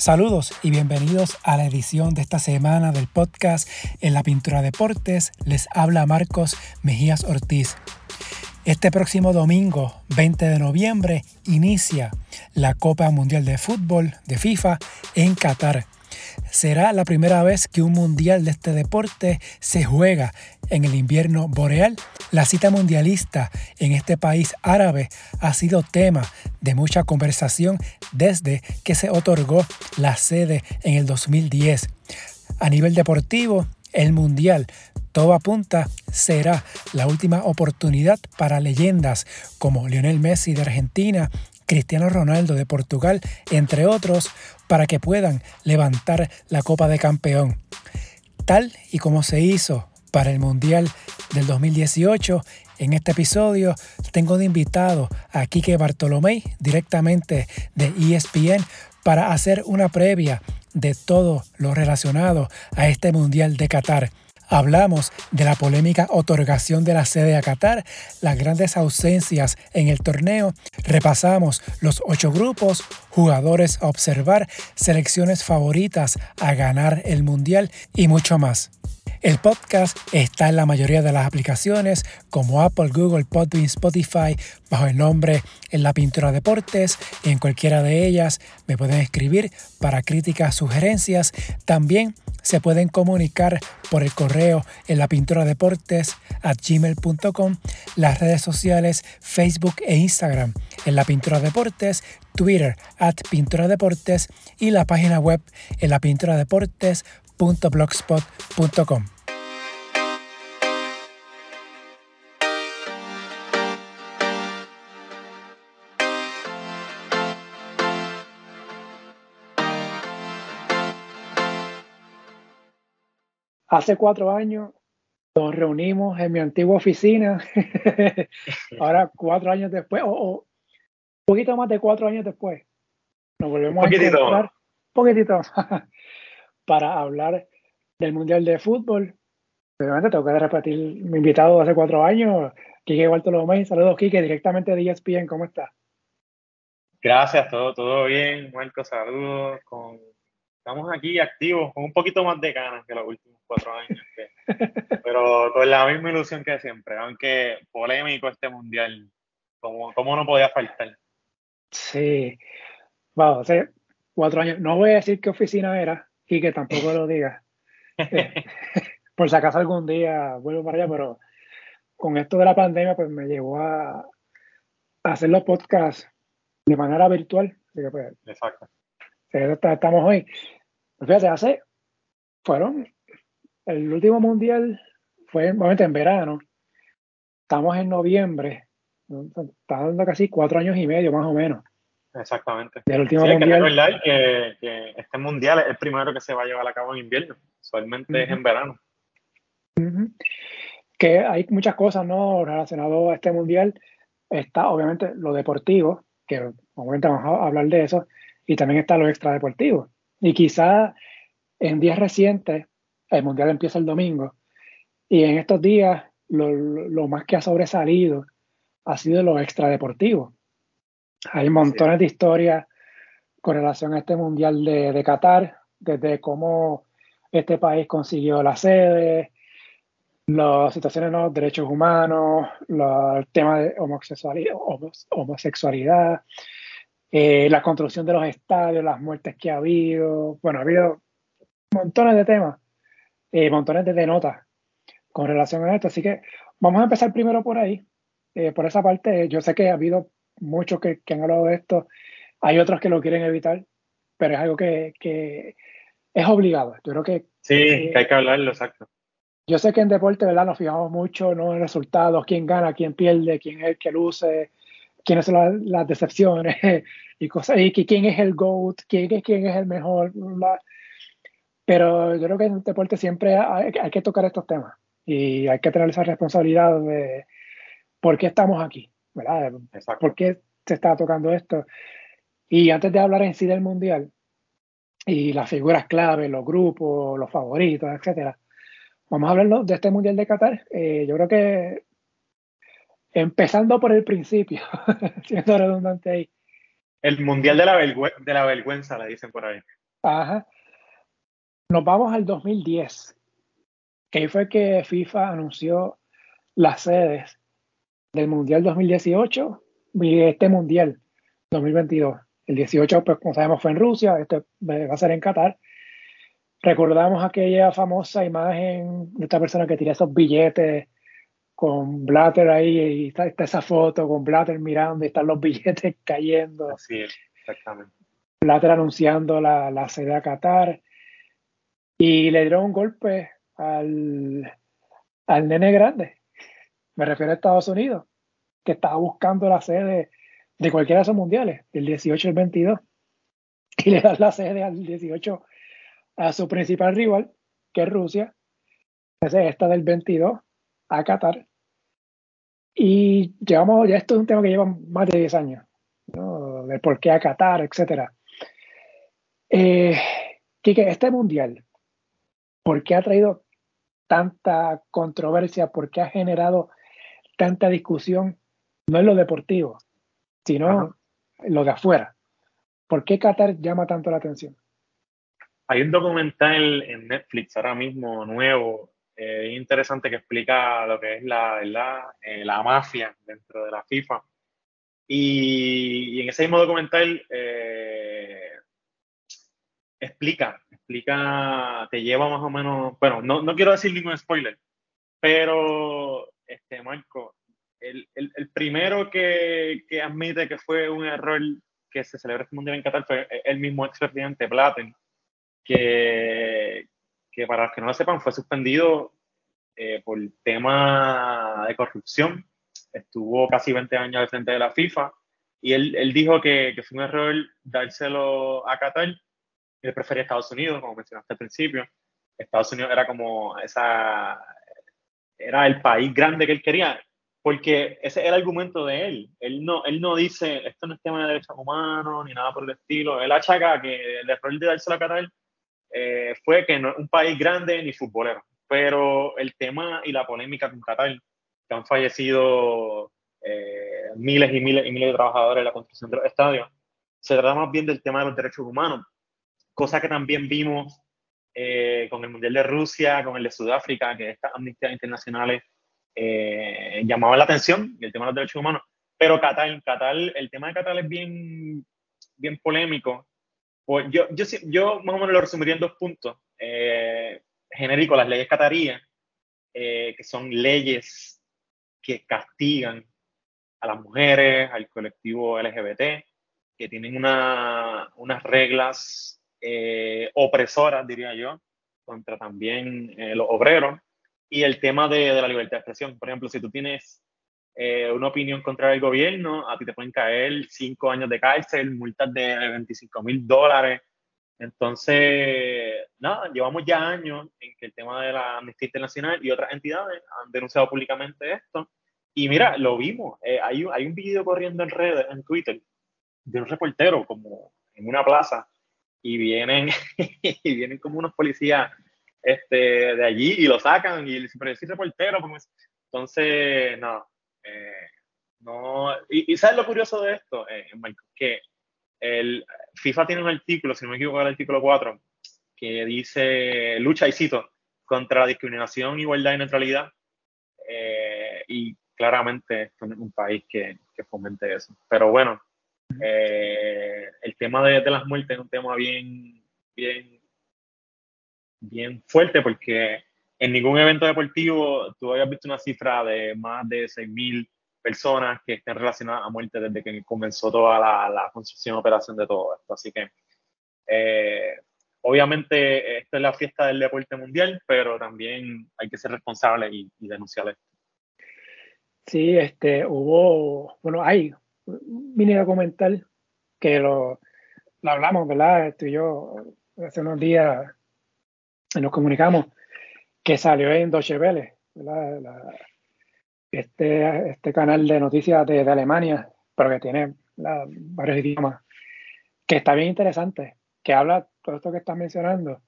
Saludos y bienvenidos a la edición de esta semana del podcast En la Pintura Deportes. Les habla Marcos Mejías Ortiz. Este próximo domingo, 20 de noviembre, inicia la Copa Mundial de Fútbol de FIFA en Qatar. Será la primera vez que un mundial de este deporte se juega en el invierno boreal. La cita mundialista en este país árabe ha sido tema de mucha conversación desde que se otorgó la sede en el 2010. A nivel deportivo, el mundial todo apunta será la última oportunidad para leyendas como Lionel Messi de Argentina, Cristiano Ronaldo de Portugal, entre otros, para que puedan levantar la Copa de Campeón. Tal y como se hizo para el Mundial del 2018, en este episodio tengo de invitado a Quique Bartolomé directamente de ESPN para hacer una previa de todo lo relacionado a este Mundial de Qatar. Hablamos de la polémica otorgación de la sede a Qatar, las grandes ausencias en el torneo, repasamos los ocho grupos, jugadores a observar, selecciones favoritas a ganar el Mundial y mucho más. El podcast está en la mayoría de las aplicaciones como Apple, Google, Podbean, Spotify, bajo el nombre En la Pintura Deportes. En cualquiera de ellas me pueden escribir para críticas, sugerencias. También se pueden comunicar por el correo en la pintura deportes at gmail.com, las redes sociales Facebook e Instagram en la pintura deportes, Twitter at pintura deportes y la página web en la pintura deportes.blogspot.com. Hace cuatro años nos reunimos en mi antigua oficina. Ahora, cuatro años después, o, un poquito más de cuatro años después, nos volvemos a encontrar un poquitito para hablar del Mundial de Fútbol. Obviamente tengo que repetir mi invitado de hace cuatro años, Quique Bartolomé. Saludos, Quique, directamente de ESPN. ¿Cómo estás? Gracias, todo, todo bien, Marco, saludos. Con... Estamos aquí activos, con un poquito más de ganas que los últimos cuatro años. pero con la misma ilusión que siempre, aunque polémico este mundial, como, como no podía faltar. Sí, wow, hace cuatro años. No voy a decir qué oficina era y que tampoco lo diga. por si acaso algún día vuelvo para allá, pero con esto de la pandemia, pues me llevó a, hacer los podcasts de manera virtual. Pues, Exacto. Estamos hoy. Fíjate, hace, fueron el último mundial fue en verano. Estamos en noviembre. Está dando casi cuatro años y medio, más o menos. Exactamente. Del último mundial. Que, que, este mundial es el primero que se va a llevar a cabo en invierno. Usualmente es en verano. Que hay muchas cosas, ¿no? Relacionadas a este mundial. Está, obviamente, lo deportivo, que obviamente vamos a hablar de eso. Y también está lo extradeportivo. Y quizá en días recientes el Mundial empieza el domingo. Y en estos días, lo, más que ha sobresalido ha sido lo extradeportivo. Hay montones de historias con relación a este Mundial de, Qatar, desde cómo este país consiguió la sede, las situaciones de los derechos humanos, el tema de homosexualidad, homosexualidad eh, la construcción de los estadios, las muertes que ha habido. Bueno, ha habido montones de temas eh, montones de notas con relación a esto. Así que vamos a empezar primero por ahí. Eh, por esa parte, yo sé que ha habido muchos que, han hablado de esto. Hay otros que lo quieren evitar, pero es algo que, es obligado. Yo creo que. Sí, que hay que hablarlo, exacto. Yo sé que en deporte, ¿verdad? Nos fijamos mucho ¿no? en resultados, quién gana, quién pierde, quién es el que luce, quiénes son las, decepciones y cosas, y quién es el GOAT, quién es, quién es el mejor. Pero yo creo que en el deporte siempre hay, que tocar estos temas y hay que tener esa responsabilidad de por qué estamos aquí, ¿verdad? ¿Por qué se está tocando esto? Y antes de hablar en sí del mundial y las figuras clave, los grupos, los favoritos, etcétera, vamos a hablar de este mundial de Qatar. Eh, yo creo que empezando por el principio, siendo redundante ahí. El mundial de la, de la vergüenza, le dicen por ahí. Ajá. Nos vamos al 2010, que ahí fue que FIFA anunció las sedes del Mundial 2018 y este Mundial 2022. El 18, pues como sabemos, fue en Rusia, este va a ser en Qatar. Recordamos aquella famosa imagen de esta persona que tira esos billetes con Blatter ahí y está, esa foto con Blatter mirando y están los billetes cayendo. Así es, exactamente. Blatter anunciando la, la sede a Qatar y le dieron un golpe al, al nene grande. Me refiero a Estados Unidos, que estaba buscando la sede de cualquiera de esos mundiales, del 18 al 22, y le dan la sede al 18 a su principal rival, que es Rusia, esa esta del 22 a Qatar. Y llevamos, ya esto es un tema que lleva más de 10 años, ¿no? de por qué a Qatar, etc. Eh, este mundial, ¿por qué ha traído tanta controversia? ¿Por qué ha generado tanta discusión? No en lo deportivo, sino lo de afuera. ¿Por qué Qatar llama tanto la atención? Hay un documental en Netflix ahora mismo nuevo eh, interesante que explica lo que es la, la, eh, la mafia dentro de la FIFA. Y, en ese mismo documental eh, explica, explica, te lleva más o menos, bueno, no, no quiero decir ningún spoiler, pero, este, Marco, el, el, el primero que, que, admite que fue un error que se celebró este mundial en Qatar fue el mismo expresidente Platen, que, que para los que no lo sepan fue suspendido eh, por tema de corrupción. Estuvo casi 20 años al frente de la FIFA y él, él dijo que, que, fue un error dárselo a Qatar. Él prefería Estados Unidos, como mencionaste al principio. Estados Unidos era como esa, era el país grande que él quería, porque ese es el argumento de él. Él no, él no dice, esto no es tema de derechos humanos ni nada por el estilo. Él achaca que el error de dárselo a Qatar eh, fue que no es un país grande ni futbolero. Pero el tema y la polémica con Qatar, que han fallecido eh, miles y miles y miles de trabajadores en la construcción de los estadios, se trata más bien del tema de los derechos humanos, cosa que también vimos eh, con el Mundial de Rusia, con el de Sudáfrica, que estas amnistías internacionales llamaban la atención, el tema de los derechos humanos. Pero Qatar, Qatar, el tema de Qatar es bien, bien polémico pues yo, yo, yo más o menos lo resumiría en dos puntos. Eh, genérico, las leyes cataríes, eh, que son leyes que castigan a las mujeres, al colectivo LGBT, que tienen una, unas reglas eh, diría yo, contra también eh, los obreros. Y el tema de, la libertad de expresión. Por ejemplo, si tú tienes eh, una opinión contra el gobierno, a ti te pueden caer cinco años de cárcel, multas de 25 mil dólares. Entonces, nada, llevamos ya años en que el tema de la Amnistía Internacional y otras entidades han denunciado públicamente esto. Y mira, lo vimos. Eh, hay, hay un video corriendo en redes, en Twitter, de un reportero como en una plaza y vienen, y vienen como unos policías este, de allí y lo sacan y le dicen, pero reportero. Entonces, no, eh, no, y, ¿sabes lo curioso de esto, eh, Que el FIFA tiene un artículo, si no me equivoco, el artículo 4, que dice lucha y cito contra la discriminación, igualdad y neutralidad. Eh, y claramente esto no es un país que, que fomente eso. Pero bueno, eh, el tema de, las muertes es un tema bien, bien, bien fuerte porque en ningún evento deportivo tú habías visto una cifra de más de 6.000 personas que estén relacionadas a muerte desde que comenzó toda la, la construcción y operación de todo esto. Así que, eh, obviamente, esta es la fiesta del deporte mundial, pero también hay que ser responsable y, y denunciar esto. Sí, este, hubo, bueno, hay mini documental que lo, hablamos, ¿verdad? Tú y yo hace unos días nos comunicamos que salió en Deutsche Welle, este, este canal de noticias de, Alemania, pero que tiene varios idiomas, que está bien interesante, que habla todo esto que estás mencionando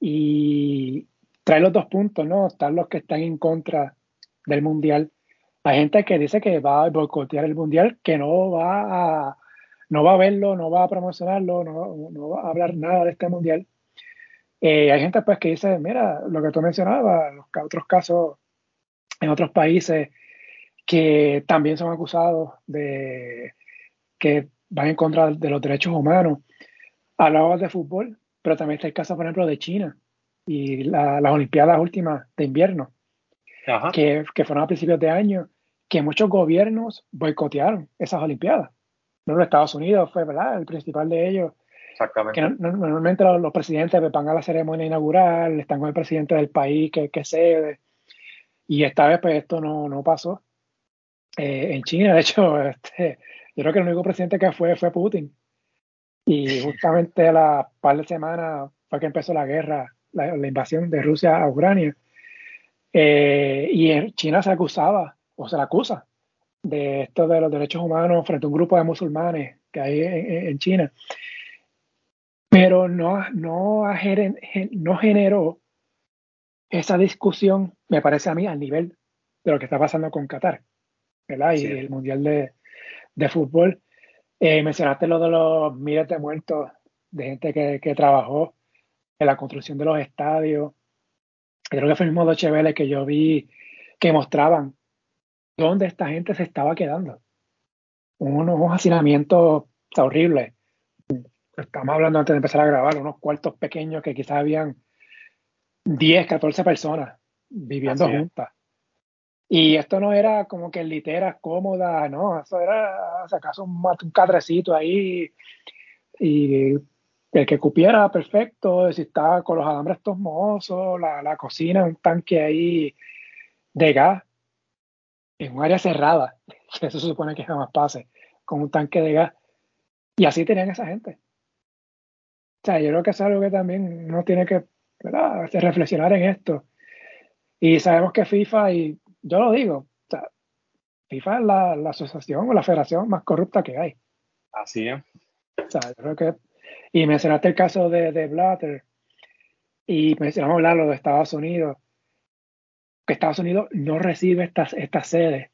y trae los dos puntos, ¿no? Están los que están en contra del mundial. Hay gente que dice que va a boicotear el mundial, que no va a, no va a verlo, no va a promocionarlo, no, va a hablar nada de este mundial. Eh, hay gente pues que dice, mira, lo que tú mencionabas, los otros casos en otros países que también son acusados de que van en contra de los derechos humanos. Hablabas de fútbol, pero también está el caso, por ejemplo, de China y las Olimpiadas últimas de invierno, que, que, fueron a principios de año, que muchos gobiernos boicotearon esas Olimpiadas. No, Estados Unidos fue ¿verdad? el principal de ellos. Exactamente. Que normalmente los, presidentes van a la ceremonia inaugural, están con el presidente del país que, que cede. Y esta vez, pues, esto no, no pasó. Eh, en China, de hecho, este, yo creo que el único presidente que fue fue Putin. Y justamente a la par de semanas fue que empezó la guerra, la, invasión de Rusia a Ucrania. Eh, y en China se acusaba, o se la acusa, de esto de los derechos humanos frente a un grupo de musulmanes que hay en, China. Pero no, no, no generó esa discusión, me parece a mí, al nivel de lo que está pasando con Qatar, ¿verdad? Y el Mundial de, de Fútbol. Eh, mencionaste lo de los miles de muertos de gente que, que, trabajó en la construcción de los estadios. Creo que fue el mismo Doche que yo vi que mostraban dónde esta gente se estaba quedando. Unos hacinamientos horribles. Estamos hablando antes de empezar a grabar, unos cuartos pequeños que quizás habían 10, 14 personas viviendo juntas. Y esto no era como que literas cómodas, no, eso era, si acaso, un, un cadrecito ahí y el que cupiera perfecto, si estaba con los alambres tosmosos, la, la cocina, un tanque ahí de gas, en un área cerrada, que eso se supone que jamás pase, con un tanque de gas. Y así tenían esa gente. O sea, yo creo que es algo que también uno tiene que ¿verdad? reflexionar en esto. Y sabemos que FIFA, y yo lo digo, o sea, FIFA es la, la, asociación o la federación más corrupta que hay. Así es. O sea, yo creo que, y mencionaste el caso de, de Blatter, y mencionamos lo de Estados Unidos, que Estados Unidos no recibe estas, estas sedes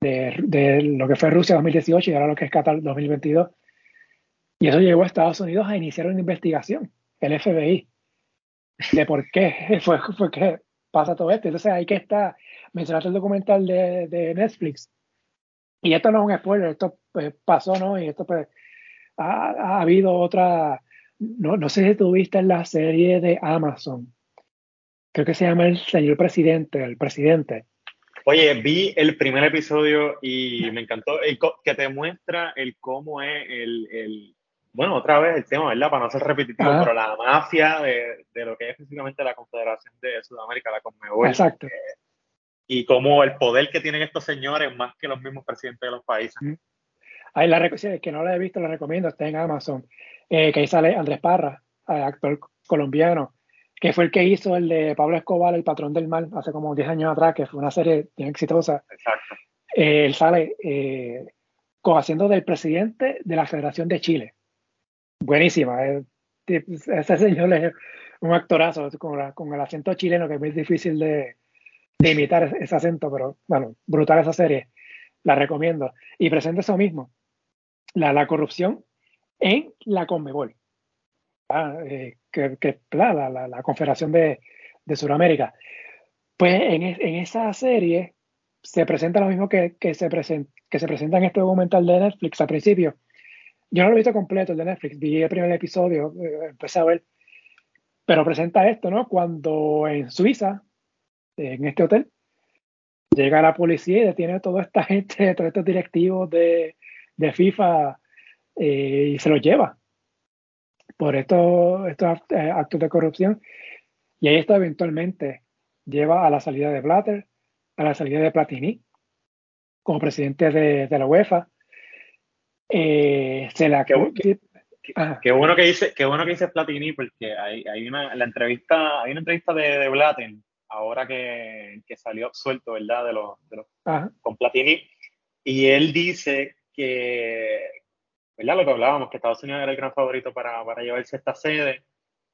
de, de, lo que fue Rusia 2018 y ahora lo que es Qatar 2022. Y eso llevó a Estados Unidos a iniciar una investigación, el FBI, de por qué fue, fue que pasa todo esto. Entonces ahí que está, mencionaste el documental de, de Netflix. Y esto no es un spoiler, esto pues, pasó, ¿no? Y esto pues ha, ha habido otra, no, no sé si tuviste la serie de Amazon, creo que se llama el señor presidente, el presidente. Oye, vi el primer episodio y me encantó el que te muestra el cómo es el, el bueno, otra vez el tema, ¿verdad? Para no ser repetitivo, pero la mafia de, de, lo que es específicamente la Confederación de Sudamérica, la Conmebol. Exacto. Eh, y cómo el poder que tienen estos señores más que los mismos presidentes de los países. Ahí la que no la he visto, la recomiendo, está en Amazon. Eh, que ahí sale Andrés Parra, actor colombiano, que fue el que hizo el de Pablo Escobar, El Patrón del Mal, hace como 10 años atrás, que fue una serie bien exitosa. Exacto. Eh, él sale eh, haciendo del presidente de la Federación de Chile. Buenísima. Eh, ese señor es un actorazo con, con, el acento chileno, que es muy difícil de, de imitar ese acento, pero bueno, brutal esa serie. La recomiendo. Y presenta eso mismo, la, la corrupción en la Conmebol. Ah, eh, que, que la, la, la, Confederación de, de Sudamérica. Pues en, en, esa serie se presenta lo mismo que, que, se que se presenta en este documental de Netflix al principio. Yo no lo he visto completo el de Netflix, vi el primer episodio, eh, empecé a ver, pero presenta esto, ¿no? Cuando en Suiza, en este hotel, llega la policía y detiene a toda esta gente, todos estos directivos de, de FIFA eh, y se los lleva por estos, estos eh, actos de corrupción. Y ahí esto eventualmente lleva a la salida de Blatter, a la salida de Platini como presidente de, de la UEFA. Eh, se la qué, qué, bueno que dice qué bueno que dice Platini porque hay, hay una la entrevista hay una entrevista de, de Blatter ahora que, que, salió suelto verdad de los, de los con Platini y él dice que ¿verdad? Lo que hablábamos, que Estados Unidos era el gran favorito para, para llevarse esta sede,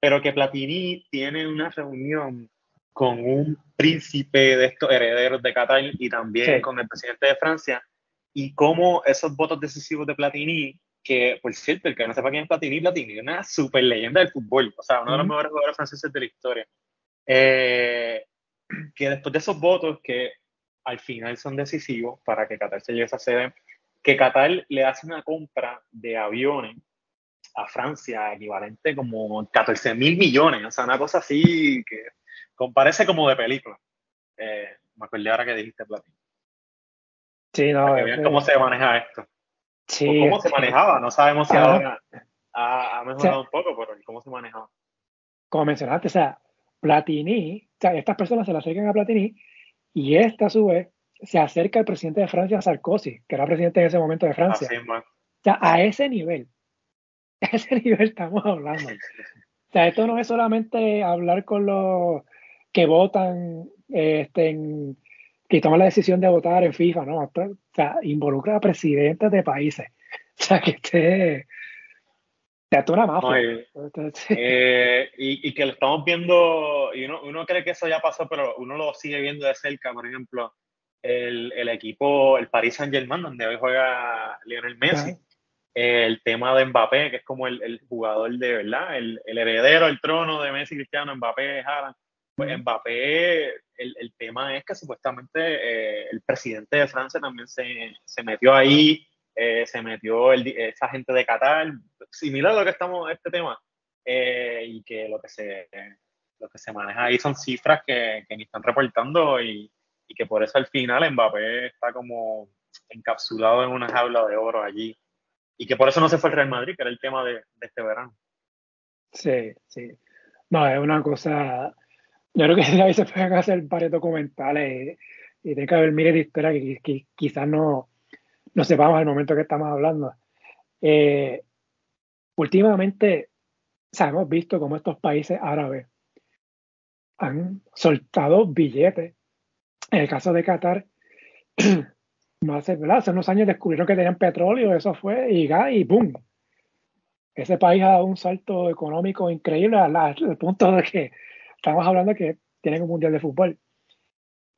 pero que Platini tiene una reunión con un príncipe de estos herederos de Qatar y también con el presidente de Francia, y cómo esos votos decisivos de Platini que, por cierto, el que no sepa quién es Platini, Platini es una super leyenda del fútbol, o sea, uno de los mejores jugadores franceses de la historia. Eh, que después de esos votos que al final son decisivos para que Qatar se lleve esa sede, que Qatar le hace una compra de aviones a Francia equivalente como 14 mil millones, o sea, una cosa así que comparece como de película. Eh, me acordé ahora que dijiste Platini. Sí, no. Para que vean cómo se maneja esto. Sí, cómo se manejaba, no sabemos si ahora ha, mejorado un poco, pero cómo se manejaba. Como mencionaste, o sea, Platini, o sea, estas personas se le acercan a Platini y esta a su vez se acerca al presidente de Francia, Sarkozy, que era presidente en ese momento de Francia. o sea, a ese nivel, a ese nivel estamos hablando. O sea, esto no es solamente hablar con los que votan, este, que toman la decisión de votar en FIFA, ¿no? O sea, involucra a presidentes de países. O sea, que esté una mafia. Eh, y, que lo estamos viendo, y uno, uno, cree que eso ya pasó, pero uno lo sigue viendo de cerca. Por ejemplo, el, el equipo, el Paris Saint-Germain, donde hoy juega Lionel Messi. el tema de Mbappé, que es como el, el jugador de verdad, el, el, heredero el trono de Messi Cristiano, Mbappé, Haaland. Pues Mbappé, el, el tema es que supuestamente eh, el presidente de Francia también se, se metió ahí eh, se metió esa gente de Qatar, similar a lo que estamos este tema, eh, y que lo que se lo que se maneja ahí son cifras que, que ni están reportando y, y, que por eso al final Mbappé está como encapsulado en una jaula de oro allí y que por eso no se fue el Real Madrid, que era el tema de, este verano. Sí, sí. No, es una cosa. Yo creo que a veces pueden hacer varios documentales y, y tiene que haber miles de historias que, quizás no, no sepamos el momento que estamos hablando. Eh, últimamente, hemos visto cómo estos países árabes han soltado billetes. En el caso de Qatar, no hace, hace unos años descubrieron que tenían petróleo, eso fue, y gas, y ¡boom! Ese país ha dado un salto económico increíble al, punto de que estamos hablando que tienen un mundial de fútbol.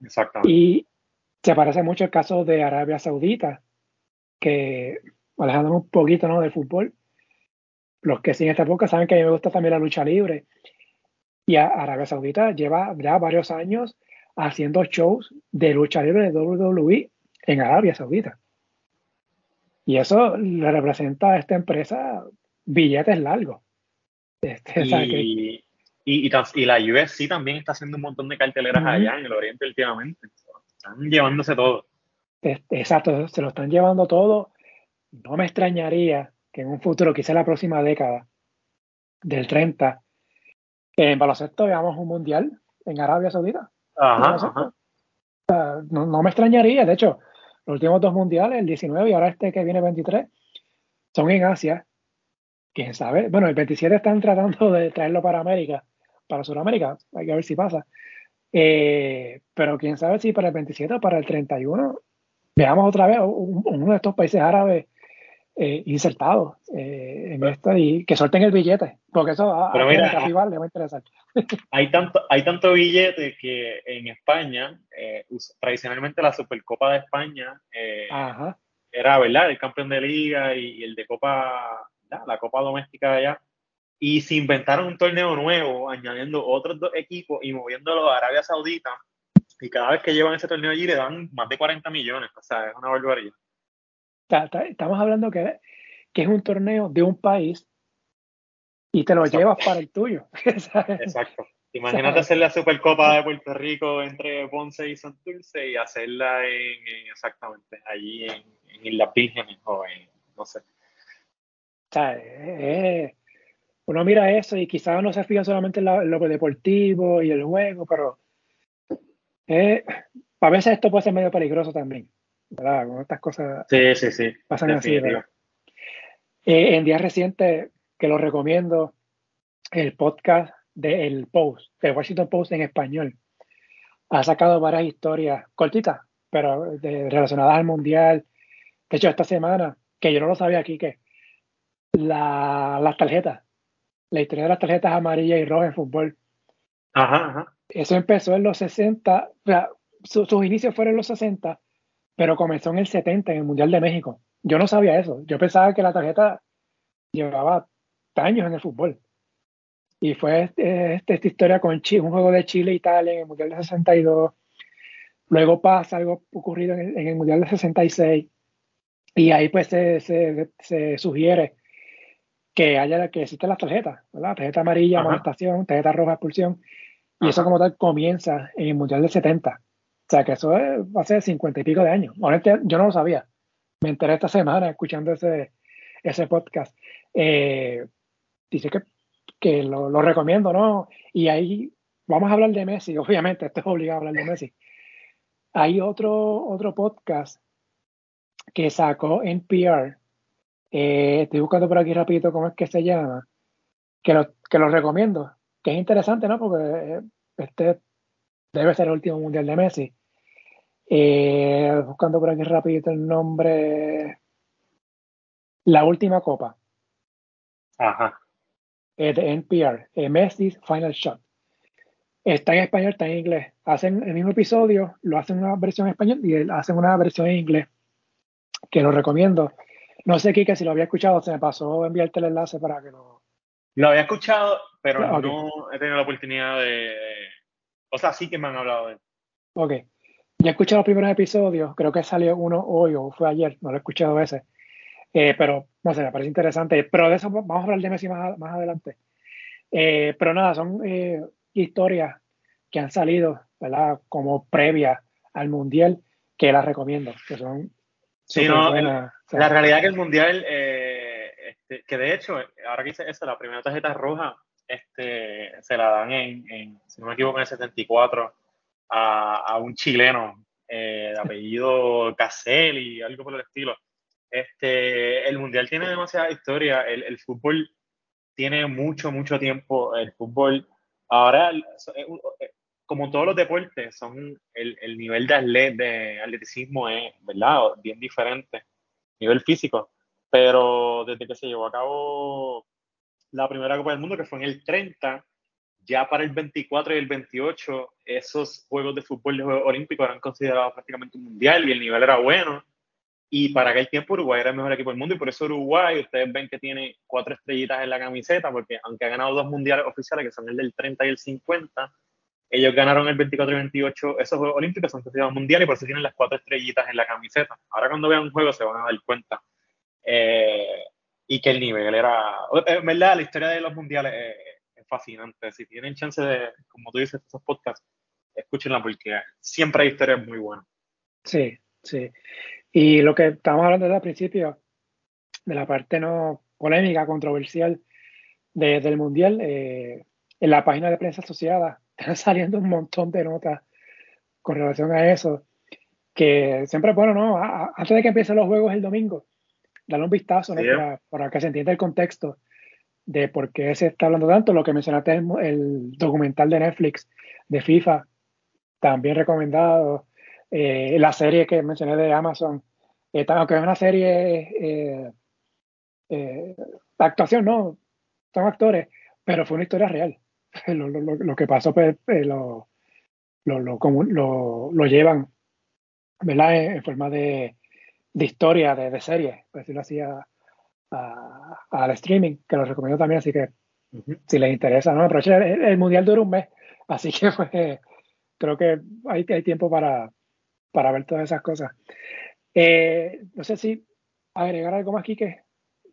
Exactamente. Y se parece mucho el caso de Arabia Saudita, que alejándonos un poquito ¿no? del fútbol, los que siguen esta época saben que a mí me gusta también la lucha libre. Y Arabia Saudita lleva ya varios años haciendo shows de lucha libre de WWE en Arabia Saudita. Y eso le representa a esta empresa billetes largos. Este, y, y, y, la UFC también está haciendo un montón de carteleras allá en el Oriente últimamente. Están llevándose todo. Exacto, se lo están llevando todo. No me extrañaría que en un futuro, quizá la próxima década, del 30, en baloncesto veamos un mundial en Arabia Saudita. Ajá, No, me extrañaría, de hecho, los últimos dos mundiales, el 19 y ahora este que viene 23, son en Asia. Quién sabe. Bueno, el 27 están tratando de traerlo para América, para Sudamérica. Hay que ver si pasa. Eh, pero quién sabe si para el 27 o para el 31 veamos otra vez uno de estos países árabes eh, insertados eh, en esto y que suelten el billete, porque eso a, Pero mira, le va a interesar. Hay tanto, hay tanto billete que en España, eh, tradicionalmente la Supercopa de España era, ¿verdad? El campeón de liga y, el de Copa, la Copa Doméstica de allá. Y se inventaron un torneo nuevo, añadiendo otros dos equipos y moviéndolo a Arabia Saudita y cada vez que llevan ese torneo allí le dan más de 40 millones. O sea, es una barbaridad. Estamos hablando que, que es un torneo de un país y te lo llevas para el tuyo. Exacto. Imagínate hacer la Supercopa de Puerto Rico entre Ponce y Santurce y hacerla en, exactamente allí en, en Islas Vírgenes o en, no sé. O sea, uno mira eso y quizás no se fija solamente en lo deportivo y el juego, pero eh, a veces esto puede ser medio peligroso también, ¿verdad? Estas cosas sí, sí, sí, pasan así. Eh, en días recientes, que lo recomiendo, el podcast del Post, de Washington Post en español, ha sacado varias historias cortitas, pero relacionadas al Mundial. De hecho, esta semana, que yo no lo sabía aquí, que la, las tarjetas, la historia de las tarjetas amarillas y rojas en fútbol. Ajá, ajá. Eso empezó en los 60, sus inicios fueron en los 60, pero comenzó en el 70, en el Mundial de México. Yo no sabía eso. Yo pensaba que la tarjeta llevaba años en el fútbol. Y fue este, este, esta historia con Chile, un juego de Chile-Italia en el Mundial de 62. Luego pasa algo ocurrido en el, Mundial de 66. Y ahí pues se, se, sugiere que haya que existen las tarjetas, ¿verdad? Tarjeta amarilla, amonestación, tarjeta roja, expulsión. Y eso como tal comienza en el Mundial del 70. O sea que eso es, hace cincuenta y pico de años. Honestamente, yo no lo sabía. Me enteré esta semana escuchando ese, ese podcast. Eh, dice que, que lo, recomiendo, ¿no? Y ahí vamos a hablar de Messi, obviamente, esto es obligado a hablar de Messi. Hay otro, otro podcast que sacó NPR, eh, estoy buscando por aquí rapidito cómo es que se llama, que lo, que lo recomiendo, que es interesante, ¿no? Porque eh, este debe ser el último mundial de Messi. Eh, buscando por aquí rapidito el nombre. La última copa. Ajá. de NPR, Messi's Final Shot. Está en español, está en inglés. Hacen el mismo episodio, lo hacen una versión en español y hacen una versión en inglés, que lo recomiendo. No sé, Kike, si lo había escuchado, se me pasó enviarte el enlace para que lo... Lo había escuchado, pero no he tenido la oportunidad de... O sea, sí que me han hablado de él. Ok. Ya he escuchado los primeros episodios, creo que salió uno hoy o fue ayer, no lo he escuchado ese. Eh, pero, no sé, me parece interesante. Pero de eso vamos a hablar de Messi más, más adelante. Eh, pero nada, son eh, historias que han salido, ¿verdad? Como previa al Mundial, que las recomiendo, que son sí, no, buenas. La realidad que el Mundial, este, que de hecho, ahora que hice eso, la primera tarjeta roja, este, se la dan en, en si no me equivoco, en el 74 a, un chileno de apellido Caselli, algo por el estilo este, el Mundial tiene demasiada historia, el, fútbol tiene mucho, mucho tiempo, el fútbol, ahora, eh, como todos los deportes, son el, el nivel de, atlet, atleticismo es, ¿verdad? Bien diferente, nivel físico, pero desde que se llevó a cabo la primera Copa del Mundo, que fue en el 30, ya para el 24 y el 28, esos Juegos de Fútbol de Olímpicos eran considerados prácticamente un mundial y el nivel era bueno y para aquel tiempo Uruguay era el mejor equipo del mundo y por eso Uruguay, ustedes ven que tiene cuatro estrellitas en la camiseta, porque aunque ha ganado dos mundiales oficiales, que son el del 30 y el 50, ellos ganaron el 24 y 28, esos Juegos Olímpicos son considerados mundiales y por eso tienen las cuatro estrellitas en la camiseta. Ahora cuando vean un juego se van a dar cuenta. Eh, y que el nivel era, en verdad, la historia de los mundiales es, fascinante. Si tienen chance de, como tú dices, esos podcasts, escúchenla porque siempre hay historias muy buenas. Sí, sí. Y lo que estábamos hablando desde el principio, de la parte no polémica, controversial del Mundial, eh, en la página de prensa asociada están saliendo un montón de notas con relación a eso, que siempre bueno, ¿no? antes de que empiecen los juegos el domingo, darle un vistazo para, que se entienda el contexto de por qué se está hablando tanto. Lo que mencionaste, el, el documental de Netflix de FIFA, también recomendado. Eh, la serie que mencioné de Amazon, eh, aunque es una serie eh, actuación, no, son actores, pero fue una historia real. lo, lo, lo, que pasó, pues, lo, lo, llevan, ¿verdad? En, forma de, de, historia, de, de serie, por decirlo así, al streaming, que lo recomiendo también, así que si les interesa, ¿no? Aprovechen, el, el, mundial dura un mes, así que pues, creo que hay, hay tiempo para, para ver todas esas cosas. Eh, no sé si agregar algo más, Kike,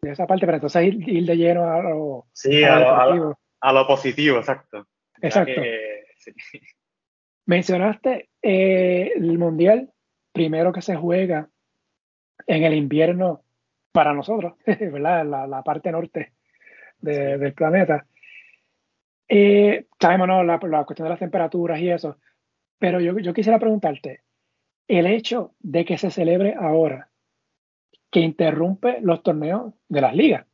de esa parte, pero entonces ir, de lleno a lo, sí, a, lo, a, lo, positivo, exacto. Exacto. Mencionaste eh, el Mundial, primero que se juega en el invierno para nosotros, ¿verdad? La, la parte norte del planeta. Eh, sabemos, ¿no? La, la, cuestión de las temperaturas y eso, pero yo, yo quisiera preguntarte, el hecho de que se celebre ahora, que interrumpe los torneos de las ligas.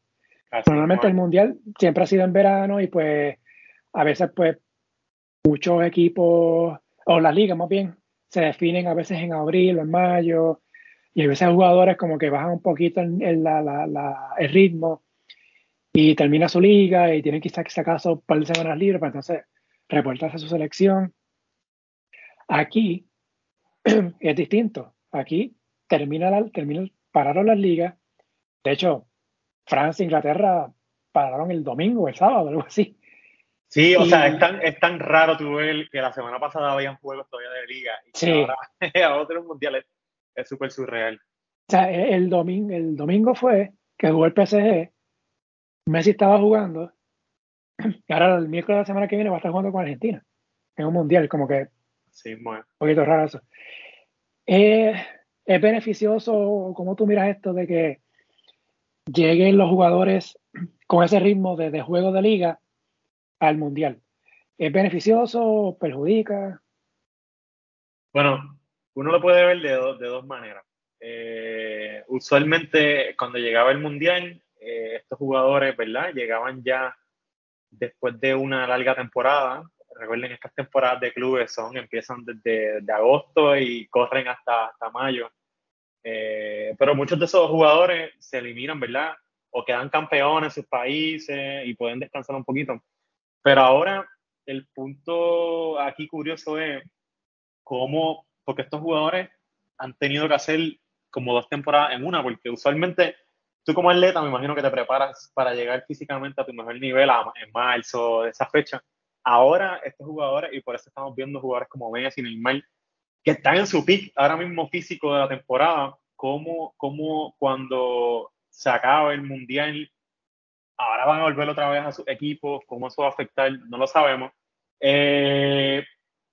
Normalmente el mundial siempre ha sido en verano y pues a veces pues muchos equipos, o las ligas más bien, se definen a veces en abril o en mayo y a veces jugadores como que bajan un poquito el, el ritmo y termina su liga y tienen que sacar un par de semanas libres para entonces reportarse a su selección. Aquí es distinto. Aquí termina la, termina, pararon las ligas. De hecho, Francia e Inglaterra pararon el domingo, el sábado, algo así. Sí, o sea, es tan, es tan raro ver que la semana pasada habían juegos todavía de liga y sí. ahora a otros mundiales es súper surreal. O sea, el domingo, el domingo fue que jugó el PSG, Messi estaba jugando, y ahora el miércoles de la semana que viene va a estar jugando con Argentina en un mundial, como que sí, un poquito raro eso. Eh, ¿Es beneficioso, como tú miras esto, de que lleguen los jugadores con ese ritmo de, de juego de liga al mundial? ¿Es beneficioso? ¿Perjudica? Bueno, uno lo puede ver de, de dos maneras. Eh, usualmente cuando llegaba el mundial, eh, estos jugadores, ¿verdad? Llegaban ya después de una larga temporada. Recuerden, estas temporadas de clubes son, empiezan desde de agosto y corren hasta, hasta mayo. Eh, pero muchos de esos jugadores se eliminan, ¿verdad? O quedan campeones en sus países y pueden descansar un poquito. Pero ahora el punto aquí curioso es cómo, porque estos jugadores han tenido que hacer como dos temporadas en una, porque usualmente tú como atleta me imagino que te preparas para llegar físicamente a tu mejor nivel en marzo, de esa fecha. Ahora estos jugadores, y por eso estamos viendo jugadores como Messi, Neymar, que están en su pick ahora mismo físico de la temporada, como, como cuando se acaba el Mundial, ahora van a volver otra vez a sus equipos, cómo eso va a afectar, no lo sabemos. Eh,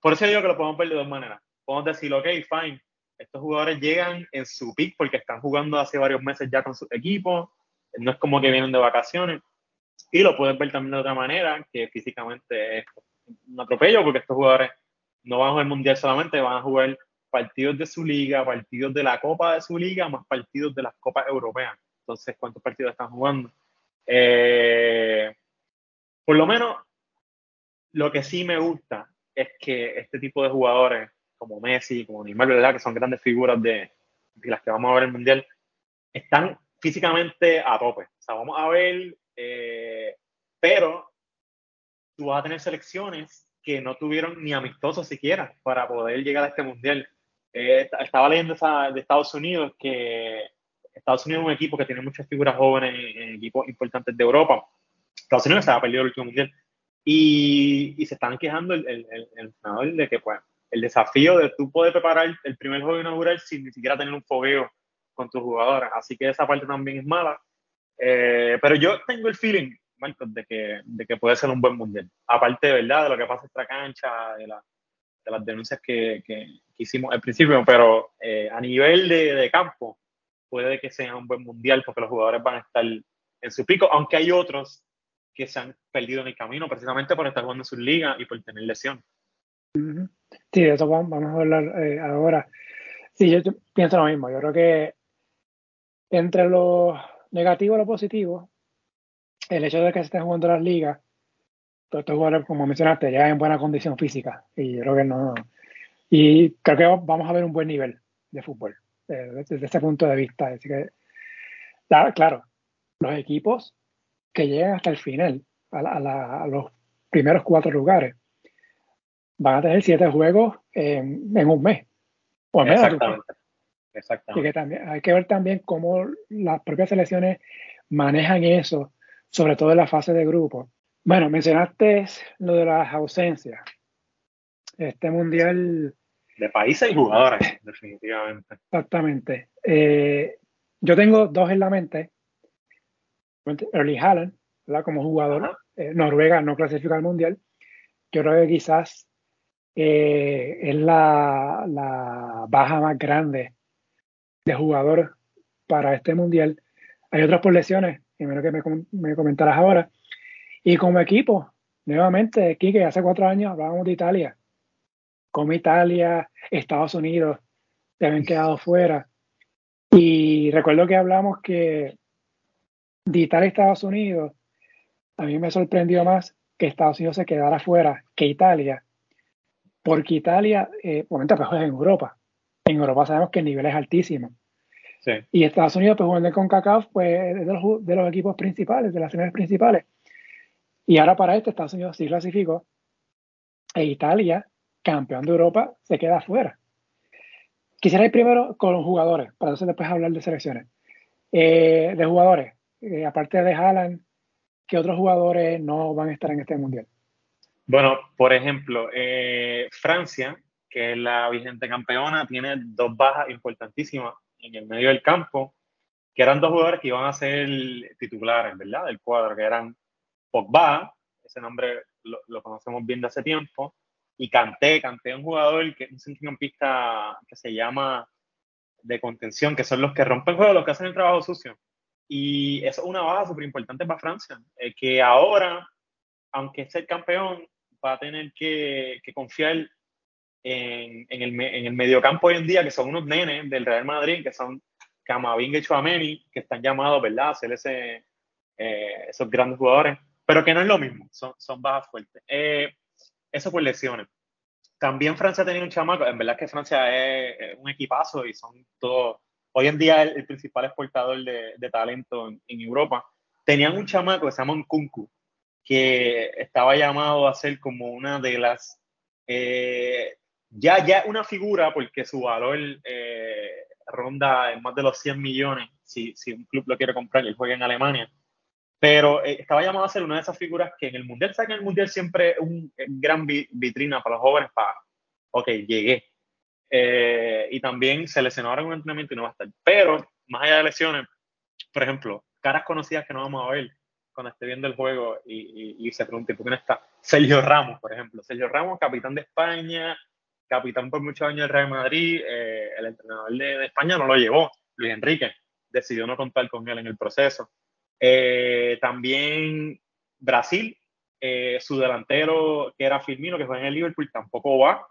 por eso digo que lo podemos ver de dos maneras. Podemos decir, ok, fine, estos jugadores llegan en su pick porque están jugando hace varios meses ya con sus equipos, no es como que vienen de vacaciones. Y lo puedes ver también de otra manera, que físicamente es un atropello porque estos jugadores no van a jugar mundial solamente, van a jugar partidos de su liga, partidos de la Copa de su liga, más partidos de las Copas Europeas. Entonces, ¿cuántos partidos están jugando? Eh, por lo menos, lo que sí me gusta es que este tipo de jugadores como Messi, como Neymar, ¿verdad? que son grandes figuras de, las que vamos a ver en el Mundial, están físicamente a tope. O sea, vamos a ver, eh, pero tú vas a tener selecciones que no tuvieron ni amistosos siquiera para poder llegar a este Mundial. Eh, estaba leyendo esa, de Estados Unidos que Estados Unidos es un equipo que tiene muchas figuras jóvenes en, equipos importantes de Europa. Estados Unidos se ha perdido el último Mundial. Y, y se están quejando el, el, el, entrenador de que pues el desafío de tú poder preparar el primer juego inaugural sin ni siquiera tener un fogueo con tus jugadores. Así que esa parte también es mala. Eh, pero yo tengo el feeling, Marcos, de que, de que puede ser un buen mundial. Aparte, ¿verdad? De lo que pasa en esta cancha, de, la, de las denuncias que, que, hicimos al principio, pero eh, a nivel de, de, campo, puede que sea un buen mundial porque los jugadores van a estar en su pico, aunque hay otros que se han perdido en el camino precisamente por estar jugando en sus ligas y por tener lesión. Sí, de eso vamos a hablar eh, ahora. Sí, yo, pienso lo mismo. Yo creo que entre lo negativo y lo positivo, el hecho de que se estén jugando las ligas, todos estos jugadores, como mencionaste, ya en buena condición física. Y yo creo que no. Y creo que vamos a ver un buen nivel de fútbol eh, desde ese punto de vista. Así que, claro, los equipos que llegan hasta el final, a los primeros cuatro lugares, van a tener siete juegos en, un mes. O menos. Exactamente. Exactamente. Y que también, hay que ver también cómo las propias selecciones manejan eso, sobre todo en la fase de grupo. Bueno, mencionaste lo de las ausencias. Este mundial. De países y jugadores, definitivamente. Exactamente. Eh, yo tengo dos en la mente. Early Haaland, como jugador. Eh, Noruega no clasifica al mundial. Yo creo que quizás eh, es la, baja más grande de jugador para este mundial. Hay otras por lesiones, y menos que me, me comentarás ahora. Y como equipo, nuevamente, que hace cuatro años hablábamos de Italia. Como Italia, Estados Unidos se habían quedado fuera. Y recuerdo que hablamos que de Italia y Estados Unidos, a mí me sorprendió más que Estados Unidos se quedara fuera que Italia, porque Italia, eh, momento, pues juega en Europa. En Europa sabemos que el nivel es altísimo. Sí. Y Estados Unidos, pues jugando con CACAF, pues de los, de los equipos principales, de las finales principales. Y ahora para este, Estados Unidos sí clasificó. E Italia, campeón de Europa, se queda afuera. Quisiera ir primero con los jugadores, para entonces después hablar de selecciones. Eh, de jugadores, eh, aparte de Haaland, ¿qué otros jugadores no van a estar en este mundial? Bueno, por ejemplo, eh, Francia, que es la vigente campeona, tiene dos bajas importantísimas en el medio del campo, que eran dos jugadores que iban a ser titulares, ¿verdad? Del cuadro, que eran Pogba, ese nombre lo, conocemos bien de hace tiempo, y Kanté es un jugador, que un centrocampista que se llama de contención, que son los que rompen juego, los que hacen el trabajo sucio. Y es una baja súper importante para Francia, eh, que ahora, aunque es el campeón, va a tener que, que confiar en, en, el, en el mediocampo hoy en día, que son unos nenes del Real Madrid, que son Camavinga y Chouameni, que están llamados, ¿verdad?, a ser ese, eh, esos grandes jugadores, pero que no es lo mismo, son, son bajas fuertes. Eh, eso por lesiones. También Francia tenía un chamaco, en verdad que Francia es, un equipazo y son todos, hoy en día el, el principal exportador de, de talento en, en, Europa. Tenían un chamaco que se llama Kunku, que estaba llamado a ser como una de las, eh, ya, ya una figura porque su valor eh, ronda en más de los 100 millones si, si un club lo quiere comprar y juega en Alemania pero eh, estaba llamado a ser una de esas figuras que en el Mundial, ¿sabes que en el Mundial siempre es un gran vitrina para los jóvenes para, ok, llegué. Eh, y también se lesionó ahora en un entrenamiento y no va a estar. Pero, más allá de lesiones, por ejemplo, caras conocidas que no vamos a ver cuando esté viendo el juego y, y, se pregunte por qué no está. Sergio Ramos, por ejemplo. Sergio Ramos, capitán de España, capitán por muchos años del Real Madrid, eh, el entrenador de, de España no lo llevó, Luis Enrique, decidió no contar con él en el proceso. Eh, también Brasil, eh, su delantero que era Firmino, que fue en el Liverpool, tampoco va.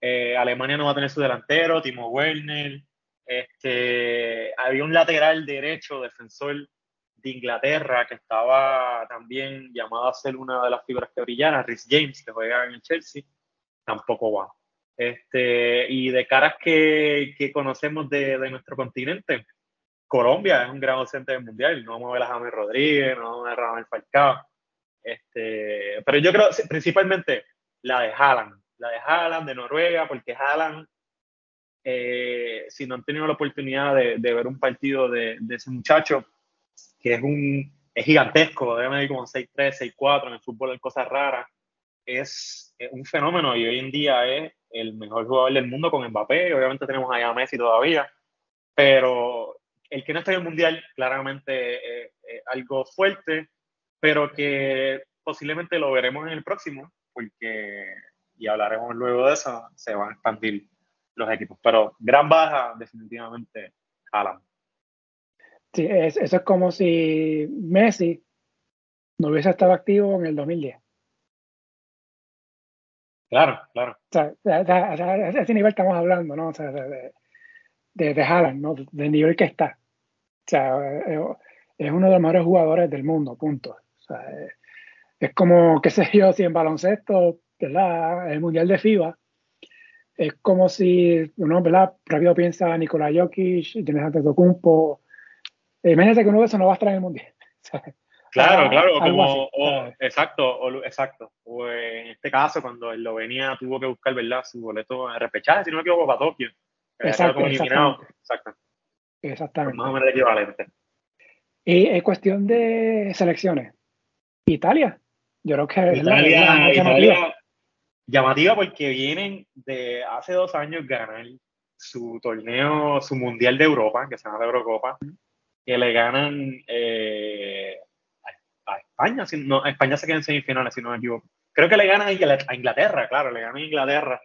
Eh, Alemania no va a tener su delantero, Timo Werner. Este, había un lateral derecho, defensor de Inglaterra, que estaba también llamado a ser una de las figuras que brillaran, Rhys James, que juega en el Chelsea, tampoco va. Este, y de caras que, que conocemos de, de nuestro continente, Colombia es un gran ausente del mundial. No vamos a ver a James Rodríguez, no vamos a ver a Ramel Falcao. Este, pero yo creo principalmente la de Haaland, la de Haaland de Noruega, porque Haaland, eh, si no han tenido la oportunidad de, de ver un partido de, de, ese muchacho, que es un es gigantesco, debe medir como 6'3, 6'4, en el fútbol hay cosas raras, es, es, un fenómeno y hoy en día es el mejor jugador del mundo con Mbappé, obviamente tenemos a Messi todavía, pero el que no está en el mundial, claramente eh, algo fuerte, pero que posiblemente lo veremos en el próximo, porque, y hablaremos luego de eso, se van a expandir los equipos. Pero gran baja, definitivamente, Alan. Sí, eso es como si Messi no hubiese estado activo en el 2010. Claro, claro. O sea, a ese nivel estamos hablando, ¿no? O sea, de, de, de Haaland, ¿no? Del nivel que está. O sea, es uno de los mejores jugadores del mundo, punto. O sea, es como, qué sé yo, si en baloncesto, ¿verdad? El Mundial de FIBA, es como si uno, ¿verdad? Rápido piensa Nicolás Jokic, tienes Antetokounmpo. Imagínate que uno de esos no va a estar en el Mundial. Claro, claro, como, o, exacto, o, exacto. O en este caso, cuando él lo venía, tuvo que buscar, ¿verdad? Su boleto de repechaje, si no me equivoco, para Tokio. Exacto, exactamente. Exacto. Exactamente. Más o menos equivalente. Y es cuestión de selecciones. Italia, yo creo que Italia, es la, llamativa. llamativa porque vienen de hace dos años ganar su torneo, su mundial de Europa, que se llama la Eurocopa, que le ganan eh, a, España, no, España se queda en semifinales, si no me equivoco. Creo que le ganan a Inglaterra, claro, le ganan a Inglaterra.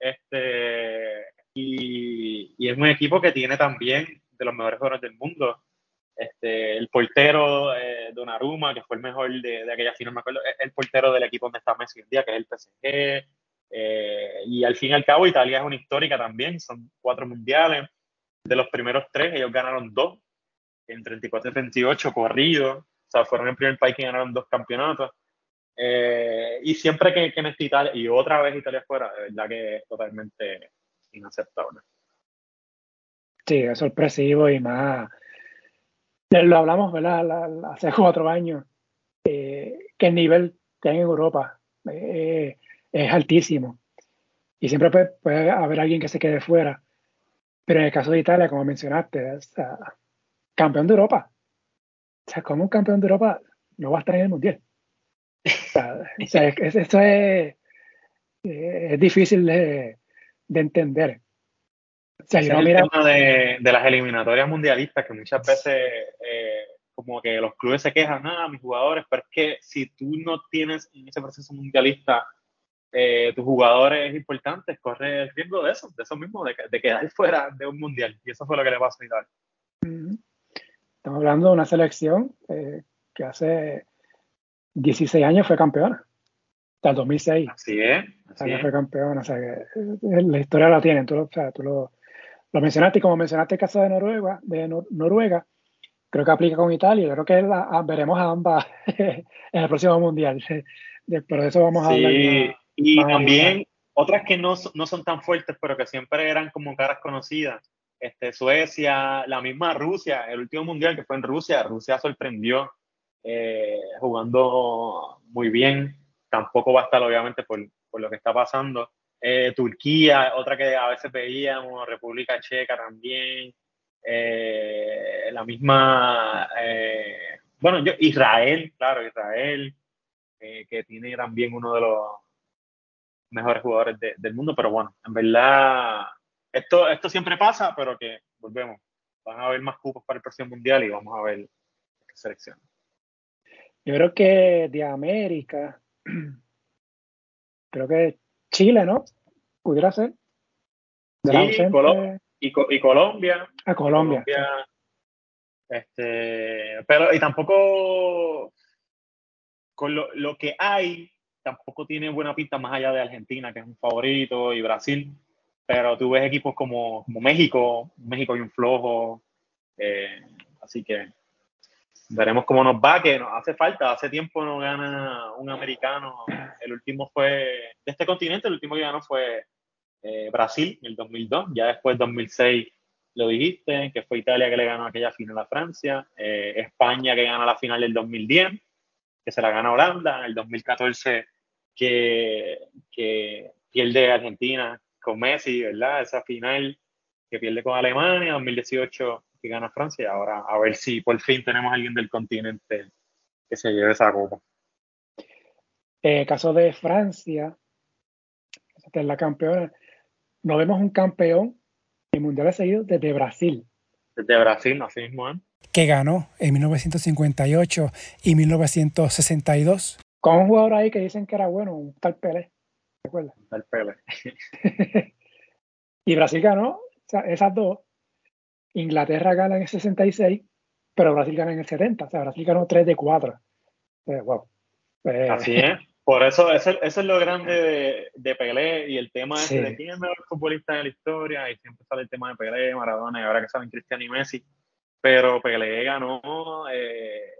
Este, y, y, es un equipo que tiene también de los mejores jugadores del mundo. Este, el portero eh, Donnarumma, que fue el mejor de, de aquella final, me acuerdo, es el portero del equipo donde está Messi hoy día, que es el PSG. Eh, y al fin y al cabo, Italia es una histórica también, son cuatro mundiales. De los primeros tres, ellos ganaron dos, en 34 y 38, corridos. O sea, fueron el primer país que ganaron dos campeonatos. Eh, y siempre que, que no está Italia, y otra vez Italia fuera, de verdad que es totalmente inaceptable. Sí, es sorpresivo y más. Lo hablamos, ¿verdad? hace cuatro años, eh, que el nivel que hay en Europa eh, es altísimo. Y siempre puede, haber alguien que se quede fuera. Pero en el caso de Italia, como mencionaste, es campeón de Europa. O sea, como un campeón de Europa no va a estar en el Mundial. O sea, esto es, es difícil de, entender. O sea, yo el tema de, las eliminatorias mundialistas, que muchas veces eh, como que los clubes se quejan, ah, mis jugadores, pero es que si tú no tienes en ese proceso mundialista eh, tus jugadores importantes, corre el riesgo de eso, de eso mismo, de, de, quedar fuera de un mundial. Y eso fue lo que le pasó a Italia. Estamos hablando de una selección eh, que hace 16 años fue campeona. Hasta el 2006. Así es. Así fue campeona. O sea, que eh, la historia la tienen. Tú, o sea, tú lo, lo, mencionaste y como mencionaste el caso de Noruega, de Noruega, creo que aplica con Italia. Yo creo que veremos a ambas en el próximo mundial. Pero de eso vamos a hablar. Sí, y también otras que no, no son tan fuertes, pero que siempre eran como caras conocidas este, Suecia, la misma Rusia, el último mundial que fue en Rusia, Rusia sorprendió eh, jugando muy bien, tampoco va a estar obviamente por, por lo que está pasando. Eh, Turquía, otra que a veces veíamos, República Checa también, eh, la misma, bueno, Israel, claro, Israel, que tiene también uno de los mejores jugadores del mundo, pero bueno, en verdad esto, esto siempre pasa, pero que volvemos. Van a haber más cupos para el próximo mundial y vamos a ver qué selección. Yo creo que de América, creo que Chile, ¿no? Pudiera ser. sí, y, Colombia. A Colombia. este, pero, y tampoco, con lo, lo que hay, tampoco tiene buena pinta más allá de Argentina, que es un favorito, y Brasil pero tú ves equipos como, México, México y un flojo, eh, así que veremos cómo nos va, que nos hace falta, hace tiempo no gana un americano, el último fue de este continente, el último que ganó fue eh, Brasil en el 2002, ya después 2006 lo dijiste, que fue Italia que le ganó aquella final a Francia, eh, España que gana la final del 2010, que se la gana Holanda, en el 2014 que, que pierde Argentina con Messi, ¿verdad? Esa final que pierde con Alemania, 2018 que gana Francia, y ahora a ver si por fin tenemos a alguien del continente que se lleve esa copa. En el caso de Francia, que es la campeona, no vemos un campeón en mundiales seguidos desde Brasil. Desde Brasil, así mismo, ¿eh? Que ganó en 1958 y 1962. Con un jugador ahí que dicen que era bueno, un tal Pelé. y Brasil ganó esas dos. Inglaterra gana en el 66, pero Brasil gana en el 70. O sea, Brasil ganó 3 de 4. Eh, eh, Así es. Por eso, eso, es lo grande de, de, Pelé y el tema de quién es el mejor futbolista de la historia. Y siempre sale el tema de Pelé, Maradona y ahora que salen Cristiano y Messi. Pero Pelé ganó eh,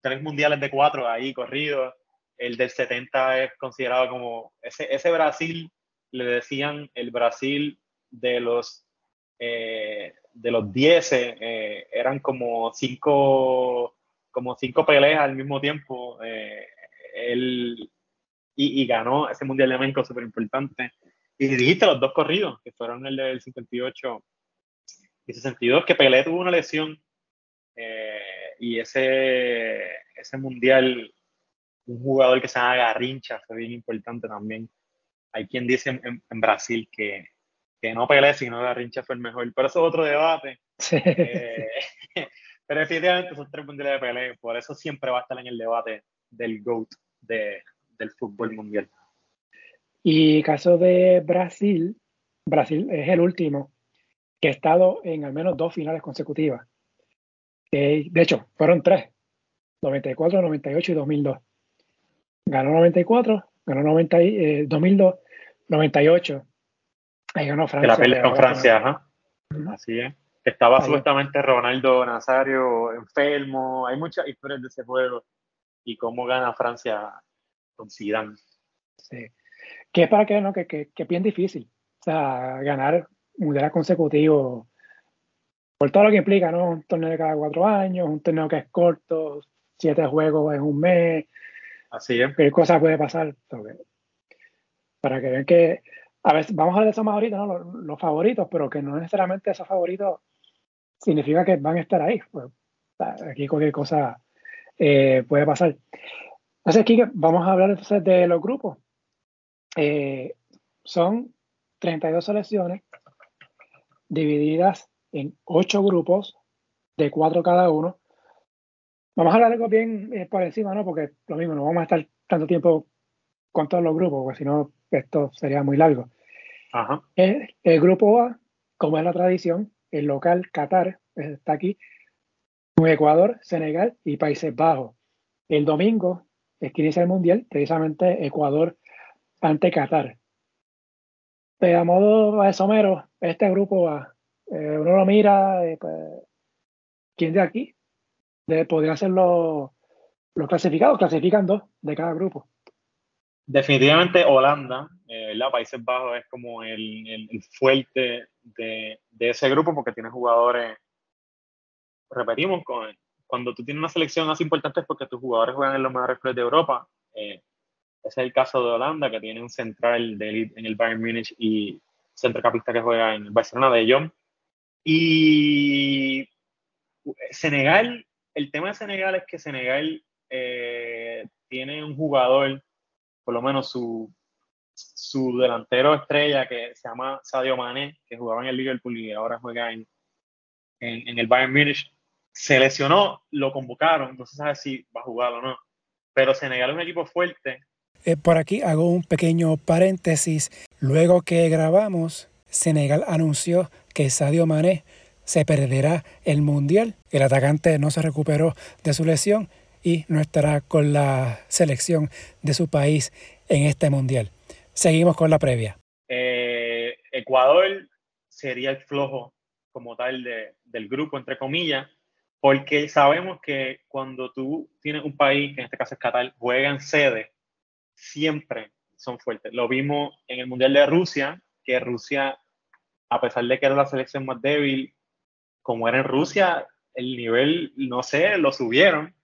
tres mundiales de cuatro ahí corridos el del 70 es considerado como ese, ese Brasil, le decían el Brasil de los eh, de los 10 eh, eran como cinco como cinco peleas al mismo tiempo eh, él, y, ganó ese mundial de México súper importante y dijiste los dos corridos que fueron el del 58 y 62 que Pelé tuvo una lesión y ese ese mundial un jugador que se llama Garrincha fue bien importante también. Hay quien dice en, Brasil que, que, no Pelé, sino Garrincha fue el mejor, pero eso es otro debate. Eh, pero definitivamente son tres mundiales de Pelé, por eso siempre va a estar en el debate del GOAT de, del fútbol mundial. Y caso de Brasil, Brasil es el último que ha estado en al menos dos finales consecutivas. de hecho, fueron tres, 94, 98 y 2002 ganó 94, ganó 90, 2002, 98. Ahí ganó Francia. La pelea con Francia, ajá. Así es. Estaba supuestamente Ronaldo Nazario enfermo. Hay muchas historias de ese juego y cómo gana Francia con Zidane. Sí. Que es para que, ¿no? que, que, que es bien difícil. O sea, ganar mundial consecutivo por todo lo que implica, ¿no? Un torneo de cada cuatro años, un torneo que es corto, siete juegos en un mes, Así es. ¿Qué cosa puede pasar? Para que vean que, a ver, vamos a hablar de esos más ahorita, ¿no? Los, favoritos, pero que no necesariamente esos favoritos significa que van a estar ahí. Pues, Aquí cualquier cosa eh, puede pasar. Entonces, aquí vamos a hablar entonces de los grupos. Eh, son 32 selecciones divididas en 8 grupos de 4 cada uno. Vamos a hablar algo bien eh, por encima, ¿no? Porque lo mismo, no vamos a estar tanto tiempo con todos los grupos, porque si no, esto sería muy largo. El, el, grupo A, como es la tradición, el local Qatar está aquí, Ecuador, Senegal y Países Bajos. El domingo es que inicia el Mundial, precisamente Ecuador ante Qatar. De a modo de somero, este grupo A, eh, uno lo mira, eh, pues, ¿quién de aquí? De, podrían ser los, los clasificados, clasifican dos de cada grupo. Definitivamente Holanda, eh, Países Bajos es como el, el, fuerte de, de, ese grupo porque tiene jugadores, repetimos, con, cuando tú tienes una selección así importante es porque tus jugadores juegan en los mejores clubes de Europa. Eh, ese es el caso de Holanda, que tiene un central de elite en el Bayern Múnich y centrocampista que juega en el Barcelona de Jong. Y Senegal, el tema de Senegal es que Senegal eh, tiene un jugador por lo menos su, su delantero estrella que se llama Sadio Mané, que jugaba en el Liverpool y ahora juega en, en, el Bayern Munich, se lesionó, lo convocaron, no se sabe si va a jugar o no. Pero Senegal es un equipo fuerte. Eh, por aquí hago un pequeño paréntesis. Luego que grabamos, Senegal anunció que Sadio Mané se perderá el Mundial. El atacante no se recuperó de su lesión y no estará con la selección de su país en este mundial. Seguimos con la previa. Eh, Ecuador sería el flojo como tal del grupo, entre comillas, porque sabemos que cuando tú tienes un país, que en este caso es Qatar, juega en sede, siempre son fuertes. Lo vimos en el Mundial de Rusia, que Rusia, a pesar de que era la selección más débil, como era en Rusia, el nivel, no sé, lo subieron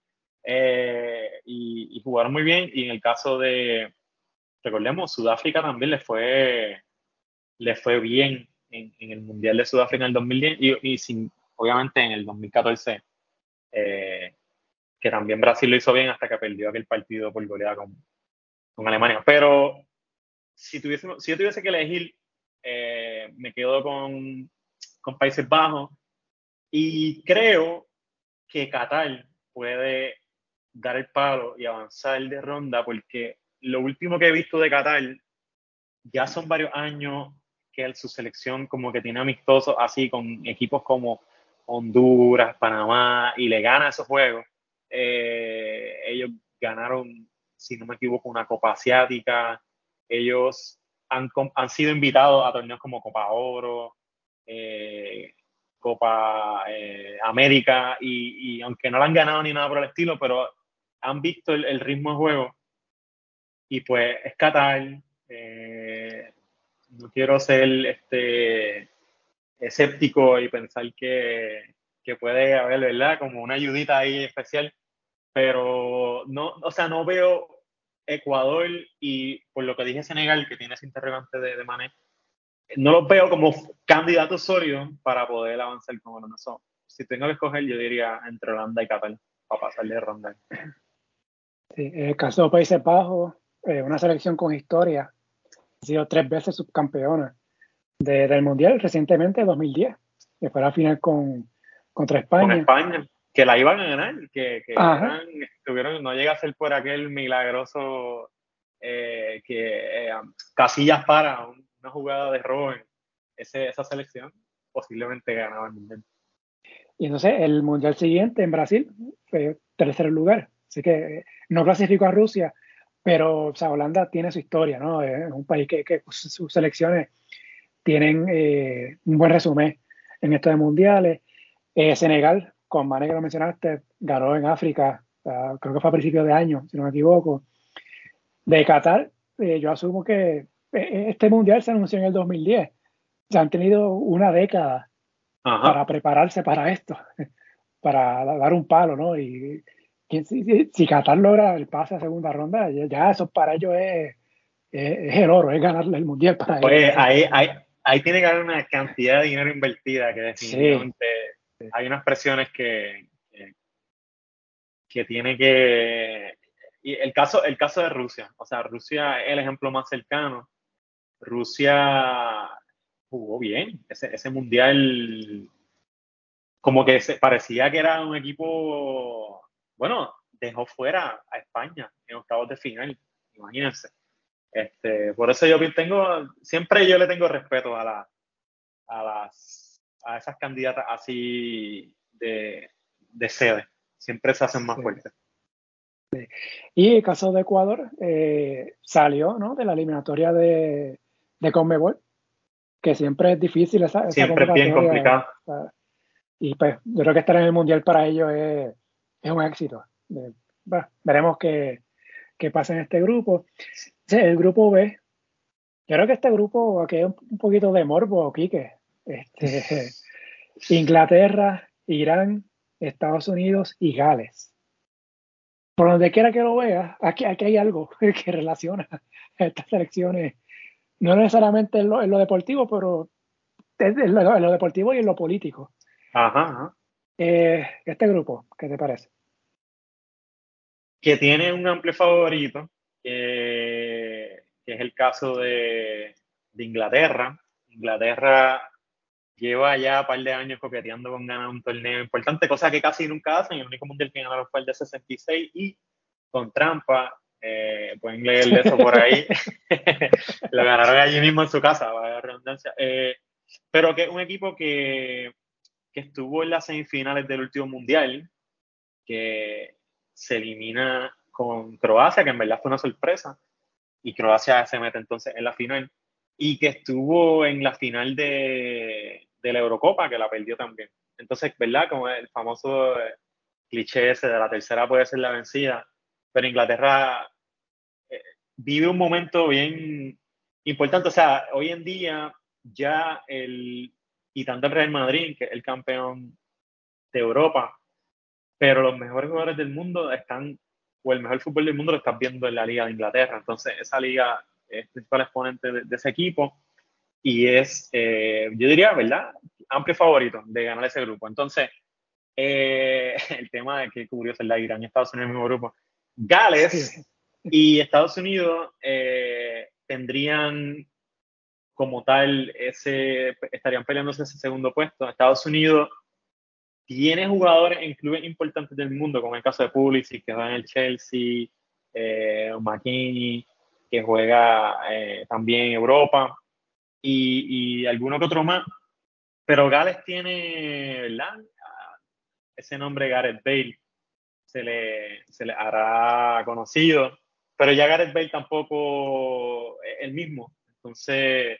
eh, y, jugaron muy bien. Y en el caso de, recordemos, Sudáfrica también le fue, le fue bien en, el Mundial de Sudáfrica en el 2010 y, y sin, obviamente en el 2014, eh, que también Brasil lo hizo bien hasta que perdió aquel partido por goleada con, con Alemania. Pero si, tuviese, si yo tuviese que elegir, eh, me quedo con, con Países Bajos y creo que Qatar puede dar el palo y avanzar de ronda, porque lo último que he visto de Qatar, ya son varios años que su selección como que tiene amistosos así con equipos como Honduras, Panamá, y le gana esos juegos. Eh, ellos ganaron, si no me equivoco, una Copa Asiática. Ellos han, han sido invitados a torneos como Copa Oro, eh, Copa eh, América, y, y, aunque no la han ganado ni nada por el estilo, pero han visto el, ritmo de juego y pues es Qatar. Eh, no quiero ser este, escéptico y pensar que, que, puede haber, ¿verdad? Como una ayudita ahí especial, pero no, o sea, no veo Ecuador y por lo que dije Senegal, que tiene ese interrogante de, de no los veo como candidatos sólidos para poder avanzar como no son. Si tengo que escoger, yo diría entre Holanda y Qatar para pasarle de ronda. Sí, en el caso de Países Bajos, eh, una selección con historia, ha sido tres veces subcampeona del Mundial recientemente, 2010, que fue la final con, contra España. Con España, que la iban a ganar, que, que tuvieron, no llega a ser por aquel milagroso eh, que eh, Casillas para una jugada de robo ese, esa selección, posiblemente ganaba el Mundial. Y entonces el Mundial siguiente en Brasil fue tercer lugar. Así que no clasificó a Rusia, pero o sea, Holanda tiene su historia, ¿no? Es un país que, que sus selecciones tienen eh, un buen resumen en estos de mundiales. Eh, Senegal, con Mane que lo mencionaste, ganó en África, creo que fue a principios de año, si no me equivoco. De Qatar, eh, yo asumo que este mundial se anunció en el 2010. Se han tenido una década para prepararse para esto, para dar un palo, ¿no? Y si, si, Qatar logra el pase a segunda ronda, ya, eso para ellos es, es, el oro, es ganarle el mundial para pues Ahí, ahí, ahí, tiene que haber una cantidad de dinero invertida que definitivamente hay unas presiones que, que tiene que... Y el caso, el caso de Rusia, o sea, Rusia es el ejemplo más cercano. Rusia jugó bien, ese, ese mundial como que se, parecía que era un equipo, bueno, dejó fuera a España en octavos de final, imagínense. Este, por eso yo tengo, siempre yo le tengo respeto a, la, a, las, a esas candidatas así de, de sede. Siempre se hacen más fuertes. Y el caso de Ecuador eh, salió ¿no? de la eliminatoria de, de Conmebol, que siempre es difícil esa, Siempre es bien complicado. Y pues yo creo que estar en el Mundial para ellos es, es un éxito. veremos qué, qué, pasa en este grupo. El grupo B, yo creo que este grupo aquí es un poquito de morbo, Quique. Este, Inglaterra, Irán, Estados Unidos y Gales. Por donde quiera que lo vea, aquí, aquí hay algo que relaciona estas selecciones, no necesariamente en lo, en lo deportivo, pero en lo, en lo deportivo y en lo político. Ajá, eh, este grupo, ¿qué te parece? Que tiene un amplio favorito, que es el caso de, Inglaterra. Inglaterra lleva ya un par de años coqueteando con ganar un torneo importante, cosa que casi nunca hacen. El único mundial que ganaron fue el de 66 y con trampa, eh, pueden leer eso por ahí, lo ganaron allí mismo en su casa, vaya redundancia. Eh, pero que es un equipo que que estuvo en las semifinales del último mundial, que se elimina con Croacia, que en verdad fue una sorpresa, y Croacia se mete entonces en la final, y que estuvo en la final de, la Eurocopa, que la perdió también. Entonces, ¿verdad? Como el famoso eh, cliché ese de la tercera puede ser la vencida, pero Inglaterra vive un momento bien importante. O sea, hoy en día ya el, y tanto el Real Madrid, que es el campeón de Europa, pero los mejores jugadores del mundo están, o el mejor fútbol del mundo lo estás viendo en la Liga de Inglaterra. Entonces, esa liga es principal exponente de, ese equipo y es, eh, yo diría, ¿verdad? Amplio favorito de ganar ese grupo. Entonces, eh, el tema de que curioso es la Irán y Estados Unidos en el mismo grupo. Gales y Estados Unidos eh, tendrían como tal ese, estarían peleándose ese segundo puesto. Estados Unidos tiene jugadores en clubes importantes del mundo, como el caso de Pulisic, que juega en el Chelsea, eh, McKinney, que juega eh, también en Europa, y, y alguno que otro más. Pero Gales tiene, ¿verdad? Ese nombre Gareth Bale se le, se le hará conocido, pero ya Gareth Bale tampoco es el mismo. Entonces,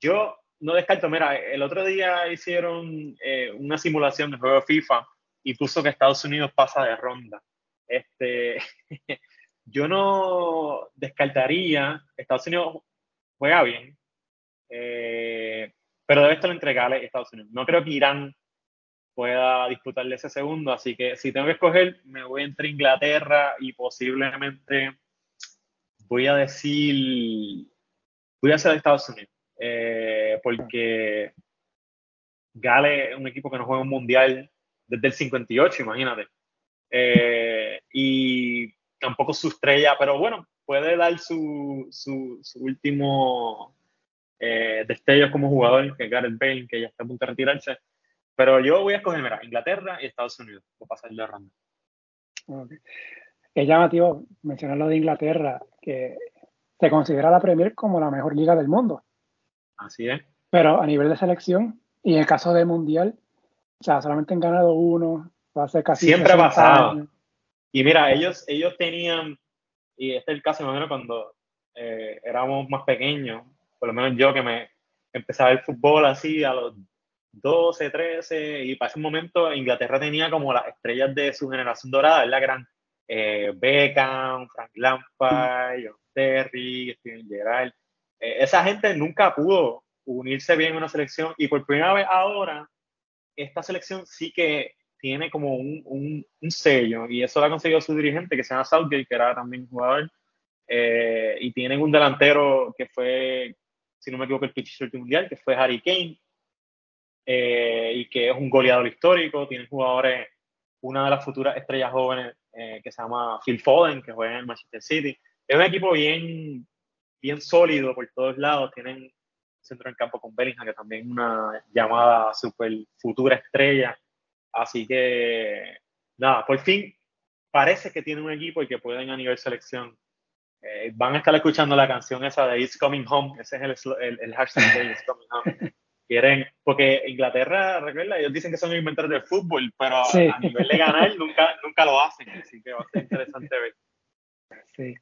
yo no descarto, mira, el otro día hicieron eh, una simulación de juego de FIFA y puso que Estados Unidos pasa de ronda. Este, yo no descartaría, Estados Unidos juega bien, eh, pero debe estar entre Gales y Estados Unidos. No creo que Irán pueda disputarle ese segundo, así que si tengo que escoger, me voy entre Inglaterra y posiblemente voy a decir voy a ser Estados Unidos, eh, porque Gales es un equipo que no juega un mundial desde el 58, imagínate. Eh, y tampoco su estrella, pero bueno, puede dar su, su, último eh, destello como jugador, que es Gareth Bale, que ya está a punto de retirarse. Pero yo voy a escoger, mira, Inglaterra y Estados Unidos, para pasar la ronda. Es llamativo mencionar lo de Inglaterra, que se considera la Premier como la mejor liga del mundo. Así es. Pero a nivel de selección, y en el caso de Mundial, o sea, solamente han ganado uno, va a ser casi. Siempre ha pasado. Y mira, ellos, ellos tenían, y este es el caso, imagino, cuando eh, éramos más pequeños, por lo menos yo que me empezaba el fútbol así a los 12, 13, y para ese momento Inglaterra tenía como las estrellas de su generación dorada, la gran eh, Beckham, Frank Lampard, John Terry, Steven Gerrard. Eh, esa gente nunca pudo unirse bien en una selección y por primera vez ahora esta selección sí que tiene como un, un, sello y eso lo ha conseguido su dirigente que se llama Southgate, que era también jugador, eh, y tienen un delantero que fue, si no me equivoco, el pitcher mundial, que fue Harry Kane, y que es un goleador histórico, tienen jugadores, una de las futuras estrellas jóvenes eh, que se llama Phil Foden, que juega en Manchester City. Es un equipo bien, bien sólido por todos lados. Tienen centro en campo con Bellingham, que también es una llamada super futura estrella. Así que, nada, por fin parece que tienen un equipo y que pueden a nivel selección. Eh, van a estar escuchando la canción esa de It's Coming Home, ese es el, el, hashtag de It's Coming Home. Quieren, porque Inglaterra, recuerda, ellos dicen que son inventores del fútbol, pero a nivel de ganar nunca, nunca lo hacen, así que va a ser interesante ver. Sí.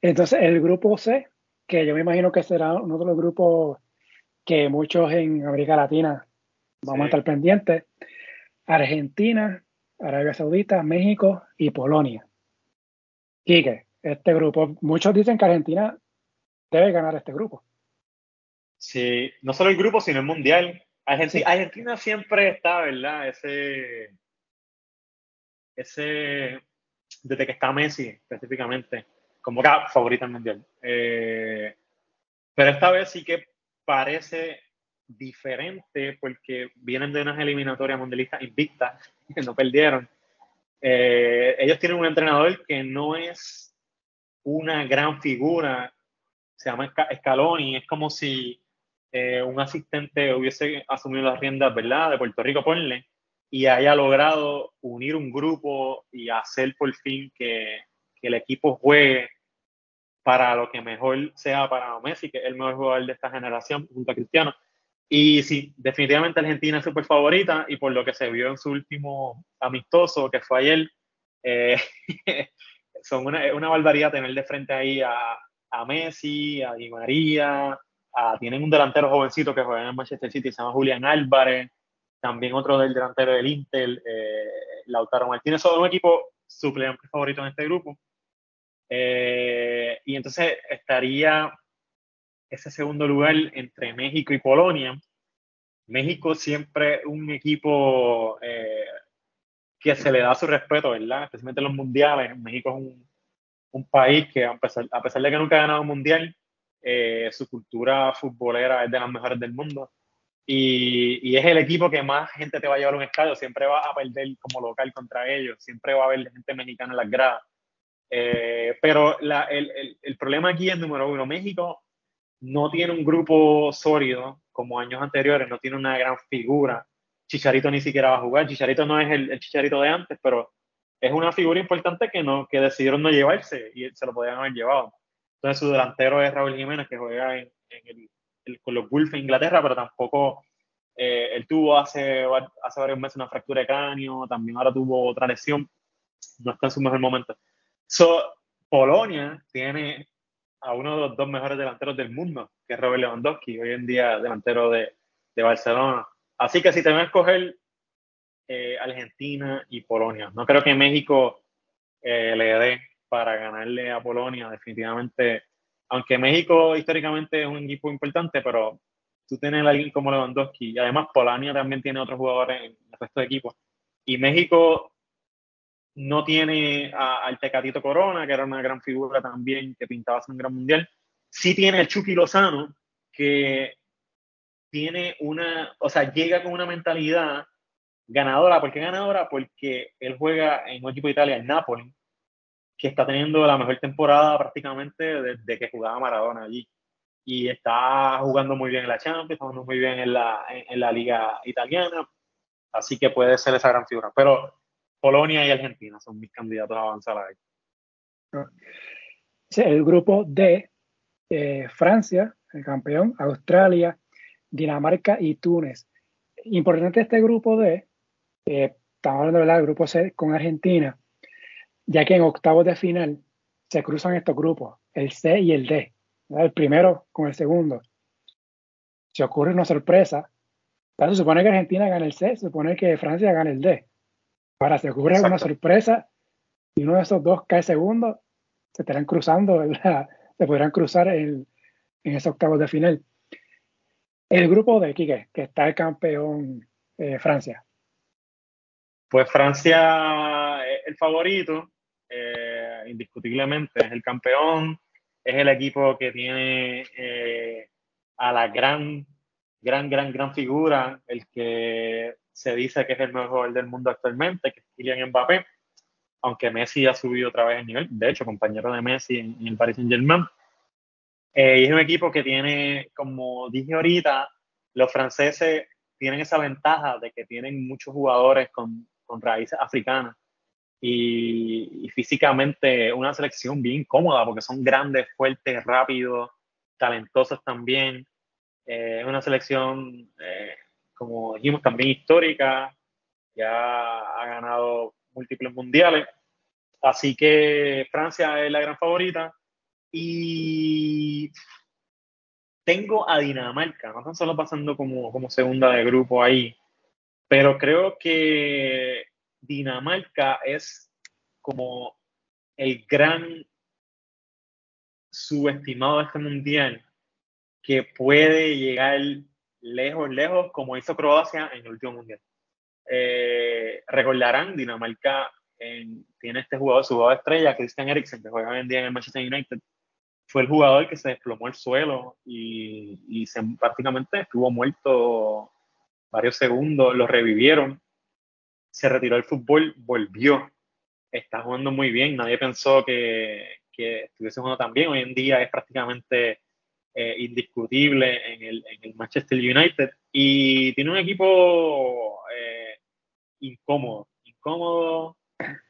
Entonces, el grupo C, que yo me imagino que será uno de los grupos que muchos en América Latina vamos a estar pendientes. Argentina, Arabia Saudita, México y Polonia. Quique, este grupo, muchos dicen que Argentina debe ganar este grupo. Sí, no solo el grupo, sino el mundial. Argentina, Argentina siempre está, ¿verdad? Ese, ese, desde que está Messi específicamente, como favorita mundial. Eh, pero esta vez sí que parece diferente porque vienen de unas eliminatorias mundialistas invictas que no perdieron. Eh, ellos tienen un entrenador que no es una gran figura, se llama Scaloni, es como si eh, un asistente hubiese asumido las riendas, ¿verdad?, de Puerto Rico, ponle, y haya logrado unir un grupo y hacer por fin que, que el equipo juegue para lo que mejor sea para Messi, que es el mejor jugador de esta generación, junto a Cristiano. Y sí, definitivamente Argentina es súper favorita y por lo que se vio en su último amistoso, que fue ayer, eh, son una, una, barbaridad tener de frente ahí a, a Messi, a Di María, tienen un delantero jovencito que juega en el Manchester City, se llama Julián Álvarez, también otro del delantero del Inter, eh, Lautaro Martínez, son un equipo suplente favorito en este grupo. Eh, y entonces estaría ese segundo lugar entre México y Polonia. México siempre un equipo eh, que se le da su respeto, ¿verdad? Especialmente en los mundiales. México es un, un país que a pesar, a pesar, de que nunca ha ganado un mundial, eh, su cultura futbolera es de las mejores del mundo. Y, es el equipo que más gente te va a llevar a un estadio. Siempre va a perder como local contra ellos. Siempre va a haber gente mexicana en las gradas. Eh, pero el, el, el, problema aquí es número uno. México no tiene un grupo sólido como años anteriores, no tiene una gran figura. Chicharito ni siquiera va a jugar. Chicharito no es el, Chicharito de antes, pero es una figura importante que, no, que decidieron no llevarse y se lo podían haber llevado. Entonces su delantero es Raúl Jiménez, que juega en, en el, con los Wolves en Inglaterra, pero tampoco eh, él tuvo hace, hace varios meses una fractura de cráneo, también ahora tuvo otra lesión, no está en su mejor momento. So, Polonia tiene a uno de los dos mejores delanteros del mundo, que es Robert Lewandowski, hoy en día delantero de, de Barcelona. Así que si te van a escoger eh, Argentina y Polonia, no creo que México eh, le dé para ganarle a Polonia, definitivamente. Aunque México históricamente es un equipo importante, pero tú tienes a alguien como Lewandowski y además Polonia también tiene otros jugadores en el resto de equipos. Y México no tiene al Tecatito Corona, que era una gran figura también, que pintaba ser un gran mundial. Sí tiene el Chucky Lozano, que tiene una, o sea, llega con una mentalidad ganadora. ¿Por qué ganadora? Porque él juega en un equipo de Italia, el Napoli, que está teniendo la mejor temporada prácticamente desde que jugaba Maradona allí. Y está jugando muy bien en la Champions, está jugando muy bien en la, en la Liga Italiana. Así que puede ser esa gran figura. Pero Polonia y Argentina son mis candidatos a avanzar ahí. El grupo D, eh, Francia, el campeón, Australia, Dinamarca y Túnez. Importante este grupo D, eh, estamos hablando del grupo C con Argentina, ya que en octavos de final se cruzan estos grupos, el C y el D, el primero con el segundo. Si ocurre una sorpresa, se supone que Argentina gana el C, se supone que Francia gana el D para se ocurre una sorpresa y uno de esos dos cae segundo, se estarán cruzando, se podrán cruzar en, en esos octavos de final. El grupo de Quique, que está el campeón eh, Francia. Pues Francia es el favorito, eh, indiscutiblemente, es el campeón, es el equipo que tiene eh, a la gran, gran, gran, gran figura, el que se dice que es el mejor del mundo actualmente, que es Kylian Mbappé. aunque Messi ha subido otra vez el nivel, de hecho, compañero de Messi en, el Paris Saint Germain. Eh, es un equipo que tiene, como dije ahorita, los franceses tienen esa ventaja de que tienen muchos jugadores con, con raíces africanas y, físicamente una selección bien cómoda porque son grandes, fuertes, rápidos, talentosos también. Eh, una selección, eh, como dijimos, también histórica, ya ha ganado múltiples mundiales. Así que Francia es la gran favorita. Y tengo a Dinamarca, no tan solo pasando como, como segunda de grupo ahí, pero creo que Dinamarca es como el gran subestimado de este mundial que puede llegar lejos, lejos, como hizo Croacia en el último mundial. Eh, recordarán, Dinamarca tiene este jugador, su jugador estrella, Christian Eriksen, que juega hoy en día en el Manchester United. Fue el jugador que se desplomó el suelo y, se, prácticamente estuvo muerto varios segundos, lo revivieron, se retiró del fútbol, volvió, está jugando muy bien, nadie pensó que, que estuviese jugando tan bien, hoy en día es prácticamente eh, indiscutible en el, en el, Manchester United y tiene un equipo eh, incómodo, incómodo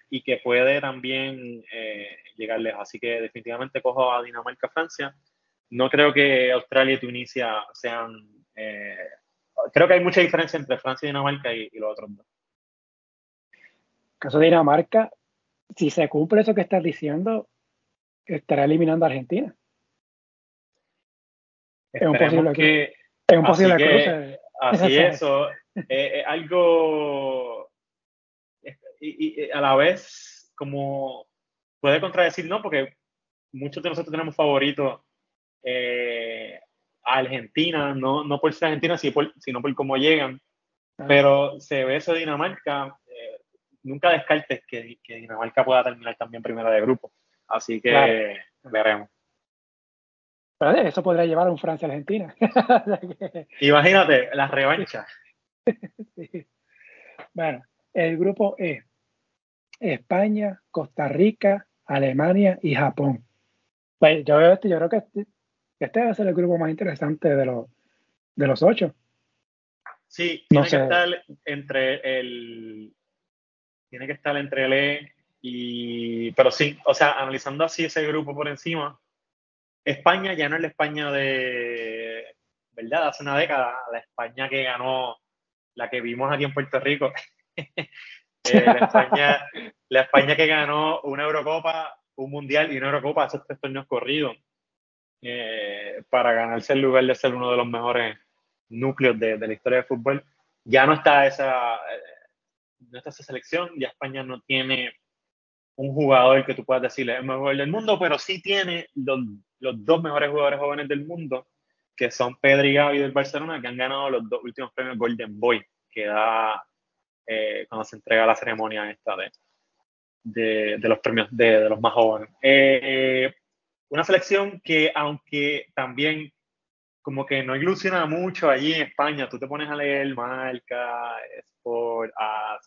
y que puede también eh, llegar lejos. Así que definitivamente cojo a Dinamarca, Francia. No creo que Australia y Tunisia sean... creo que hay mucha diferencia entre Francia y Dinamarca y, los otros dos. Caso de Dinamarca, si se cumple eso que estás diciendo, estará eliminando a Argentina. Es un posible, que, es un posible así cruce. así es, eso. es algo y, a la vez como puede contradecir, ¿no? Porque muchos de nosotros tenemos favoritos eh, a Argentina, no, no por ser Argentina, sino por, cómo llegan. Pero se ve eso de Dinamarca, eh, nunca descartes que, que, Dinamarca pueda terminar también primera de grupo. Así que veremos. Pero eso podría llevar a un Francia-Argentina. Imagínate, la revancha. Bueno, el grupo E. España, Costa Rica, Alemania y Japón. Pues yo veo este, yo creo que este, este va a ser el grupo más interesante de los, de los ocho. Sí, tiene que estar entre el. Tiene que estar entre el E y. Pero sí, o sea, analizando así ese grupo por encima, España ya no es la España de. ¿Verdad? Hace una década, la España que ganó, la que vimos aquí en Puerto Rico. Eh, la, España, que ganó una Eurocopa, un Mundial y una Eurocopa, esos tres torneos corridos, eh, para ganarse el lugar de ser uno de los mejores núcleos de, la historia del fútbol. Ya no está esa, no está esa selección, ya España no tiene un jugador que tú puedas decirle es el mejor del mundo, pero sí tiene los, los, dos mejores jugadores jóvenes del mundo, que son Pedro y Gaby del Barcelona, que han ganado los dos últimos premios Golden Boy, que da eh, cuando se entrega la ceremonia esta de, de, los premios de, los más jóvenes. Eh, una selección que, aunque también como que no ilusiona mucho allí en España, tú te pones a leer Marca, Sport, AS,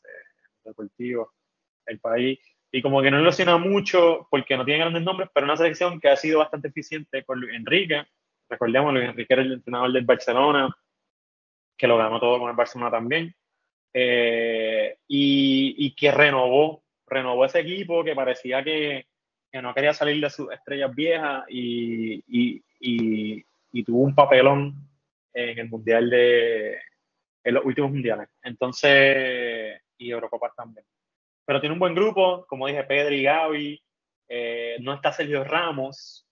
Deportivo, el país, y como que no ilusiona mucho porque no tiene grandes nombres, pero una selección que ha sido bastante eficiente con Luis Enrique. Recordemos, Luis Enrique era el entrenador del Barcelona, que lo ganó todo con el Barcelona también. Eh, y, que renovó, renovó ese equipo que parecía que, que no quería salir de sus estrellas viejas y, y, y, tuvo un papelón en el mundial de en los últimos mundiales. Entonces, y Eurocopa también. Pero tiene un buen grupo, como dije, Pedro y Gaby. Eh, no está Sergio Ramos,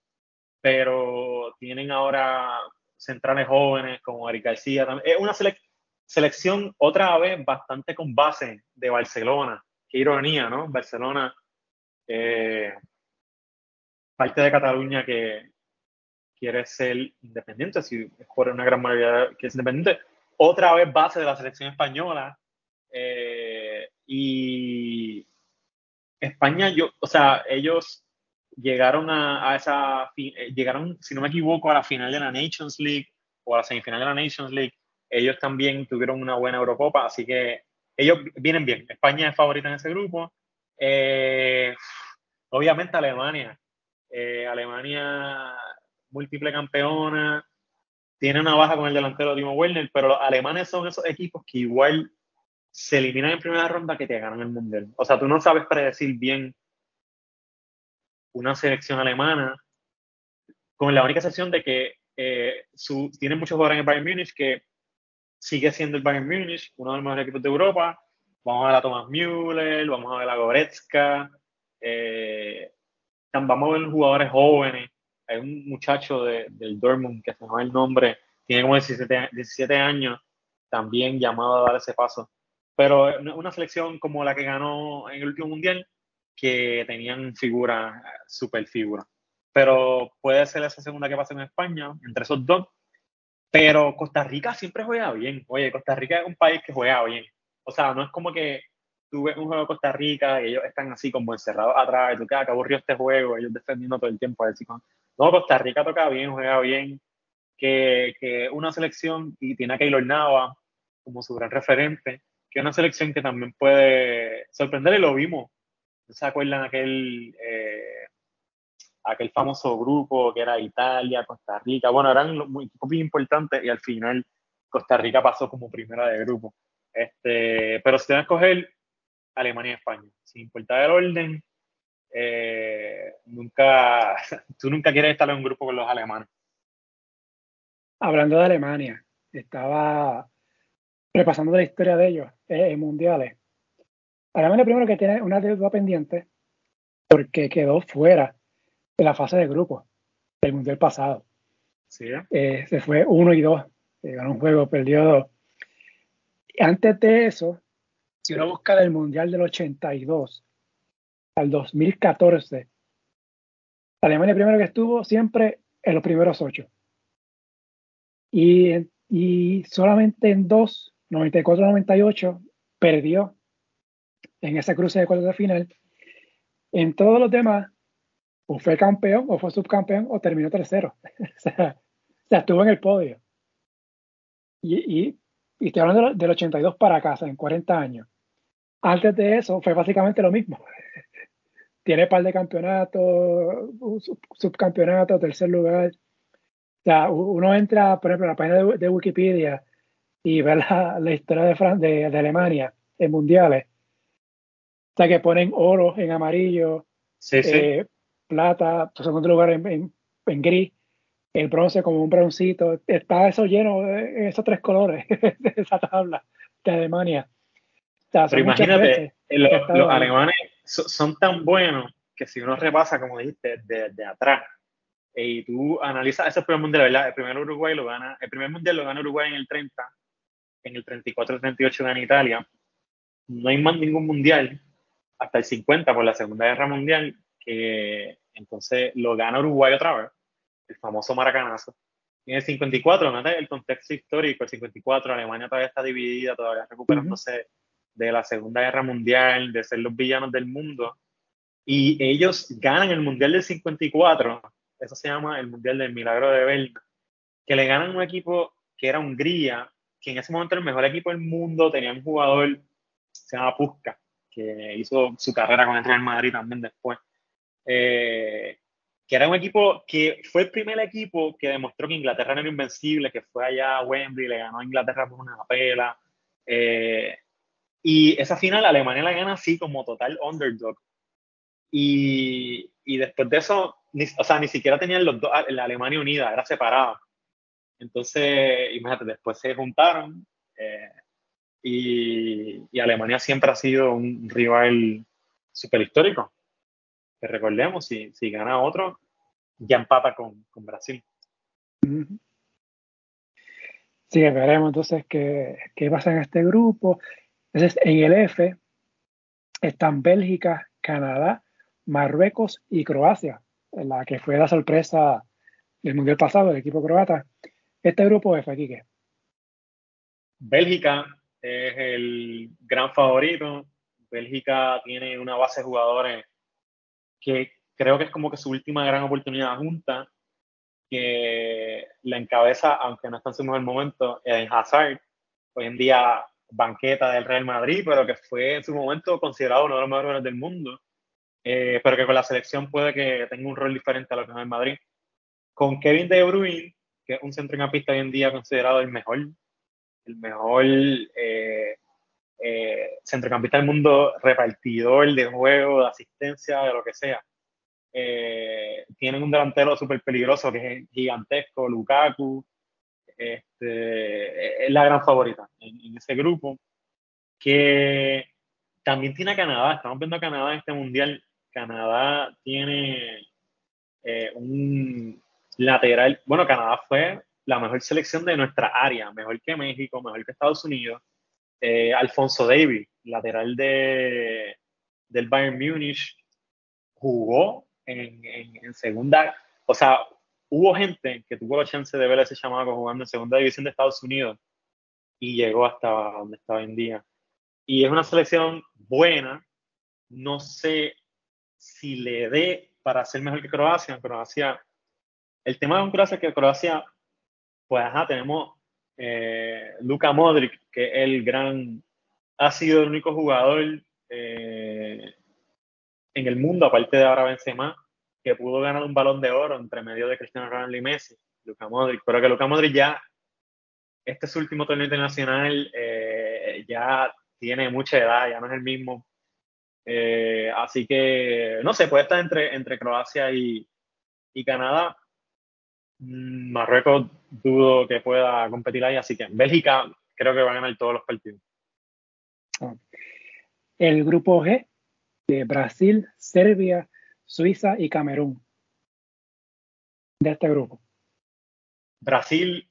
pero tienen ahora centrales jóvenes como Eric García. Es una selección selección otra vez bastante con base de Barcelona. Qué ironía, ¿no? Barcelona, eh, parte de Cataluña que quiere ser independiente, si por una gran mayoría que es independiente. Otra vez base de la selección española. Eh, y España, yo, o sea, ellos llegaron a, a esa, eh, llegaron, si no me equivoco, a la final de la Nations League o a la semifinal de la Nations League ellos también tuvieron una buena Eurocopa, así que ellos vienen bien. España es favorita en ese grupo. Eh, obviamente Alemania. Eh, Alemania múltiple campeona, tiene una baja con el delantero Timo Werner, pero los alemanes son esos equipos que igual se eliminan en primera ronda que te ganan el mundial. O sea, tú no sabes predecir bien una selección alemana, con la única excepción de que eh, su, tiene muchos jugadores en el Bayern Múnich que sigue siendo el Bayern Múnich, uno de los mejores equipos de Europa. Vamos a ver a Thomas Müller, vamos a ver a Goretzka, eh, vamos a ver jugadores jóvenes. Hay un muchacho de, del Dortmund que se llama el nombre, tiene como 17, 17 años, también llamado a dar ese paso. Pero una selección como la que ganó en el último mundial, que tenían figuras, super figuras. Pero puede ser esa segunda que pasa en España, entre esos dos. Pero Costa Rica siempre juega bien. Oye, Costa Rica es un país que juega bien. O sea, no es como que tú un juego de Costa Rica y ellos están así como encerrados atrás y tú quedas, que aburrió este juego, ellos defendiendo todo el tiempo. A ver si No, Costa Rica toca bien, juega bien. Que, que una selección, y tiene a Keylor Nava como su gran referente, que una selección que también puede sorprender y lo vimos. ¿Se acuerdan aquel, eh, aquel famoso grupo que era Italia, Costa Rica? Bueno, eran muy, muy importantes y al final Costa Rica pasó como primera de grupo. Este, pero si te van a escoger Alemania y España, sin importar el orden, eh, nunca, tú nunca quieres estar en un grupo con los alemanes. Hablando de Alemania, estaba repasando la historia de ellos eh, en mundiales. Alemania primero que tiene una deuda pendiente porque quedó fuera de la fase de grupo del mundial pasado. Sí. Eh, se fue uno y dos, ganó un juego, perdió dos. Y antes de eso, si uno busca del mundial del 82 al 2014, Alemania primero que estuvo siempre en los primeros ocho. Y, y solamente en dos 94-98 perdió en ese cruce de cuartos de final. En todos los demás, o fue campeón, o fue subcampeón, o terminó tercero. o, sea, estuvo en el podio. Y, y, estoy hablando del 82 para casa, en 40 años. Antes de eso, fue básicamente lo mismo. Tiene un par de campeonatos, subcampeonato, tercer lugar. O sea, uno entra, por ejemplo, en la página de Wikipedia y ver la, historia de, de, Alemania en mundiales. O sea, que ponen oro en amarillo, eh, plata, segundo lugar en, en, gris, el bronce como un broncito. Está eso lleno de esos tres colores de esa tabla de Alemania. Pero imagínate, los, alemanes son tan buenos que si uno repasa, como dijiste, de, de atrás, y tú analizas ese primer mundial, ¿verdad? El primer Uruguay lo gana, el primer mundial lo gana Uruguay en el 30, en el 34-38 en Italia. No hay más ningún mundial hasta el 50 por la Segunda Guerra Mundial, que entonces lo gana Uruguay otra vez, el famoso maracanazo. Y en el 54, ¿no? el contexto histórico, el 54, Alemania todavía está dividida, todavía recuperándose de la Segunda Guerra Mundial, de ser los villanos del mundo. Y ellos ganan el Mundial del 54, eso se llama el Mundial del Milagro de Berna, que le ganan un equipo que era Hungría, que en ese momento era el mejor equipo del mundo, tenía un jugador, se llama Pusca, que hizo su carrera con el Real Madrid también después. Eh, que era un equipo que fue el primer equipo que demostró que Inglaterra no era invencible, que fue allá a Wembley, le ganó a Inglaterra por una pela. Eh, y esa final Alemania la gana así como total underdog. Y, y después de eso, ni, o sea, ni siquiera tenían los dos, la Alemania unida, era separada. Entonces, imagínate, después se juntaron eh, y, Alemania siempre ha sido un rival super histórico. Que recordemos, si, si gana otro, ya empata con, con Brasil. Sí, veremos entonces qué, qué pasa en este grupo. Entonces, en el F están Bélgica, Canadá, Marruecos y Croacia, la que fue la sorpresa del Mundial pasado, el equipo croata. Este grupo F, aquí, ¿qué? Bélgica es el gran favorito. Bélgica tiene una base de jugadores que creo que es como que su última gran oportunidad junta, que la encabeza, aunque no está en su mejor momento, en Hazard. Hoy en día banqueta del Real Madrid, pero que fue en su momento considerado uno de los mejores del mundo, eh, pero que con la selección puede que tenga un rol diferente a lo que es el Madrid. Con Kevin De Bruyne, que es un centrocampista hoy en día considerado el mejor, el mejor eh, eh, centrocampista del mundo, repartidor de juego, de asistencia, de lo que sea. tienen un delantero súper peligroso que es gigantesco, Lukaku, este, es la gran favorita en, ese grupo, que también tiene a Canadá, estamos viendo a Canadá en este mundial, Canadá tiene eh, un lateral, bueno, Canadá fue la mejor selección de nuestra área, mejor que México, mejor que Estados Unidos. Eh, Alfonso Davis, lateral de, del Bayern Múnich, jugó en, en, segunda, o sea, hubo gente que tuvo la chance de ver a ese chamaco jugando en segunda división de Estados Unidos y llegó hasta donde está hoy en día. Y es una selección buena. No sé si le dé para ser mejor que Croacia. Croacia, el tema de Croacia es que Croacia, pues ajá, tenemos eh, Luka Modric, que es el gran, ha sido el único jugador eh, en el mundo, aparte de ahora Benzema, que pudo ganar un balón de oro entre medio de Cristiano Ronaldo y Messi, Luka Modric, pero que Luka Modric ya, este último torneo internacional, eh, ya tiene mucha edad, ya no es el mismo. Eh, así que, no sé, puede estar entre, entre Croacia y, y Canadá. Mm, Marruecos dudo que pueda competir ahí, así que Bélgica creo que va a ganar todos los partidos. El grupo G de Brasil, Serbia, Suiza y Camerún de este grupo. Brasil,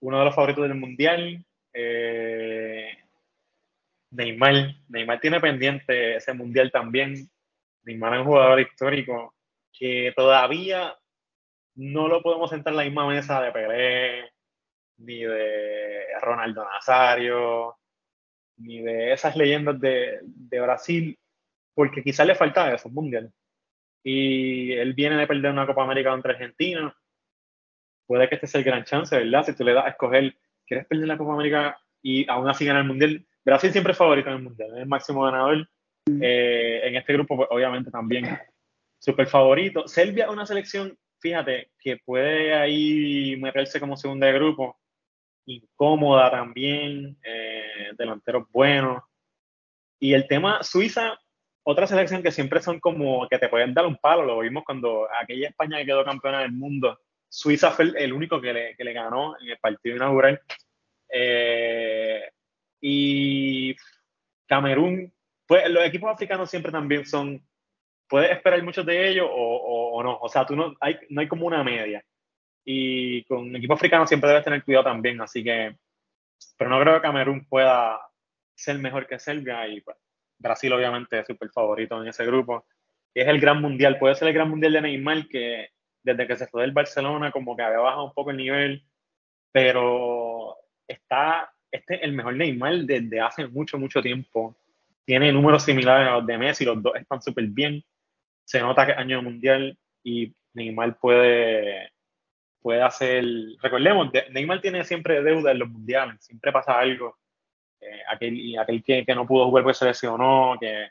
uno de los favoritos del mundial. Eh, Neymar, Neymar tiene pendiente ese mundial también. Neymar es un jugador histórico que todavía no lo podemos sentar en la misma mesa de Pelé, ni de Ronaldo Nazario, ni de esas leyendas de, de Brasil, porque quizás le falta esos mundiales y él viene de perder una Copa América contra Argentina. Puede que este sea el gran chance, ¿verdad? Si tú le das a escoger, ¿quieres perder la Copa América y aún así ganar el Mundial? Brasil siempre es favorito en el Mundial, es el máximo ganador. Eh, en este grupo, pues, obviamente, también súper favorito. Serbia es una selección, fíjate, que puede ahí meterse como segunda de grupo, incómoda también, eh, delanteros buenos. Y el tema Suiza, otra selección que siempre son como que te pueden dar un palo, lo vimos cuando aquella España que quedó campeona del mundo, Suiza fue el, único que le, que le, ganó en el partido inaugural. Eh, y Camerún, pues los equipos africanos siempre también son, puedes esperar muchos de ellos o, o, no, o sea, tú no hay, no hay como una media. Y con equipos africanos siempre debes tener cuidado también, así que, pero no creo que Camerún pueda ser mejor que Serbia y pues, Brasil obviamente es súper favorito en ese grupo. es el gran mundial, puede ser el gran mundial de Neymar que desde que se fue del Barcelona como que había bajado un poco el nivel, pero está este el mejor Neymar desde hace mucho, mucho tiempo. Tiene números similares a los de Messi, los dos están súper bien. Se nota que es año mundial y Neymar puede, puede hacer. Recordemos, Neymar tiene siempre deuda en los mundiales, siempre pasa algo aquel, aquel que, que, no pudo jugar pues se lesionó, que,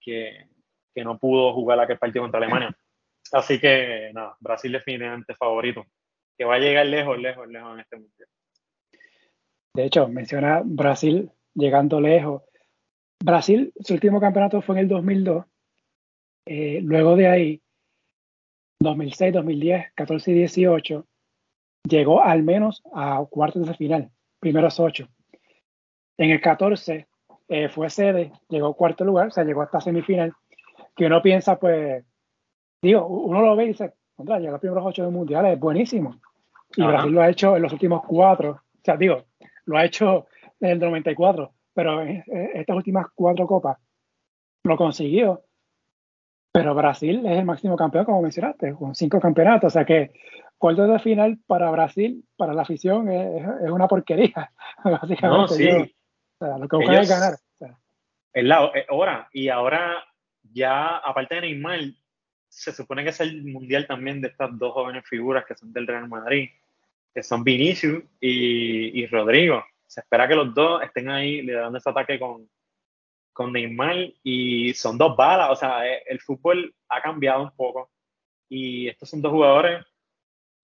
que, que, no pudo jugar aquel partido contra Alemania. Así que nada, Brasil definitivamente favorito, que va a llegar lejos, lejos, lejos en este mundial. De hecho, menciona Brasil llegando lejos. Brasil, su último campeonato fue en el 2002. Eh, luego de ahí, 2006, 2010, 14 y 18, llegó al menos a cuartos de final, primeros ocho. En el 14 eh, fue sede, llegó cuarto lugar, o sea, llegó hasta semifinal. Que uno piensa, pues, digo, uno lo ve y dice, contra, llegó a los primeros ocho de mundiales, es buenísimo. Y Brasil lo ha hecho en los últimos cuatro, o sea, digo, lo ha hecho desde el 94, pero en estas últimas cuatro copas lo consiguió. Pero Brasil es el máximo campeón, como mencionaste, con cinco campeonatos. O sea que cuarto de final para Brasil, para la afición, es, una porquería. Básicamente. No, sí lo que buscan es ganar. Es la hora. Y ahora, ya, aparte de Neymar, se supone que es el mundial también de estas dos jóvenes figuras que son del Real Madrid, que son Vinicius y, y Rodrigo. O se espera que los dos estén ahí liderando ese ataque con, con Neymar y son dos balas, o sea, eh, el fútbol ha cambiado un poco y estos son dos jugadores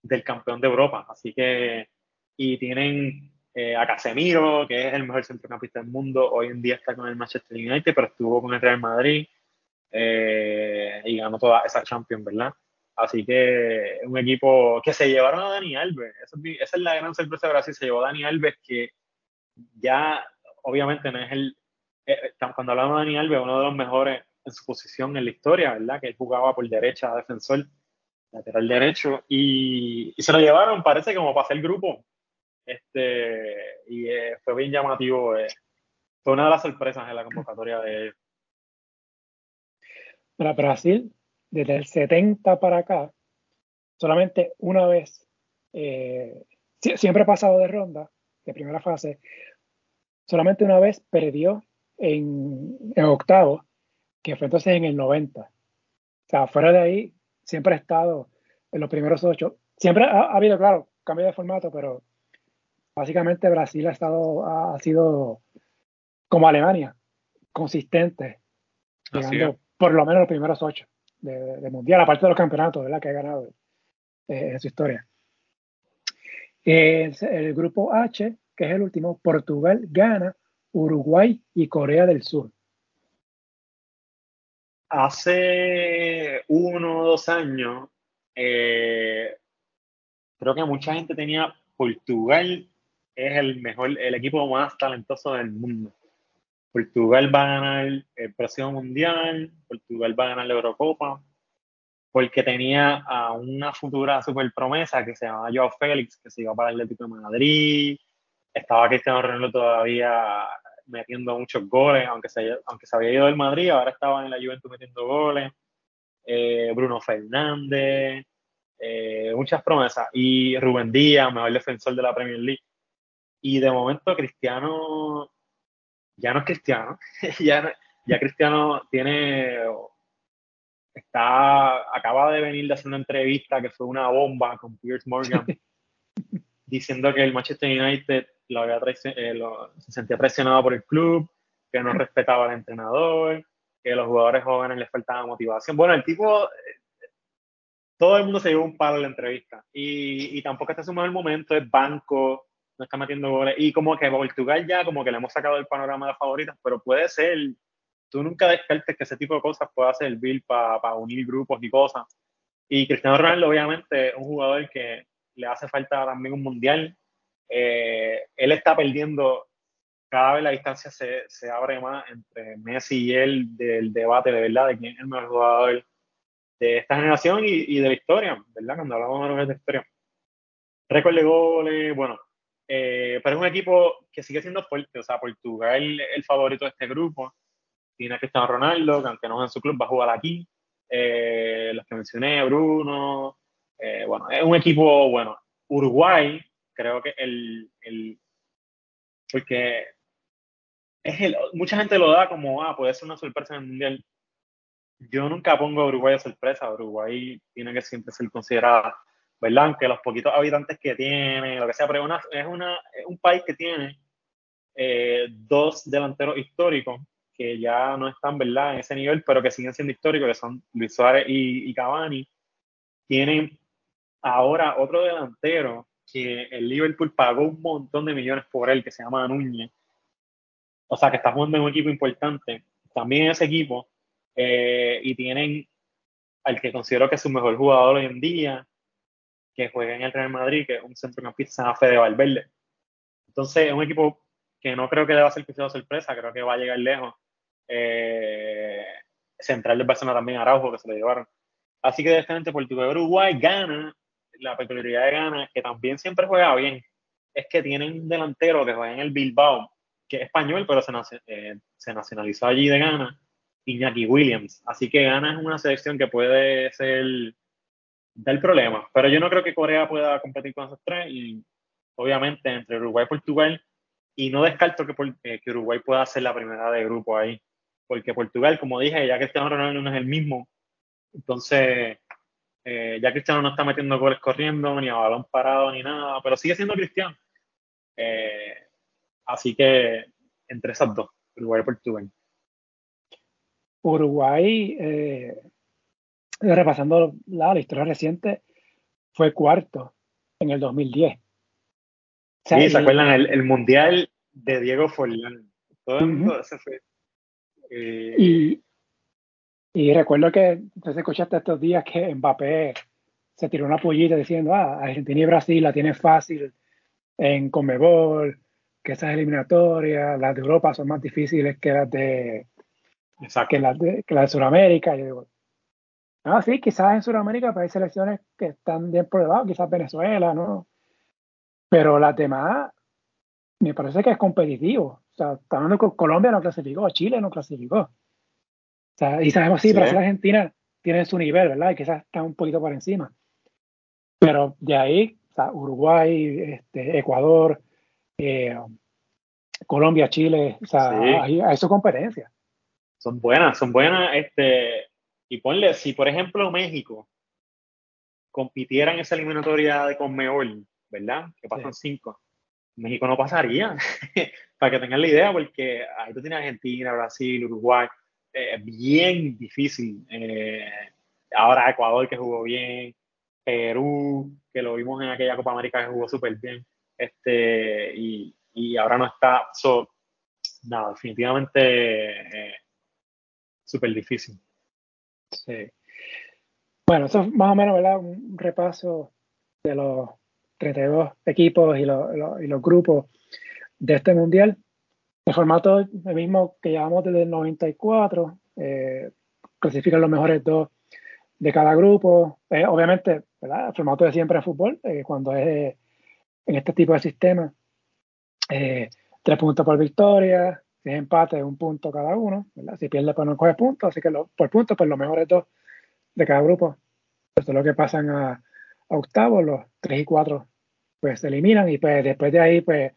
del campeón de Europa, así que, y tienen eh, a Casemiro, que es el mejor centrocampista del mundo, hoy en día está con el Manchester United, pero estuvo con el Real Madrid eh, y ganó toda esa Champions, ¿verdad? Así que un equipo que se llevaron a Dani Alves, esa es, la gran sorpresa de Brasil, se llevó a Dani Alves que ya obviamente no es el, eh, cuando hablamos de Dani Alves, uno de los mejores en su posición en la historia, ¿verdad? Que él jugaba por derecha, defensor, lateral derecho, y, se lo llevaron, parece como para hacer grupo. Este, y eh, fue bien llamativo. Eh, fue una de las sorpresas en la convocatoria de Para Brasil, desde el 70 para acá, solamente una vez, siempre ha pasado de ronda, de primera fase, solamente una vez perdió en, en octavo, que fue entonces en el 90. O sea, fuera de ahí, siempre ha estado en los primeros ocho. Siempre ha, habido, claro, cambio de formato, pero básicamente Brasil ha estado, ha, sido como Alemania, consistente, llegando por lo menos los primeros ocho de, mundial, aparte de los campeonatos, ¿verdad? Que ha ganado eh, en su historia. el grupo H, que es el último, Portugal gana Uruguay y Corea del Sur. Hace uno o dos años, eh, creo que mucha gente tenía Portugal es el mejor, el equipo más talentoso del mundo. Portugal va a ganar el próximo mundial, Portugal va a ganar la Eurocopa, porque tenía a una futura super promesa que se llamaba Joao Félix, que se iba para el Atlético de Madrid, estaba Cristiano Ronaldo todavía metiendo muchos goles, aunque se, aunque se había ido del Madrid, ahora estaba en la Juventus metiendo goles. Eh, Bruno Fernández, eh, muchas promesas. Y Rubén Díaz, mejor defensor de la Premier League. Y de momento Cristiano ya no es Cristiano, ya, ya Cristiano tiene, está, acaba de venir de hacer una entrevista que fue una bomba con Piers Morgan, diciendo que el Manchester United lo había eh, se sentía presionado por el club, que no respetaba al entrenador, que a los jugadores jóvenes les faltaba motivación. Bueno, el tipo, eh, todo el mundo se llevó un palo en la entrevista y, y tampoco está sumado el momento, es banco, no está metiendo goles y como que Portugal ya como que le hemos sacado el panorama de favoritas, pero puede ser, tú nunca descartes que ese tipo de cosas pueda servir para unir grupos y cosas. Y Cristiano Ronaldo obviamente es un jugador que le hace falta también un mundial, eh, él está perdiendo, cada vez la distancia se, se, abre más entre Messi y él del debate de verdad de quién es el mejor jugador de esta generación y, y de la historia, ¿verdad? Cuando hablamos de la historia. Récord de goles, bueno, eh, pero es un equipo que sigue siendo fuerte, o sea, Portugal el favorito de este grupo, tiene a Cristiano Ronaldo, que aunque no es en su club, va a jugar aquí, eh, los que mencioné, Bruno, bueno, es un equipo, bueno, Uruguay, creo que el, el porque es el, mucha gente lo da como, ah, puede ser una sorpresa en el Mundial. Yo nunca pongo a Uruguay a sorpresa. Uruguay tiene que siempre ser considerada, ¿verdad? Aunque los poquitos habitantes que tiene, lo que sea, pero es, una, un país que tiene eh, dos delanteros históricos que ya no están, ¿verdad?, en ese nivel, pero que siguen siendo históricos, que son Luis Suárez y, y Cavani. Tienen ahora otro delantero que el Liverpool pagó un montón de millones por él, que se llama Núñez. O sea, que está jugando en un equipo importante. También ese equipo. Eh, y tienen al que considero que es su mejor jugador hoy en día, que juega en el Real Madrid, que es un centrocampista, Fede Valverde. Entonces, es un equipo que no creo que deba ser que sea sorpresa, creo que va a llegar lejos. Eh, central del Barcelona también Araujo, que se lo llevaron. Así que, definitivamente, Portugal Uruguay gana la peculiaridad de Ghana, que también siempre juega bien, es que tienen un delantero que juega en el Bilbao, que es español, pero se, eh, nacionalizó allí de Ghana, Iñaki Williams. Así que Ghana es una selección que puede ser del problema. Pero yo no creo que Corea pueda competir con esos tres y obviamente entre Uruguay y Portugal. Y no descarto que, eh, que Uruguay pueda ser la primera de grupo ahí. Porque Portugal, como dije, ya Cristiano Ronaldo no es el mismo, entonces eh, ya Cristiano no está metiendo goles corriendo, ni a balón parado, ni nada, pero sigue siendo Cristiano. Eh, así que entre esas dos, Uruguay y Portugal. Uruguay, repasando la, historia reciente, fue cuarto en el 2010. sí, ¿se acuerdan? El, Mundial de Diego Forlán. Todo el mundo se fue. Eh, y, y recuerdo que entonces escuchaste estos días que Mbappé se tiró una pollita diciendo, ah, Argentina y Brasil la tienen fácil en Conmebol, que esas eliminatorias, las de Europa son más difíciles que las de, que las de, que las de Sudamérica. Y yo digo, ah, sí, quizás en Sudamérica hay selecciones que están bien por debajo, quizás Venezuela, ¿no? Pero las demás, me parece que es competitivo. O sea, hablando con Colombia no clasificó, Chile no clasificó y sabemos, sí, Brasil y Argentina tienen su nivel, ¿verdad? Y quizás están un poquito por encima. Pero de ahí, Uruguay, este, Ecuador, eh, Colombia, Chile, o sea, hay, su competencia. Son buenas, son buenas. Este, y ponle, si por ejemplo México compitiera en esa eliminatoria de Conmebol, ¿verdad? Que pasan cinco. México no pasaría, para que tengan la idea, porque ahí tú tienes Argentina, Brasil, Uruguay, eh, bien difícil. Eh, ahora Ecuador que jugó bien, Perú, que lo vimos en aquella Copa América que jugó súper bien, este, y, y, ahora no está. So, nada, definitivamente eh, súper difícil. Sí. Bueno, eso es más o menos ¿verdad? un repaso de los 32 equipos y los, y los grupos de este mundial. El formato es el mismo que llevamos desde el 94, eh, clasifican los mejores dos de cada grupo. Eh, obviamente, ¿verdad? el formato de siempre es fútbol, eh, cuando es en este tipo de sistema, tres puntos por victoria, si es empate, un punto cada uno. ¿verdad? Si pierde, pues no coge puntos, así que por puntos, pues los mejores dos de cada grupo. Eso es lo que pasan a, a octavos, los tres y cuatro pues se eliminan y pues después de ahí, pues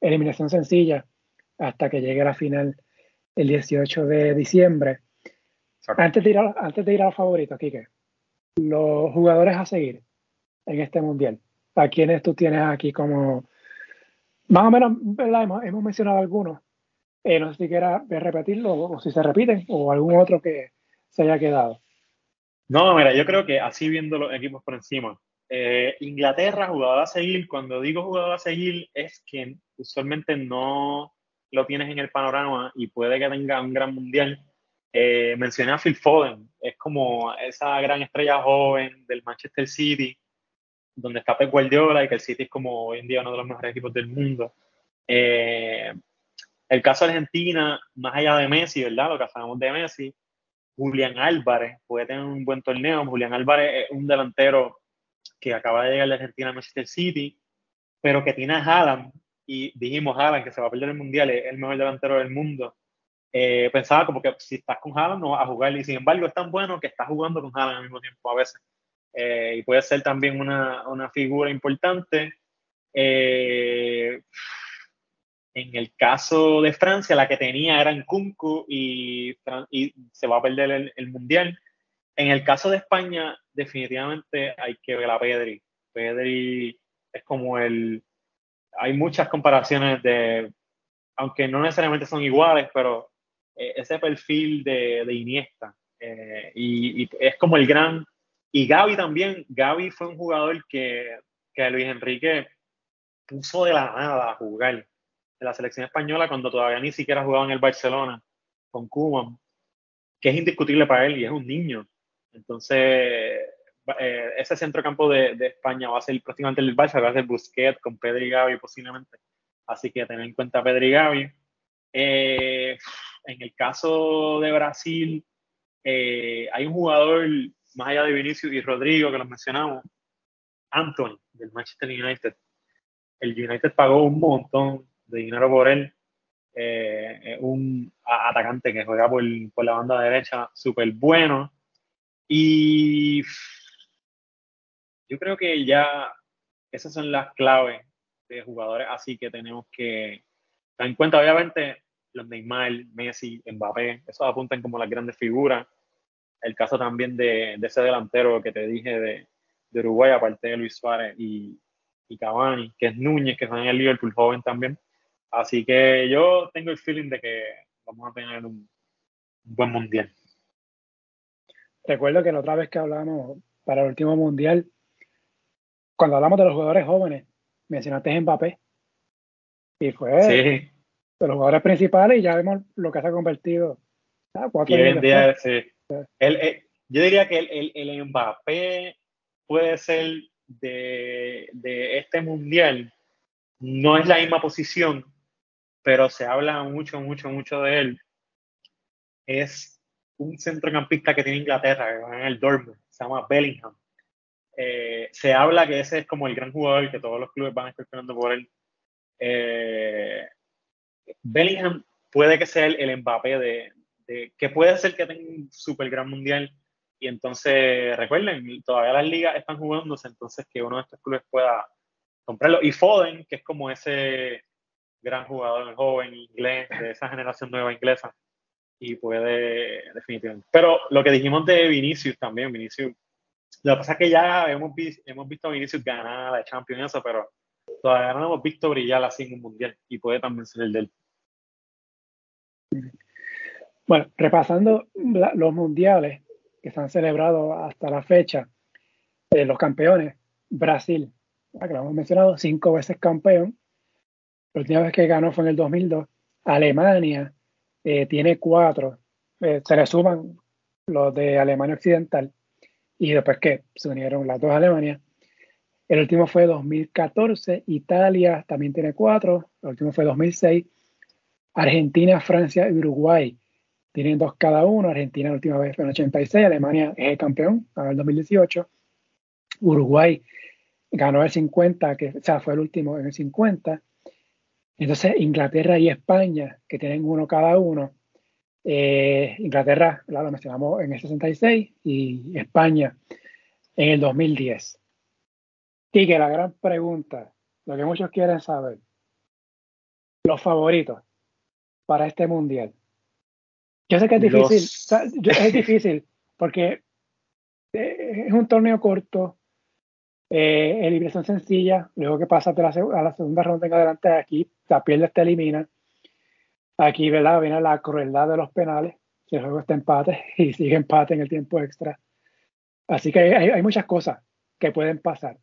eliminación sencilla hasta que llegue la final el 18 de diciembre. Antes de, ir a, antes de ir a los favoritos, Kike, los jugadores a seguir en este mundial, ¿a quiénes tú tienes aquí como, más o menos, ¿verdad? Hemos, mencionado algunos, eh, no sé si quieras repetirlo o, si se repiten o algún otro que se haya quedado. No, mira, yo creo que así viendo los equipos por encima, eh, Inglaterra, jugador a seguir, cuando digo jugador a seguir es que usualmente no lo tienes en el panorama y puede que tenga un gran mundial. Eh, mencioné a Phil Foden, es como esa gran estrella joven del Manchester City, donde está Pep Guardiola y que el City es como hoy en día uno de los mejores equipos del mundo. Eh, el caso de Argentina, más allá de Messi, ¿verdad? Lo que sabemos de Messi, Julián Álvarez puede tener un buen torneo. Julián Álvarez es un delantero que acaba de llegar de Argentina a Manchester City, pero que tiene a Haaland, y dijimos Haaland que se va a perder el mundial, es el mejor delantero del mundo. Eh, pensaba como que si estás con Haaland no vas a jugar y sin embargo es tan bueno que estás jugando con Haaland al mismo tiempo a veces. Eh, y puede ser también una, una figura importante. Eh, en el caso de Francia, la que tenía era Nkunku y, y se va a perder el, el, Mundial. En el caso de España, definitivamente hay que ver a Pedri. Pedri es como el, hay muchas comparaciones de, aunque no necesariamente son iguales, pero eh, ese perfil de, de Iniesta. Eh, y, es como el gran... Y Gaby también, Gaby fue un jugador que, que Luis Enrique puso de la nada a jugar en la selección española cuando todavía ni siquiera jugaba en el Barcelona con Cuba, que es indiscutible para él y es un niño. Entonces, eh, ese centrocampo de, de, España va a ser prácticamente el Barça, va a ser Busquets con Pedri y Gavi posiblemente. Así que tener en cuenta a Pedri y Gavi. Eh, en el caso de Brasil, eh, hay un jugador más allá de Vinicius y Rodrigo que los mencionamos, Anthony del Manchester United. El United pagó un montón de dinero por él. un atacante que juega por, por la banda derecha, súper bueno. Y yo creo que ya esas son las claves de jugadores así que tenemos que tener en cuenta. Obviamente, los Neymar, Messi, Mbappé, esos apuntan como las grandes figuras. El caso también de, ese delantero que te dije de, Uruguay, aparte de Luis Suárez y, y Cavani, que es Núñez, que está en el Liverpool joven también. Así que yo tengo el feeling de que vamos a tener un, buen mundial. Recuerdo que la otra vez que hablamos para el último mundial, cuando hablamos de los jugadores jóvenes, mencionaste Mbappé. Y fue de los jugadores principales y ya vemos lo que se ha convertido. Eh, yo diría que el, el, Mbappé puede ser de, de, este mundial, no es la misma posición, pero se habla mucho, mucho, mucho de él. Es un centrocampista que tiene Inglaterra, que va en el Dortmund, se llama Bellingham. Eh, se habla que ese es como el gran jugador que todos los clubes van a estar esperando por él. Eh, Bellingham puede que sea el, el Mbappé de, que puede ser que tenga un super gran mundial y entonces recuerden, todavía las ligas están jugándose, entonces que uno de estos clubes pueda comprarlo. Y Foden, que es como ese gran jugador joven inglés de esa generación nueva inglesa y puede definitivamente. Pero lo que dijimos de Vinicius también, Vinicius, lo que pasa es que ya hemos, hemos visto a Vinicius ganar la Champions eso, pero todavía no hemos visto brillar así en un mundial y puede también ser el del. Bueno, repasando los mundiales que se han celebrado hasta la fecha, eh, los campeones, Brasil, que lo hemos mencionado, cinco veces campeón. La última vez que ganó fue en el 2002. Alemania eh, tiene cuatro. Eh, se le suman los de Alemania Occidental y después que se unieron las dos Alemanias. El último fue 2014. Italia también tiene cuatro. El último fue 2006. Argentina, Francia y Uruguay tienen dos cada uno. Argentina la última vez fue en 86, Alemania es el campeón, en el 2018. Uruguay ganó el 50, que o sea, fue el último en el 50. Entonces, Inglaterra y España, que tienen uno cada uno. Eh, Inglaterra, lo mencionamos en el 66 y España en el 2010. Y que la gran pregunta, lo que muchos quieren saber, los favoritos para este mundial. Yo sé que es difícil, es difícil porque eh, es un torneo corto, eh, eliminación sencilla, luego que pasa a la, segunda ronda en adelante, aquí la pierde te elimina. Aquí, ¿verdad? Viene la crueldad de los penales, si el juego está empate y sigue empate en el tiempo extra. Así que hay, hay muchas cosas que pueden pasar.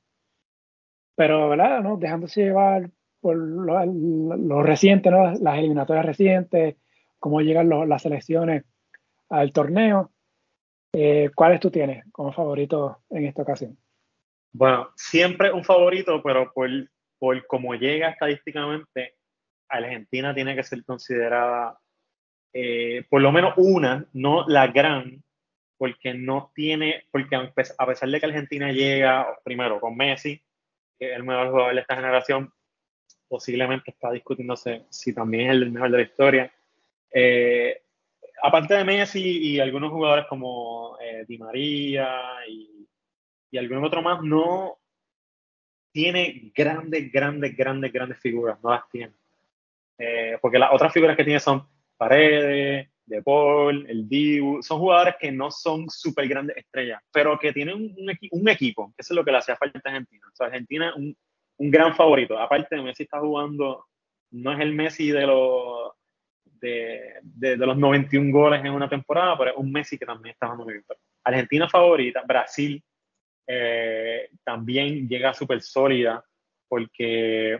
Pero, ¿verdad? ¿no? Dejándose llevar por lo, lo reciente, ¿no? Las eliminatorias recientes, cómo llegan las selecciones al torneo. Eh, ¿Cuáles tú tienes como favorito en esta ocasión? Bueno, siempre un favorito, pero por, por cómo llega estadísticamente, Argentina tiene que ser considerada eh, por lo menos una, no la gran, porque no tiene, porque a pesar de que Argentina llega primero con Messi, que es el mejor jugador de esta generación, posiblemente está discutiéndose si también es el mejor de la historia. Eh, aparte de Messi y algunos jugadores como eh, Di María y, y algún otro más, no tiene grandes, grandes, grandes, grandes figuras, no las tiene. Eh, porque las otras figuras que tiene son Paredes, De Paul, el Dibu, son jugadores que no son súper grandes estrellas, pero que tienen un, equipo, eso es lo que le hacía falta a Argentina. Argentina un, un gran favorito. Aparte Messi está jugando, no es el Messi de los de, de, los 91 goles en una temporada, pero es un Messi que también está jugando muy bien. Argentina favorita, Brasil eh, también llega súper sólida porque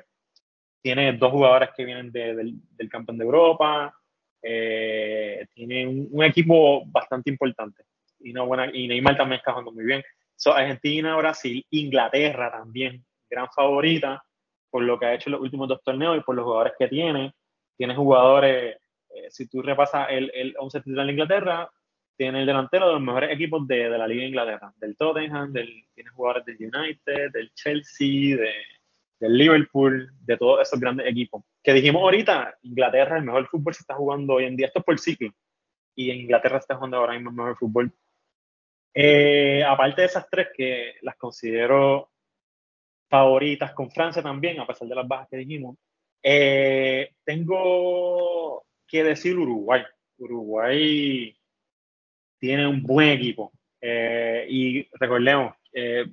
tiene dos jugadores que vienen del, del, campeón de Europa, eh, tiene un, equipo bastante importante y, no buena, y Neymar también está jugando muy bien. Argentina, Brasil, Inglaterra también, gran favorita por lo que ha hecho en los últimos dos torneos y por los jugadores que tiene. Tiene jugadores eh, si tú repasas el, el 11 titular de Inglaterra, tiene el delantero de los mejores equipos de, de la Liga de Inglaterra, del Tottenham, del, tiene jugadores del United, del Chelsea, de, del Liverpool, de todos esos grandes equipos. Que dijimos ahorita, Inglaterra, el mejor fútbol se está jugando hoy en día, esto es por ciclo, y en Inglaterra está jugando ahora mismo el mejor fútbol. Eh, aparte de esas tres que las considero favoritas con Francia también, a pesar de las bajas que dijimos, eh, tengo que decir Uruguay. Uruguay tiene un buen equipo. Eh, y recordemos, eh,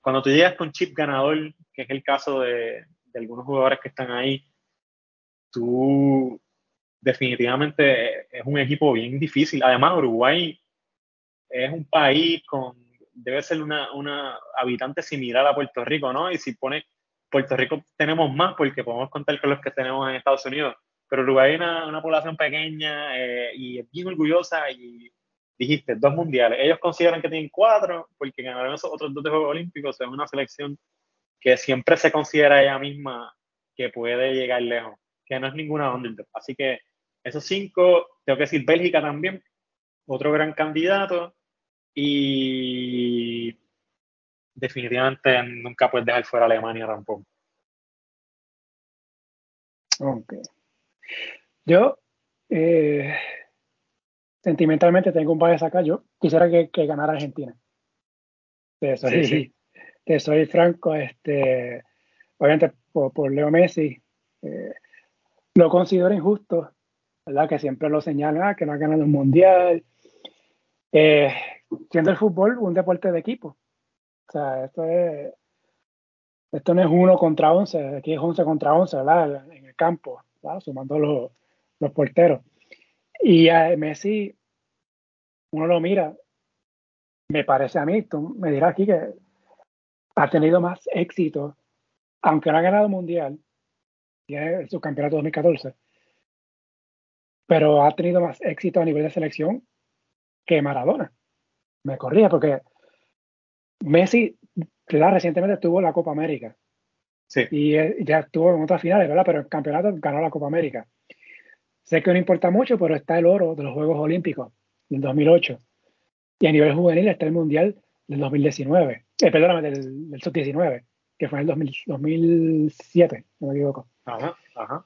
cuando tú llegas con chip ganador, que es el caso de, algunos jugadores que están ahí, tú definitivamente es un equipo bien difícil. Además, Uruguay es un país con, debe ser una, una habitante similar a Puerto Rico, ¿no? Y si pone Puerto Rico tenemos más porque podemos contar con los que tenemos en Estados Unidos, pero Uruguay es una, una población pequeña eh, y es bien orgullosa y dijiste, dos mundiales. Ellos consideran que tienen cuatro porque ganaron esos otros dos de Juegos Olímpicos. Es una selección que siempre se considera ella misma que puede llegar lejos, que no es ninguna underdog. Así que esos cinco, tengo que decir Bélgica también, otro gran candidato. Y definitivamente nunca puedes dejar fuera Alemania tampoco. Ok. Yo, eh, sentimentalmente tengo un bias acá. Yo quisiera que, ganara Argentina. Te soy, Te soy franco. Este, obviamente por, Leo Messi. Eh, lo considero injusto, ¿verdad? Que siempre lo señalan, ah, que no ha ganado un mundial. Eh, siendo el fútbol un deporte de equipo. O sea, esto es. Esto no es uno contra once, aquí es once contra once, ¿verdad? En el campo, ¿verdad? sumando los, los porteros. Y a Messi, uno lo mira, me parece a mí, tú me dirás aquí que ha tenido más éxito, aunque no ha ganado mundial, tiene su campeonato 2014, pero ha tenido más éxito a nivel de selección que Maradona. Me corría porque Messi, recientemente tuvo la Copa América. Sí. Y ya estuvo en otras finales, ¿verdad? Pero el campeonato ganó la Copa América. Sé que no importa mucho, pero está el oro de los Juegos Olímpicos del 2008. Y a nivel juvenil está el Mundial del 2019. Eh, perdóname, del, del sub-19, que fue en el 2007, no me equivoco. Ajá, ajá.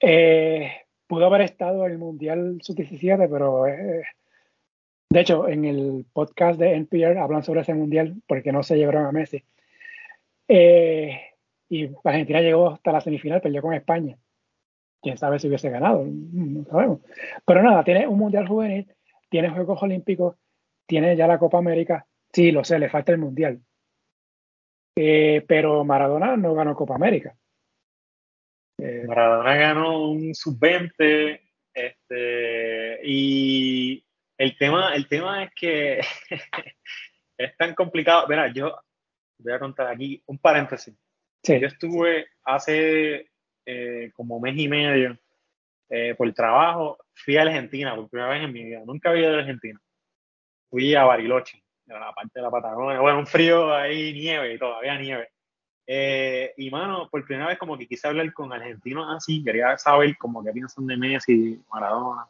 Eh, pudo haber estado en el Mundial sub-17, pero eh, de hecho, en el podcast de NPR hablan sobre ese Mundial porque no se llevaron a Messi. Eh, y Argentina llegó hasta la semifinal, perdió con España quién sabe si hubiese ganado, no sabemos. Pero nada, tiene un Mundial Juvenil, tiene Juegos Olímpicos, tiene ya la Copa América. Sí, lo sé, le falta el Mundial. Eh, pero Maradona no ganó Copa América. Eh, Maradona ganó un sub-20 este, y el tema, el tema es que es tan complicado. Mira, yo voy a contar aquí un paréntesis. Yo estuve hace eh, como mes y medio eh, por trabajo, fui a Argentina por primera vez en mi vida. Nunca había ido a Argentina. Fui a Bariloche, en la parte de la Patagonia. Bueno, un frío ahí, nieve y todavía nieve. Eh, y mano, por primera vez como que quise hablar con argentinos así, quería saber como qué piensan de Messi, Maradona.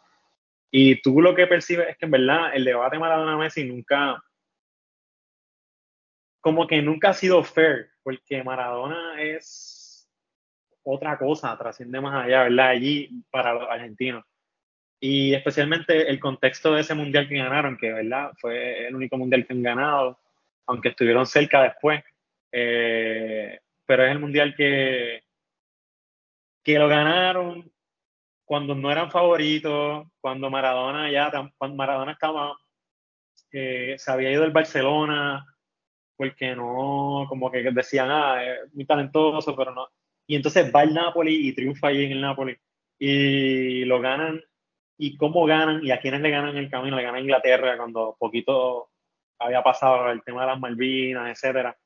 Y tú lo que percibes es que en verdad el debate Maradona-Messi nunca, como que nunca ha sido fair, porque Maradona es otra cosa, trasciende más allá, ¿verdad? Allí para los argentinos. Y especialmente el contexto de ese mundial que ganaron, que, ¿verdad? Fue el único mundial que han ganado, aunque estuvieron cerca después. Eh, pero es el mundial que, que lo ganaron cuando no eran favoritos, cuando Maradona ya, cuando Maradona estaba, eh, se había ido del Barcelona, porque no, como que decían, ah, es muy talentoso, pero no, y entonces va el Napoli y triunfa ahí en el Napoli. Y lo ganan. ¿Y cómo ganan? ¿Y a quiénes le ganan el camino? Le ganan a Inglaterra cuando poquito había pasado el tema de las Malvinas, etcétera.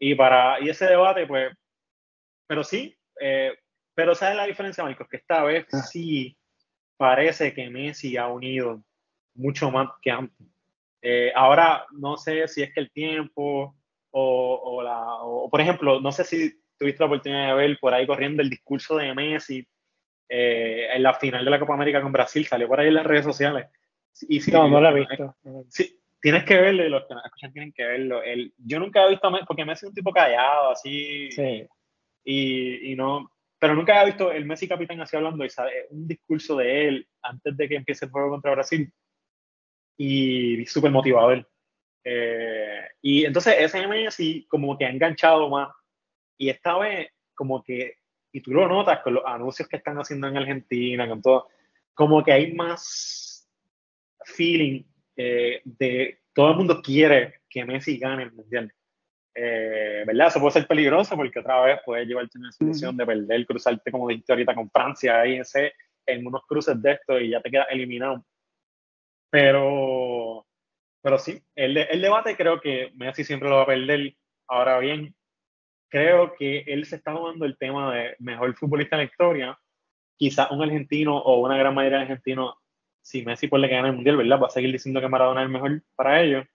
Y para y ese debate, pues, pero sí, eh, pero ¿sabes la diferencia, Marcos? Que esta vez ah. sí parece que Messi ha unido mucho más que antes. Eh, ahora no sé si es que el tiempo o, o la, o, por ejemplo, no sé si tuviste la oportunidad de ver por ahí corriendo el discurso de Messi eh, en la final de la Copa América con Brasil, salió por ahí en las redes sociales. Y no, no lo he visto. Sí, tienes que verlo y los que nos escuchan tienen que verlo. El, yo nunca he visto a Messi, porque Messi es un tipo callado, así. Sí. Y, y no, pero nunca he visto el Messi capitán así hablando y sabe, un discurso de él antes de que empiece el juego contra Brasil. Y súper motivador. Eh, y entonces ese Messi como que ha enganchado más y esta vez, como que, y tú lo notas con los anuncios que están haciendo en Argentina, con todo, como que hay más feeling eh, de todo el mundo quiere que Messi gane el mundial. Eh, ¿Verdad? Eso puede ser peligroso porque otra vez puedes llevarte una situación de perder, cruzarte como dijiste ahorita con Francia ahí ese, en unos cruces de esto y ya te quedas eliminado. Pero, pero sí, el, el debate creo que Messi siempre lo va a perder. Ahora bien, creo que él se está tomando el tema de mejor futbolista en la historia. Quizás un argentino o una gran mayoría de argentinos, si Messi puede ganar el mundial, ¿verdad? Va a seguir diciendo que Maradona es el mejor para ellos.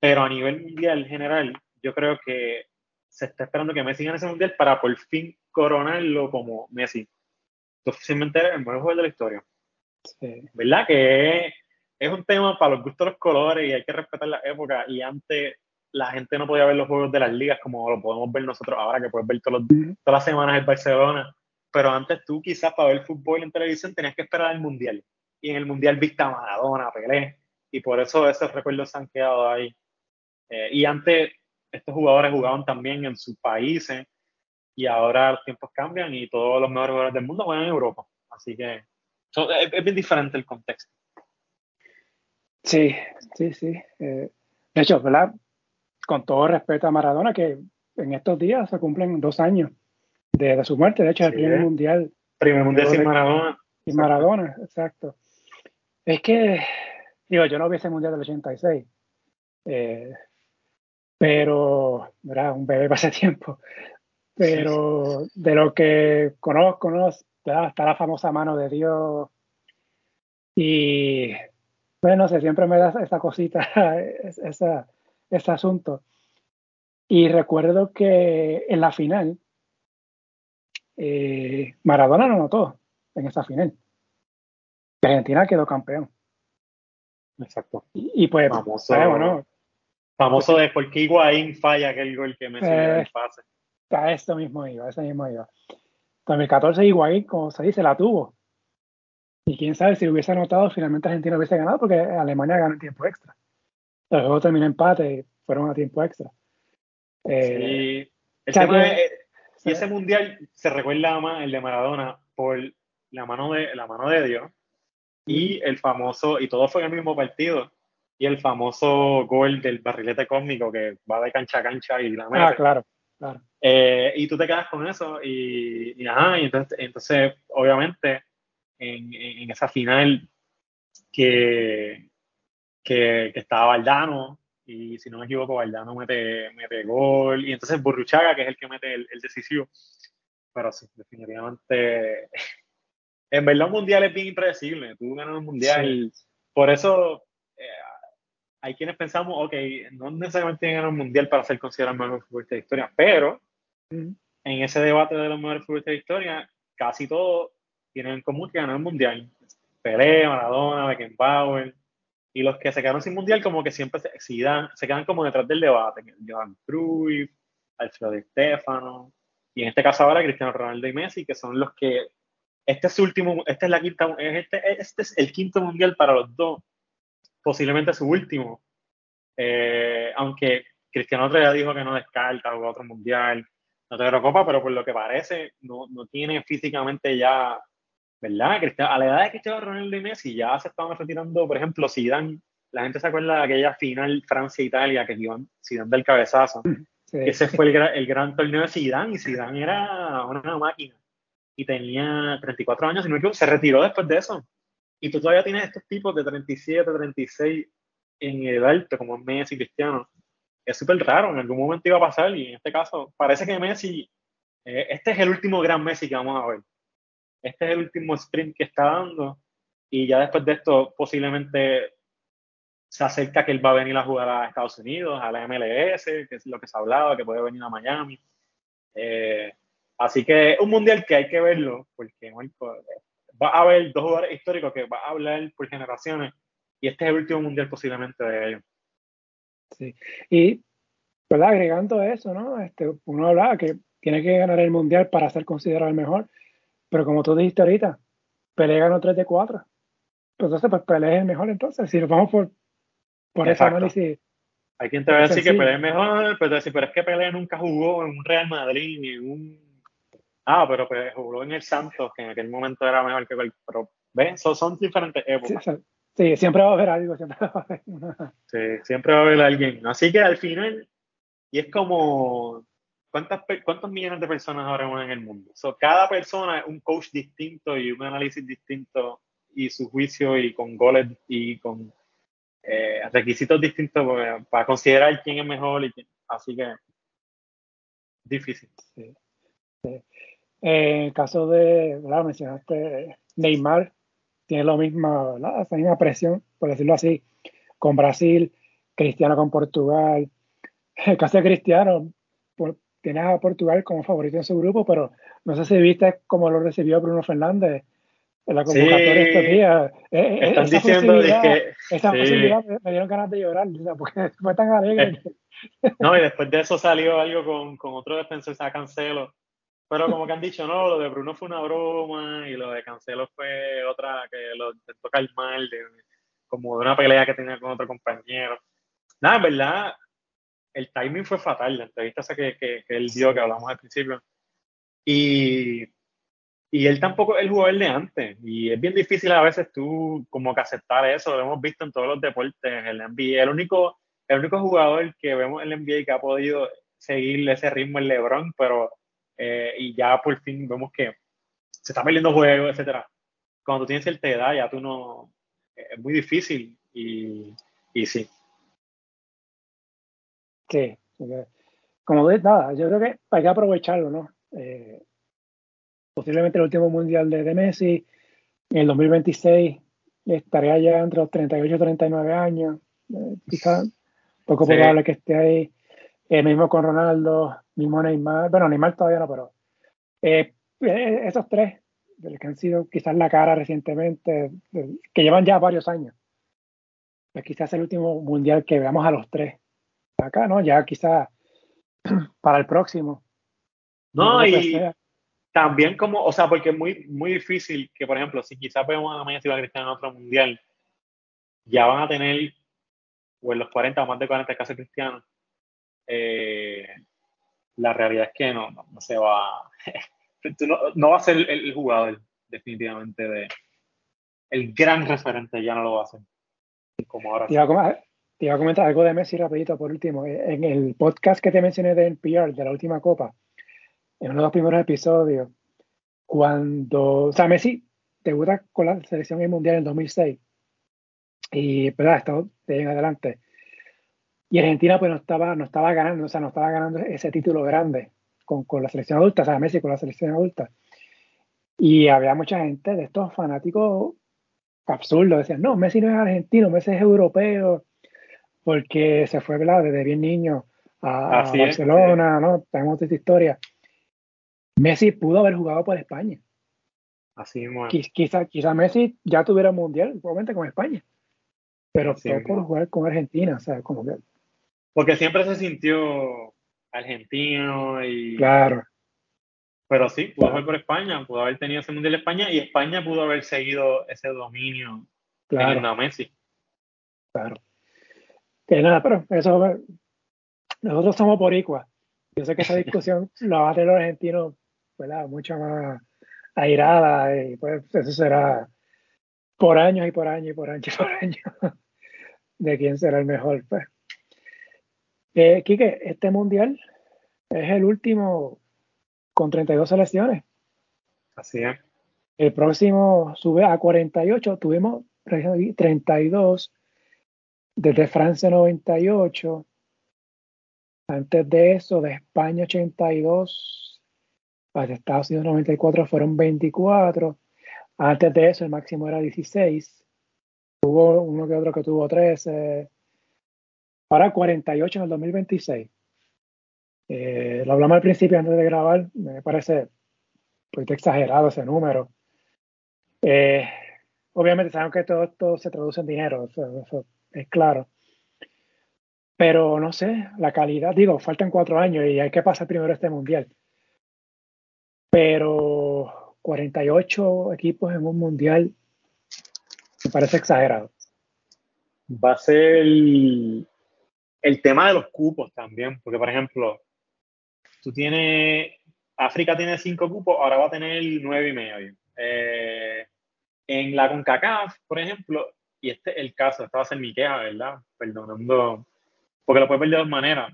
Pero a nivel mundial general, yo creo que se está esperando que Messi gane ese mundial para por fin coronarlo como Messi. Oficialmente el mejor jugador de la historia. ¿Verdad? Que es, un tema para los gustos de los colores y hay que respetar la época. Y antes la gente no podía ver los juegos de las ligas como lo podemos ver nosotros ahora, que puedes ver todas las semanas el Barcelona. Pero antes tú quizás para ver fútbol en televisión tenías que esperar al Mundial. Y en el Mundial viste a Maradona, Pelé. Y por eso esos recuerdos se han quedado ahí. Eh, y antes estos jugadores jugaban también en sus países y ahora los tiempos cambian y todos los mejores jugadores del mundo juegan en Europa. Así que es, bien diferente el contexto. Sí, sí, sí. Eh, de hecho, ¿verdad? Con todo respeto a Maradona, que en estos días se cumplen dos años de, su muerte. De hecho, el primer mundial. Primer mundial sin Maradona. Sin Maradona, exacto. Es que, digo, yo no vi ese mundial del 86. Eh, pero, ¿verdad? Un bebé pasa tiempo. Pero de lo que conozco, ¿no? Está la famosa mano de Dios. Y, bueno, no sé, siempre me da esa cosita, esa, ese asunto. Y recuerdo que en la final, eh, Maradona lo notó en esa final. Argentina quedó campeón. Exacto. Y, pues, Famoso, bueno, Famoso de por qué Higuaín falla aquel gol que me eh, el pase. A esto mismo iba, eso mismo iba. 2014 Higuaín, como se dice, la tuvo. Y quién sabe si hubiese anotado, finalmente Argentina hubiese ganado porque Alemania ganó en tiempo extra. El juego terminó empate fueron a tiempo extra. Eh, sí. y ese mundial se recuerda más el de Maradona por la mano de, la mano de Dios y el famoso, y todo fue en el mismo partido, y el famoso gol del barrilete cósmico que va de cancha a cancha y la mete. Ah, claro, claro. Eh, y tú te quedas con eso y, y ajá, y entonces, entonces obviamente en, en, esa final que, que, que, estaba Valdano y si no me equivoco Valdano mete, mete gol y entonces Burruchaga que es el que mete el, decisivo. Pero sí, definitivamente en verdad un mundial es bien impredecible tú ganas un mundial por eso eh, hay quienes pensamos, ok, no necesariamente tienen que ganar un mundial para ser considerado el mejor futbolista de historia, pero en ese debate de los mejores futbolistas de historia, casi todos tienen en común que ganar un mundial. Pelé, Maradona, Beckenbauer, y los que se quedaron sin mundial como que siempre se, se quedan como detrás del debate. Johan Cruyff, Alfredo Stefano, y en este caso ahora Cristiano Ronaldo y Messi, que son los que este es último, este es la quinta, este, este es el quinto mundial para los dos posiblemente su último. Eh, aunque Cristiano otro dijo que no descarta otro mundial, no te Copa, pero por lo que parece, no, no tiene físicamente ya, ¿verdad? a la edad de Cristiano Ronaldo y Messi ya se estaban retirando, por ejemplo, Zidane, la gente se acuerda de aquella final Francia-Italia que iban Zidane del cabezazo. Ese fue el, el, gran torneo de Zidane y Zidane era una máquina y tenía 34 años, y no se retiró después de eso y tú todavía tienes estos tipos de 37, 36 en el alto, como Messi, Cristiano. Es súper raro, en algún momento iba a pasar y en este caso parece que Messi, eh, este es el último gran Messi que vamos a ver. Este es el último sprint que está dando y ya después de esto posiblemente se acerca que él va a venir a jugar a Estados Unidos, a la MLS, que es lo que se hablaba, que puede venir a Miami. Eh, así que un mundial que hay que verlo, porque va a haber dos jugadores históricos que va a hablar por generaciones y este es el último mundial posiblemente de ellos. Sí, y agregando eso, ¿no? Este, uno hablaba que tiene que ganar el mundial para ser considerado el mejor, pero como tú dijiste ahorita, Pelé ganó 3 de 4. Entonces, pues Pelé es el mejor entonces, si nos vamos por, por ese análisis. Hay quien te va a decir que Pelé es mejor, pero, pero es que Pelé nunca jugó en un Real Madrid ni en un Ah, pero pues, jugó en el Santos, que en aquel momento era mejor que el. Pero, ¿ves? Son, diferentes épocas. Sí, siempre va a haber algo, siempre va a haber. sí, siempre va a haber alguien. Así que al final, Y es como, ¿cuántas, ¿cuántos millones de personas habremos en el mundo? So, cada persona es un coach distinto y un análisis distinto y su juicio y con goles y con eh, requisitos distintos pues, para considerar quién es mejor y quién. Así que difícil. Sí. en el caso de, ¿verdad? mencionaste Neymar, tiene lo misma, la misma presión, por decirlo así, con Brasil, Cristiano con Portugal. El caso de Cristiano, tiene a Portugal como favorito en su grupo, pero no sé si viste cómo lo recibió Bruno Fernández en la convocatoria estos días. Eh, eh, Están diciendo que. Esa posibilidad me, dieron ganas de llorar, porque fue tan alegre. No, y después de eso salió algo con, con otro defensor, sea Cancelo. Pero como que han dicho, no, lo de Bruno fue una broma y lo de Cancelo fue otra que lo intentó calmar, de, como de una pelea que tenía con otro compañero. Nada, en verdad, el timing fue fatal, la entrevista esa que, que, que él dio, que hablamos al principio. Y y él tampoco es el jugador de antes. Y es bien difícil a veces tú como que aceptar eso. Lo hemos visto en todos los deportes, en el NBA. El único, el único jugador que vemos en el NBA que ha podido seguir ese ritmo es LeBron, pero eh, y ya por fin vemos que se está perdiendo juegos, etcétera. Cuando tú tienes cierta edad ya tú no... Es muy difícil y, y sí. Sí, como ves, nada, yo creo que hay que aprovecharlo, ¿no? Eh, posiblemente el último mundial de, Messi. En el 2026 estaría ya entre los 38 y 39 años. Eh, quizás poco probable que esté ahí. Eh, mismo con Ronaldo, mismo Neymar. Bueno, Neymar todavía no, pero eh, esos tres, que han sido quizás la cara recientemente, que llevan ya varios años. Pues quizás el último mundial que veamos a los tres. Acá, ¿no? Ya quizás para el próximo. No, y, también como, o sea, porque es muy, muy difícil que, por ejemplo, si quizás vemos a Messi y a Cristiano en otro mundial, ya van a tener, o en los 40 o más de 40 casos cristianos, eh, la realidad es que no, no, se va, no, no, va a ser el, jugador definitivamente de, el gran referente ya no lo va a hacer. Como ahora. Iba, a, te iba a comentar algo de Messi rapidito por último. En el podcast que te mencioné de NPR, de la última copa, en uno de los primeros episodios, cuando, o sea, Messi debuta con la selección en mundial en 2006 y, ¿verdad? Estado de en adelante. Y Argentina pues no estaba, no estaba ganando, o sea, no estaba ganando ese título grande con, con la selección adulta, o sea, Messi con la selección adulta. Y había mucha gente de estos fanáticos absurdos, decían, no, Messi no es argentino, Messi es europeo, porque se fue, ¿verdad? Desde bien niño a, Barcelona, ¿no? Tenemos esta historia. Messi pudo haber jugado por España. Así es. Quizá, quizá Messi ya tuviera un mundial, probablemente con España. Pero optó por jugar con Argentina, o sea, como que. Porque siempre se sintió argentino y. Claro. Pero sí, pudo jugar por España, pudo haber tenido ese mundial de España y España pudo haber seguido ese dominio claro. en Messi. Claro. Que nada, pero eso. Nosotros somos por igual. Yo sé que esa discusión la va a tener los argentinos ¿verdad? mucho más airada y pues eso será por años y por años y por años y por años de quién será el mejor. Pues. Eh, Quique, este mundial es el último con 32 selecciones. Así es. El próximo sube a 48. Tuvimos 32 desde Francia 98. Antes de eso, de España 82 para Estados Unidos 94 fueron 24. Antes de eso el máximo era 16. Hubo uno que otro que tuvo 13. Ahora 48 en el 2026. Eh, lo hablamos al principio antes de grabar. Me parece un exagerado ese número. Eh, obviamente sabemos que todo esto se traduce en dinero. eso es claro. Pero no sé, la calidad, digo, faltan cuatro años y hay que pasar primero este mundial pero 48 equipos en un mundial me parece exagerado. Va a ser el, tema de los cupos también, porque por ejemplo, tú tienes, África tiene cinco cupos, ahora va a tener nueve y medio. Eh, en la CONCACAF, por ejemplo, y este es el caso, esta va a ser mi queja, ¿verdad? Perdonando, porque lo puedes ver de dos maneras.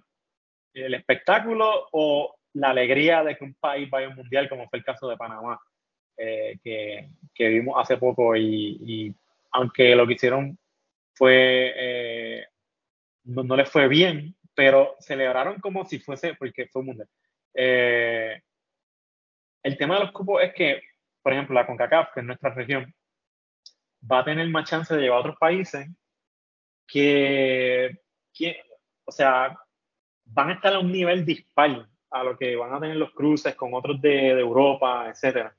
el espectáculo o la alegría de que un país vaya a un mundial, como fue el caso de Panamá, eh, que, que, vimos hace poco y, aunque lo que hicieron fue, eh, no, no, les fue bien, pero celebraron como si fuese, porque fue un mundial. Eh, el tema de los cupos es que, por ejemplo, la CONCACAF, que es nuestra región, va a tener más chance de llevar a otros países que, que, o sea, van a estar a un nivel dispar a lo que van a tener los cruces con otros de, de Europa, etcétera.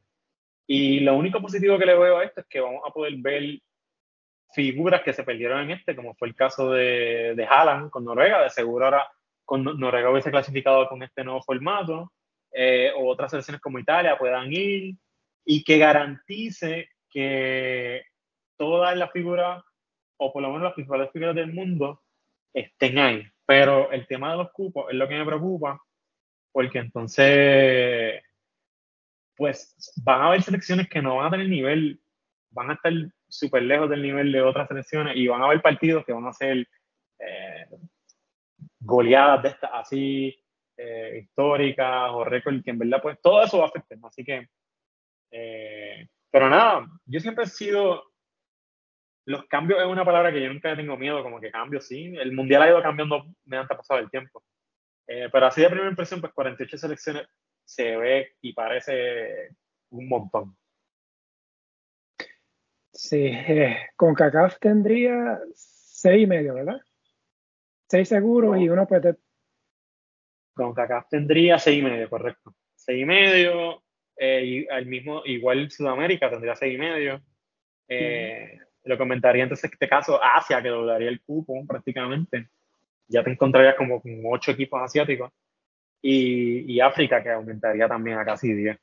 Y lo único positivo que le veo a esto es que vamos a poder ver figuras que se perdieron en este, como fue el caso de, de Haaland con Noruega, de seguro ahora con Noruega hubiese clasificado con este nuevo formato, eh, o otras selecciones como Italia puedan ir, y que garantice que todas las figuras, o por lo menos las principales figuras del mundo, estén ahí. Pero el tema de los cupos es lo que me preocupa, porque entonces, pues van a haber selecciones que no van a tener nivel, van a estar súper lejos del nivel de otras selecciones y van a haber partidos que van a ser eh, goleadas de estas así eh, históricas o récord que en verdad pues todo eso va a afectar. Así que, eh, pero nada, yo siempre he sido, los cambios es una palabra que yo nunca tengo miedo, como que cambio, sí. El mundial ha ido cambiando mediante pasado el tiempo. Eh, pero así de primera impresión, pues 48 selecciones se ve y parece un montón. Sí, eh, con CACAF tendría seis y medio, ¿verdad? Seis seguros y uno puede. Con CACAF tendría seis y medio, correcto. Seis y medio, eh, y al mismo, igual Sudamérica tendría seis y medio. Eh, lo comentaría entonces en este caso Asia, que doblaría el cupo prácticamente. Ya te encontrarías como con ocho equipos asiáticos. Y, y África, que aumentaría también a casi 10.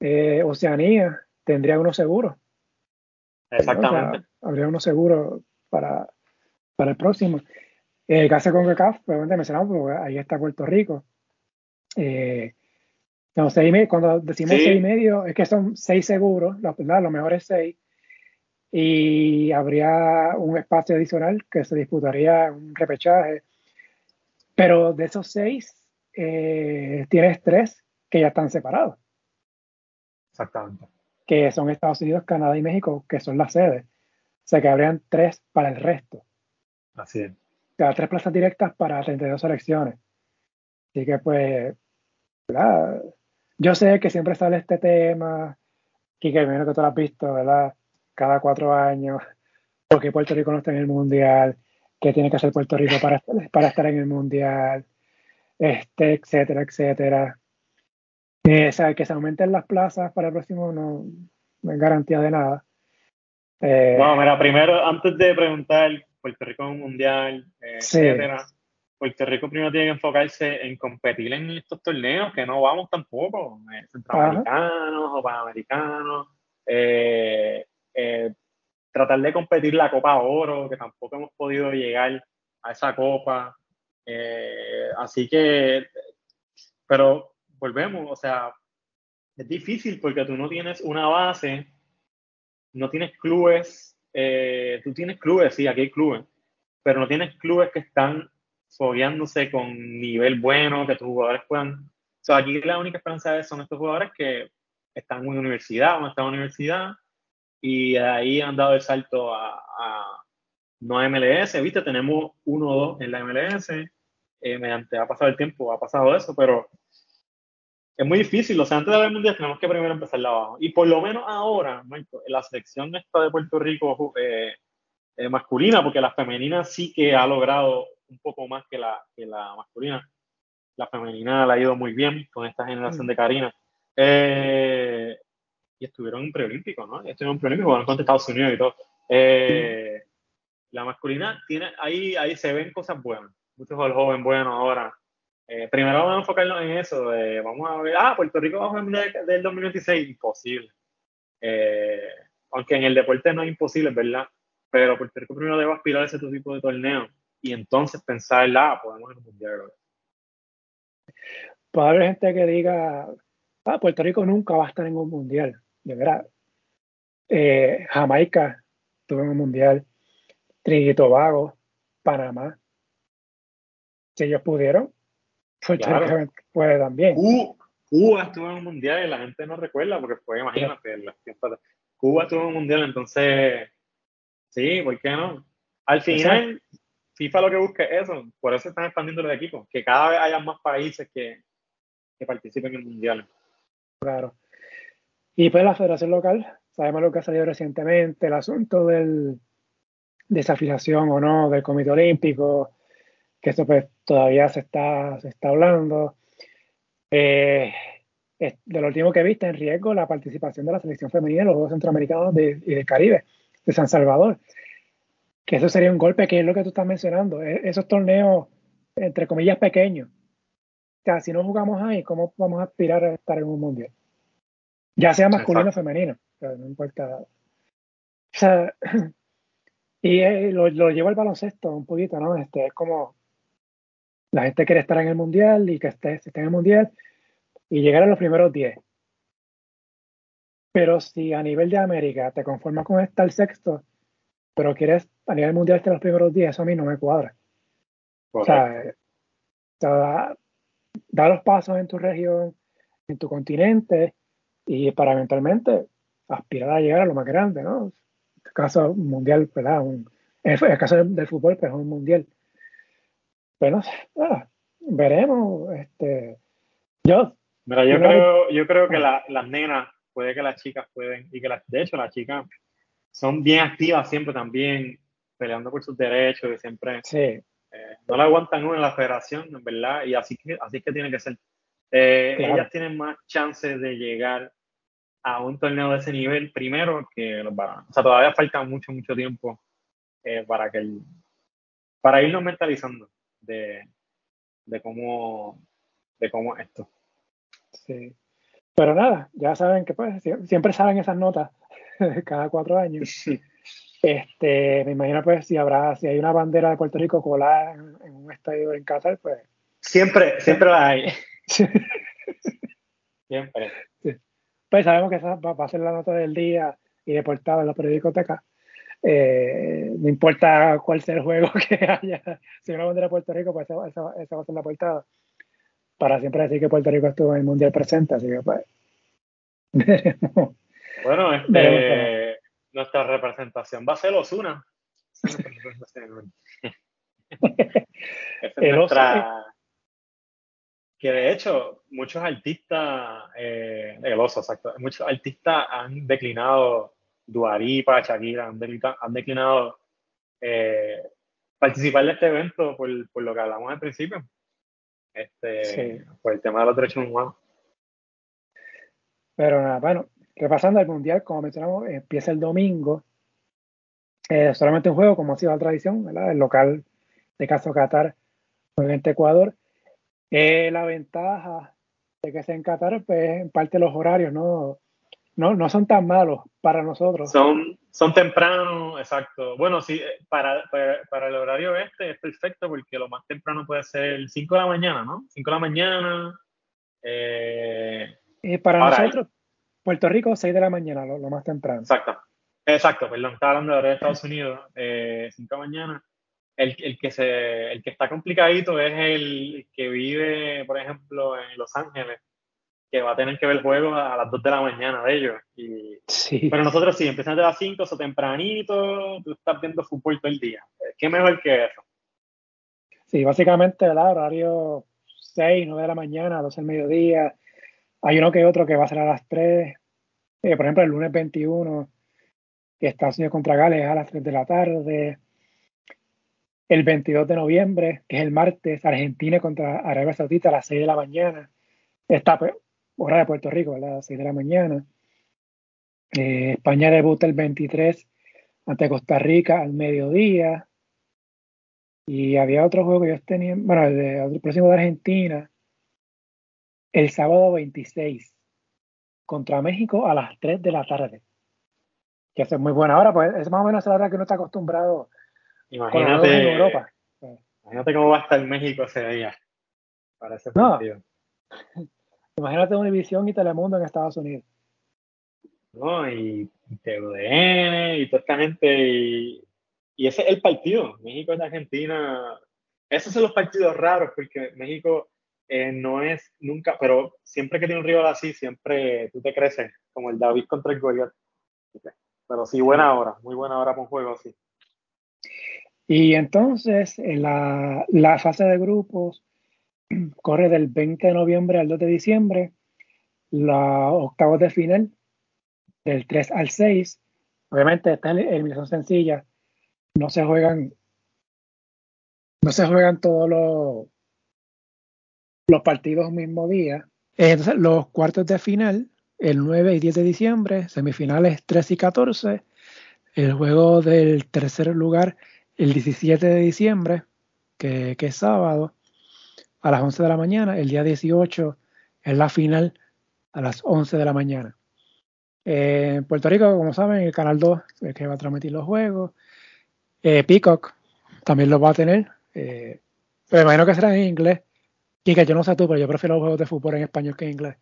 Eh, Oceanía tendría uno seguro. Exactamente. habría uno seguro para, para el próximo. El caso con CACAF, obviamente mencionamos, porque ahí está Puerto Rico. Eh, no, seis, cuando decimos seis y medio, es que son seis seguros, los, los mejores seis y habría un espacio adicional que se disputaría un repechaje. Pero de esos seis, eh, tienes tres que ya están separados. Exactamente. Que son Estados Unidos, Canadá y México, que son las sedes. O sea que habrían tres para el resto. Así es. O sea, tres plazas directas para 32 elecciones. Así que pues, ¿verdad? yo sé que siempre sale este tema, que menos que tú lo has visto, ¿verdad? Cada cuatro años, porque Puerto Rico no está en el Mundial, qué tiene que hacer Puerto Rico para, para estar en el Mundial, este, etcétera, etcétera. Eh, o sea, que se aumenten las plazas para el próximo no, no es garantía de nada. Eh, bueno, mira, primero, antes de preguntar Puerto Rico en un mundial, eh, etcétera, Puerto Rico primero tiene que enfocarse en competir en estos torneos, que no vamos tampoco, eh, centroamericanos o panamericanos. Eh, eh, tratar de competir la Copa Oro, que tampoco hemos podido llegar a esa copa. Eh, así que, pero volvemos, o sea, es difícil porque tú no tienes una base, no tienes clubes, eh, tú tienes clubes, sí, aquí hay clubes, pero no tienes clubes que están fogueándose con nivel bueno, que tus jugadores puedan... O sea, aquí la única esperanza de son estos jugadores que están en una universidad o están en una universidad y ahí han dado el salto a, a no a MLS, viste, tenemos uno o dos en la MLS, eh, mediante ha pasado el tiempo, ha pasado eso, pero es muy difícil, o sea, antes de el mundial tenemos que primero empezar abajo, y por lo menos ahora, la selección esta de Puerto Rico eh, eh, masculina, porque la femenina sí que ha logrado un poco más que la, que la masculina, la femenina la ha ido muy bien con esta generación de Karina. Y estuvieron en preolímpico, ¿no? Estuvieron en preolímpico, bueno, contra Estados Unidos y todo. Eh, la masculina tiene, ahí, ahí se ven cosas buenas, muchos jóvenes buenos ahora. Eh, primero vamos a enfocarnos en eso, vamos a ver, ah, Puerto Rico va a jugar del 2026, imposible. Eh, aunque en el deporte no es imposible, ¿verdad? Pero Puerto Rico primero debe aspirar a ese tipo de torneo y entonces pensar, ah, podemos mundial. Puede haber gente que diga, ah, Puerto Rico nunca va a estar en un mundial de verdad. Eh, Jamaica tuvo un mundial, Trinidad y Tobago, Panamá. Si ellos pudieron, Puerto puede también. Cuba, estuvo en un mundial y la gente no recuerda porque fue, imagínate, Cuba estuvo en un mundial, entonces, sí, ¿por qué no? Al final, FIFA lo que busca es eso, por eso están expandiendo los equipos, que cada vez haya más países que, que participen en el mundial. Claro. Y pues la federación local, sabemos lo que ha salido recientemente, el asunto del desafiliación o no del Comité Olímpico, que eso pues todavía se está, se está hablando. Eh, de lo último que viste en riesgo la participación de la selección femenina en los Juegos Centroamericanos y del Caribe, de San Salvador. Que eso sería un golpe, que es lo que tú estás mencionando. E, esos torneos, entre comillas, pequeños. O si no jugamos ahí, ¿cómo vamos a aspirar a estar en un mundial? Ya sea masculino o femenino, no importa. O sea, y eh, lo, lo llevo al baloncesto un poquito, ¿no? Este, es como la gente quiere estar en el mundial y que esté, esté en el mundial y llegar a los primeros 10. Pero si a nivel de América te conformas con estar sexto, pero quieres a nivel mundial estar en los primeros 10, eso a mí no me cuadra. O sea, da, da, los pasos en tu región, en tu continente, y para eventualmente aspirar a llegar a lo más grande, ¿no? En el caso mundial, ¿verdad? en el caso del, fútbol, pues es un mundial. Pero ah, veremos. Este, yo Mira, yo creo, yo creo que la, las nenas, puede que las chicas pueden, y que las, de hecho las chicas son bien activas siempre también, peleando por sus derechos y siempre sí. eh, no la aguantan uno en la federación, en verdad, y así que, así que tiene que ser. Eh, ellas tienen más chances de llegar a un torneo de ese nivel primero que los varones. O sea, todavía falta mucho, mucho tiempo eh, para que el, para irnos mentalizando de, de cómo de cómo esto. Sí. Pero nada, ya saben que pues, siempre saben esas notas cada cuatro años. Este, me imagino pues si habrá, si hay una bandera de Puerto Rico colada en, un estadio en Qatar, pues. Siempre, siempre la hay. Siempre. Pues sabemos que esa va, a ser la nota del día y de portada en de acá. Eh, no importa cuál sea el juego que haya, si una bandera de Puerto Rico, pues esa, esa va a ser la portada para siempre decir que Puerto Rico estuvo en el Mundial presente, así que pues. bueno, este, nuestra representación va a ser Osuna. es nuestra... Que de hecho, muchos artistas, eh, el oso, exacto, muchos artistas han declinado, Duaripa, Shakira, han declinado, han declinado eh, participar de este evento por, por lo que hablamos al principio este, por el tema de los derechos humanos. Pero nada, bueno, repasando el Mundial, como mencionamos, empieza el domingo. Eh, solamente un juego, como ha sido la tradición, ¿verdad? El local de caso Qatar, obviamente Ecuador. Eh, la ventaja de que sea en Qatar, pues en parte los horarios, ¿no? No, no son tan malos para nosotros. Son, son tempranos, exacto. Bueno, sí, eh, para, para, el horario este es perfecto porque lo más temprano puede ser 5 de la mañana, ¿no? 5 de la mañana. Eh, para nosotros, Puerto Rico, 6 de la mañana, lo, más temprano. Exacto. Exacto, perdón, estaba hablando de Estados Unidos, 5 eh, de la mañana. El, el, que se, el que está complicadito es el que vive, por ejemplo, en Los Ángeles que va a tener que ver el juego a las 2 de la mañana de ellos. Y, sí. Pero nosotros sí, empiezan a las 5, o tempranito, tú estás viendo fútbol todo el día. ¿Qué mejor que eso? Sí, básicamente, ¿verdad? Horario 6, 9 de la mañana, 12 del mediodía. Hay uno que otro que va a ser a las 3. Eh, por ejemplo, el lunes 21, que Estados Unidos contra Gales a las 3 de la tarde. El 22 de noviembre, que es el martes, Argentina contra Arabia Saudita a las 6 de la mañana. Está pues, hora de Puerto Rico, a las 6 de la mañana. Eh, España debuta el 23 ante Costa Rica al mediodía. Y había otro juego que ellos tenían, bueno, el próximo de Argentina, el sábado 26 contra México a las 3 de la tarde. Que es muy buena hora, pues es más o menos la hora que uno está acostumbrado imagínate, en Europa. Imagínate cómo va a estar México ese día para ese partido. Imagínate Univision y Telemundo en Estados Unidos. No, y TUDN y toda esta gente. Y, ese es el partido. México y Argentina. esos son los partidos raros, porque México eh, no es nunca, pero siempre que tiene un rival así, siempre tú te creces, como el David contra el Goliath. Pero sí, buena hora, muy buena hora para un juego así. Y entonces, en la, fase de grupos corre del 20 de noviembre al 2 de diciembre, la octavos de final, del 3 al 6. Obviamente está en eliminación sencilla, no se juegan no se juegan todos los, los partidos el mismo día. Entonces, los cuartos de final, el 9 y 10 de diciembre, semifinales 3 y 14, el juego del tercer lugar el 17 de diciembre, que, es sábado, a las 11 de la mañana, el día 18 es la final a las 11 de la mañana. en Puerto Rico, como saben, el Canal 2 es que va a transmitir los juegos. Eh, Peacock también lo va a tener eh, pero imagino que será en inglés. Y que yo no sé tú, pero yo prefiero los juegos de fútbol en español que en inglés.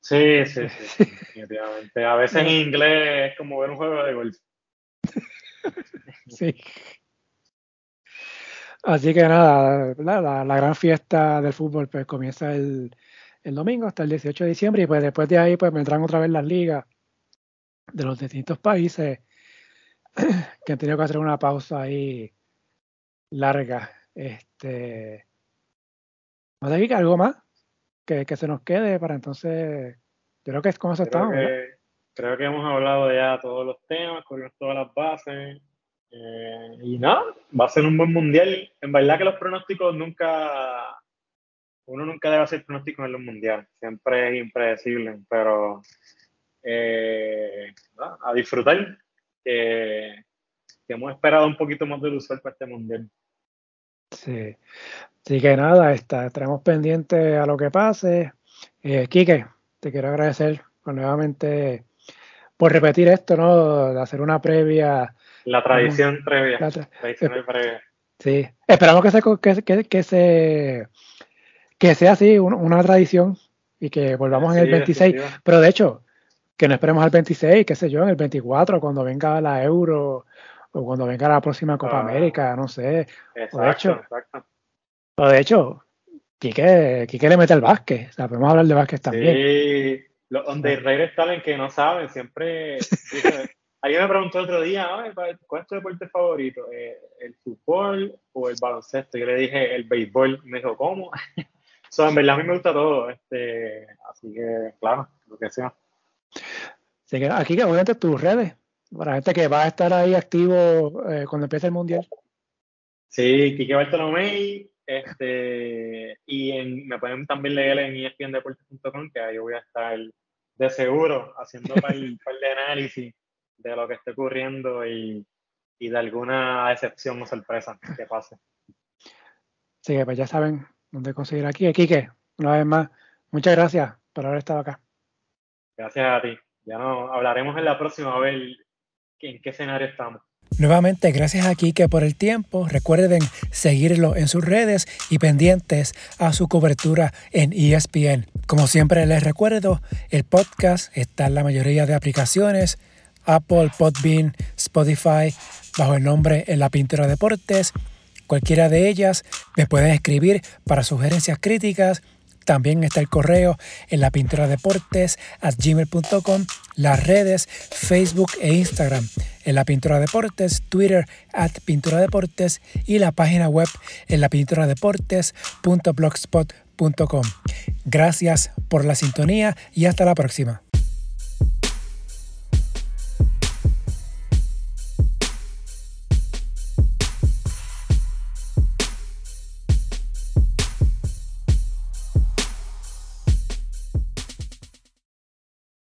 Sí, sí, sí, definitivamente. A veces en inglés es como ver un juego de golf. sí. Así que nada, la, la, gran fiesta del fútbol pues comienza el, el, domingo hasta el 18 de diciembre y pues después de ahí pues vendrán otra vez las ligas de los distintos países que han tenido que hacer una pausa ahí larga. Este, ¿No sé que algo más que, que, se nos quede para entonces? Yo creo que es como creo Que, creo que hemos hablado ya todos los temas, con todas las bases. Eh, y nada, va a ser un buen mundial. En verdad que los pronósticos nunca. Uno nunca debe hacer pronósticos en los mundiales. Siempre es impredecible, pero. Eh, a disfrutar. Que, hemos esperado un poquito más del usual para este mundial. Sí. Así que nada, está, estaremos pendientes a lo que pase. Eh, Quique, te quiero agradecer nuevamente por repetir esto, ¿no? De hacer una previa. La tradición previa. La tradición previa. Sí. Esperamos que, se, que, que, se, que sea así, una tradición y que volvamos en el 26. Pero de hecho, que no esperemos al 26, qué sé yo, en el 24, cuando venga la Euro o cuando venga la próxima Copa ah. América, no sé. Exacto, o de hecho, exacto. O de hecho, Quique, le mete el básquet. O sea, podemos hablar de básquet también. Sí, los donde Reyes Talen que no saben, siempre. alguien me preguntó otro día, ¿cuál es tu deporte favorito? Eh, ¿El fútbol o el baloncesto? Yo le dije el béisbol. Me dijo, ¿cómo? so, en verdad a mí me gusta todo. Este, así que, claro, lo que sea. Así que aquí que obviamente tus redes para gente que va a estar ahí activo eh, cuando empiece el mundial. Sí, Kike Bartolomé, este, y en, me pueden también leer en espndeportes.com, que ahí voy a estar de seguro haciendo un par, de análisis de lo que esté ocurriendo y, y, de alguna excepción o sorpresa que pase. Sí, pues ya saben dónde conseguir aquí. Kike, una vez más, muchas gracias por haber estado acá. Gracias a ti. Ya no hablaremos en la próxima a ver en qué escenario estamos. Nuevamente, gracias a Kike por el tiempo. Recuerden seguirlo en sus redes y pendientes a su cobertura en ESPN. Como siempre les recuerdo, el podcast está en la mayoría de aplicaciones, Apple, Podbean, Spotify, bajo el nombre En la Pintura Deportes. Cualquiera de ellas me pueden escribir para sugerencias críticas también está el correo en la pintura deportes at gmail.com, las redes Facebook e Instagram en la pintura deportes, Twitter at pintura deportes y la página web en la pintura deportes.blogspot.com. Gracias por la sintonía y hasta la próxima.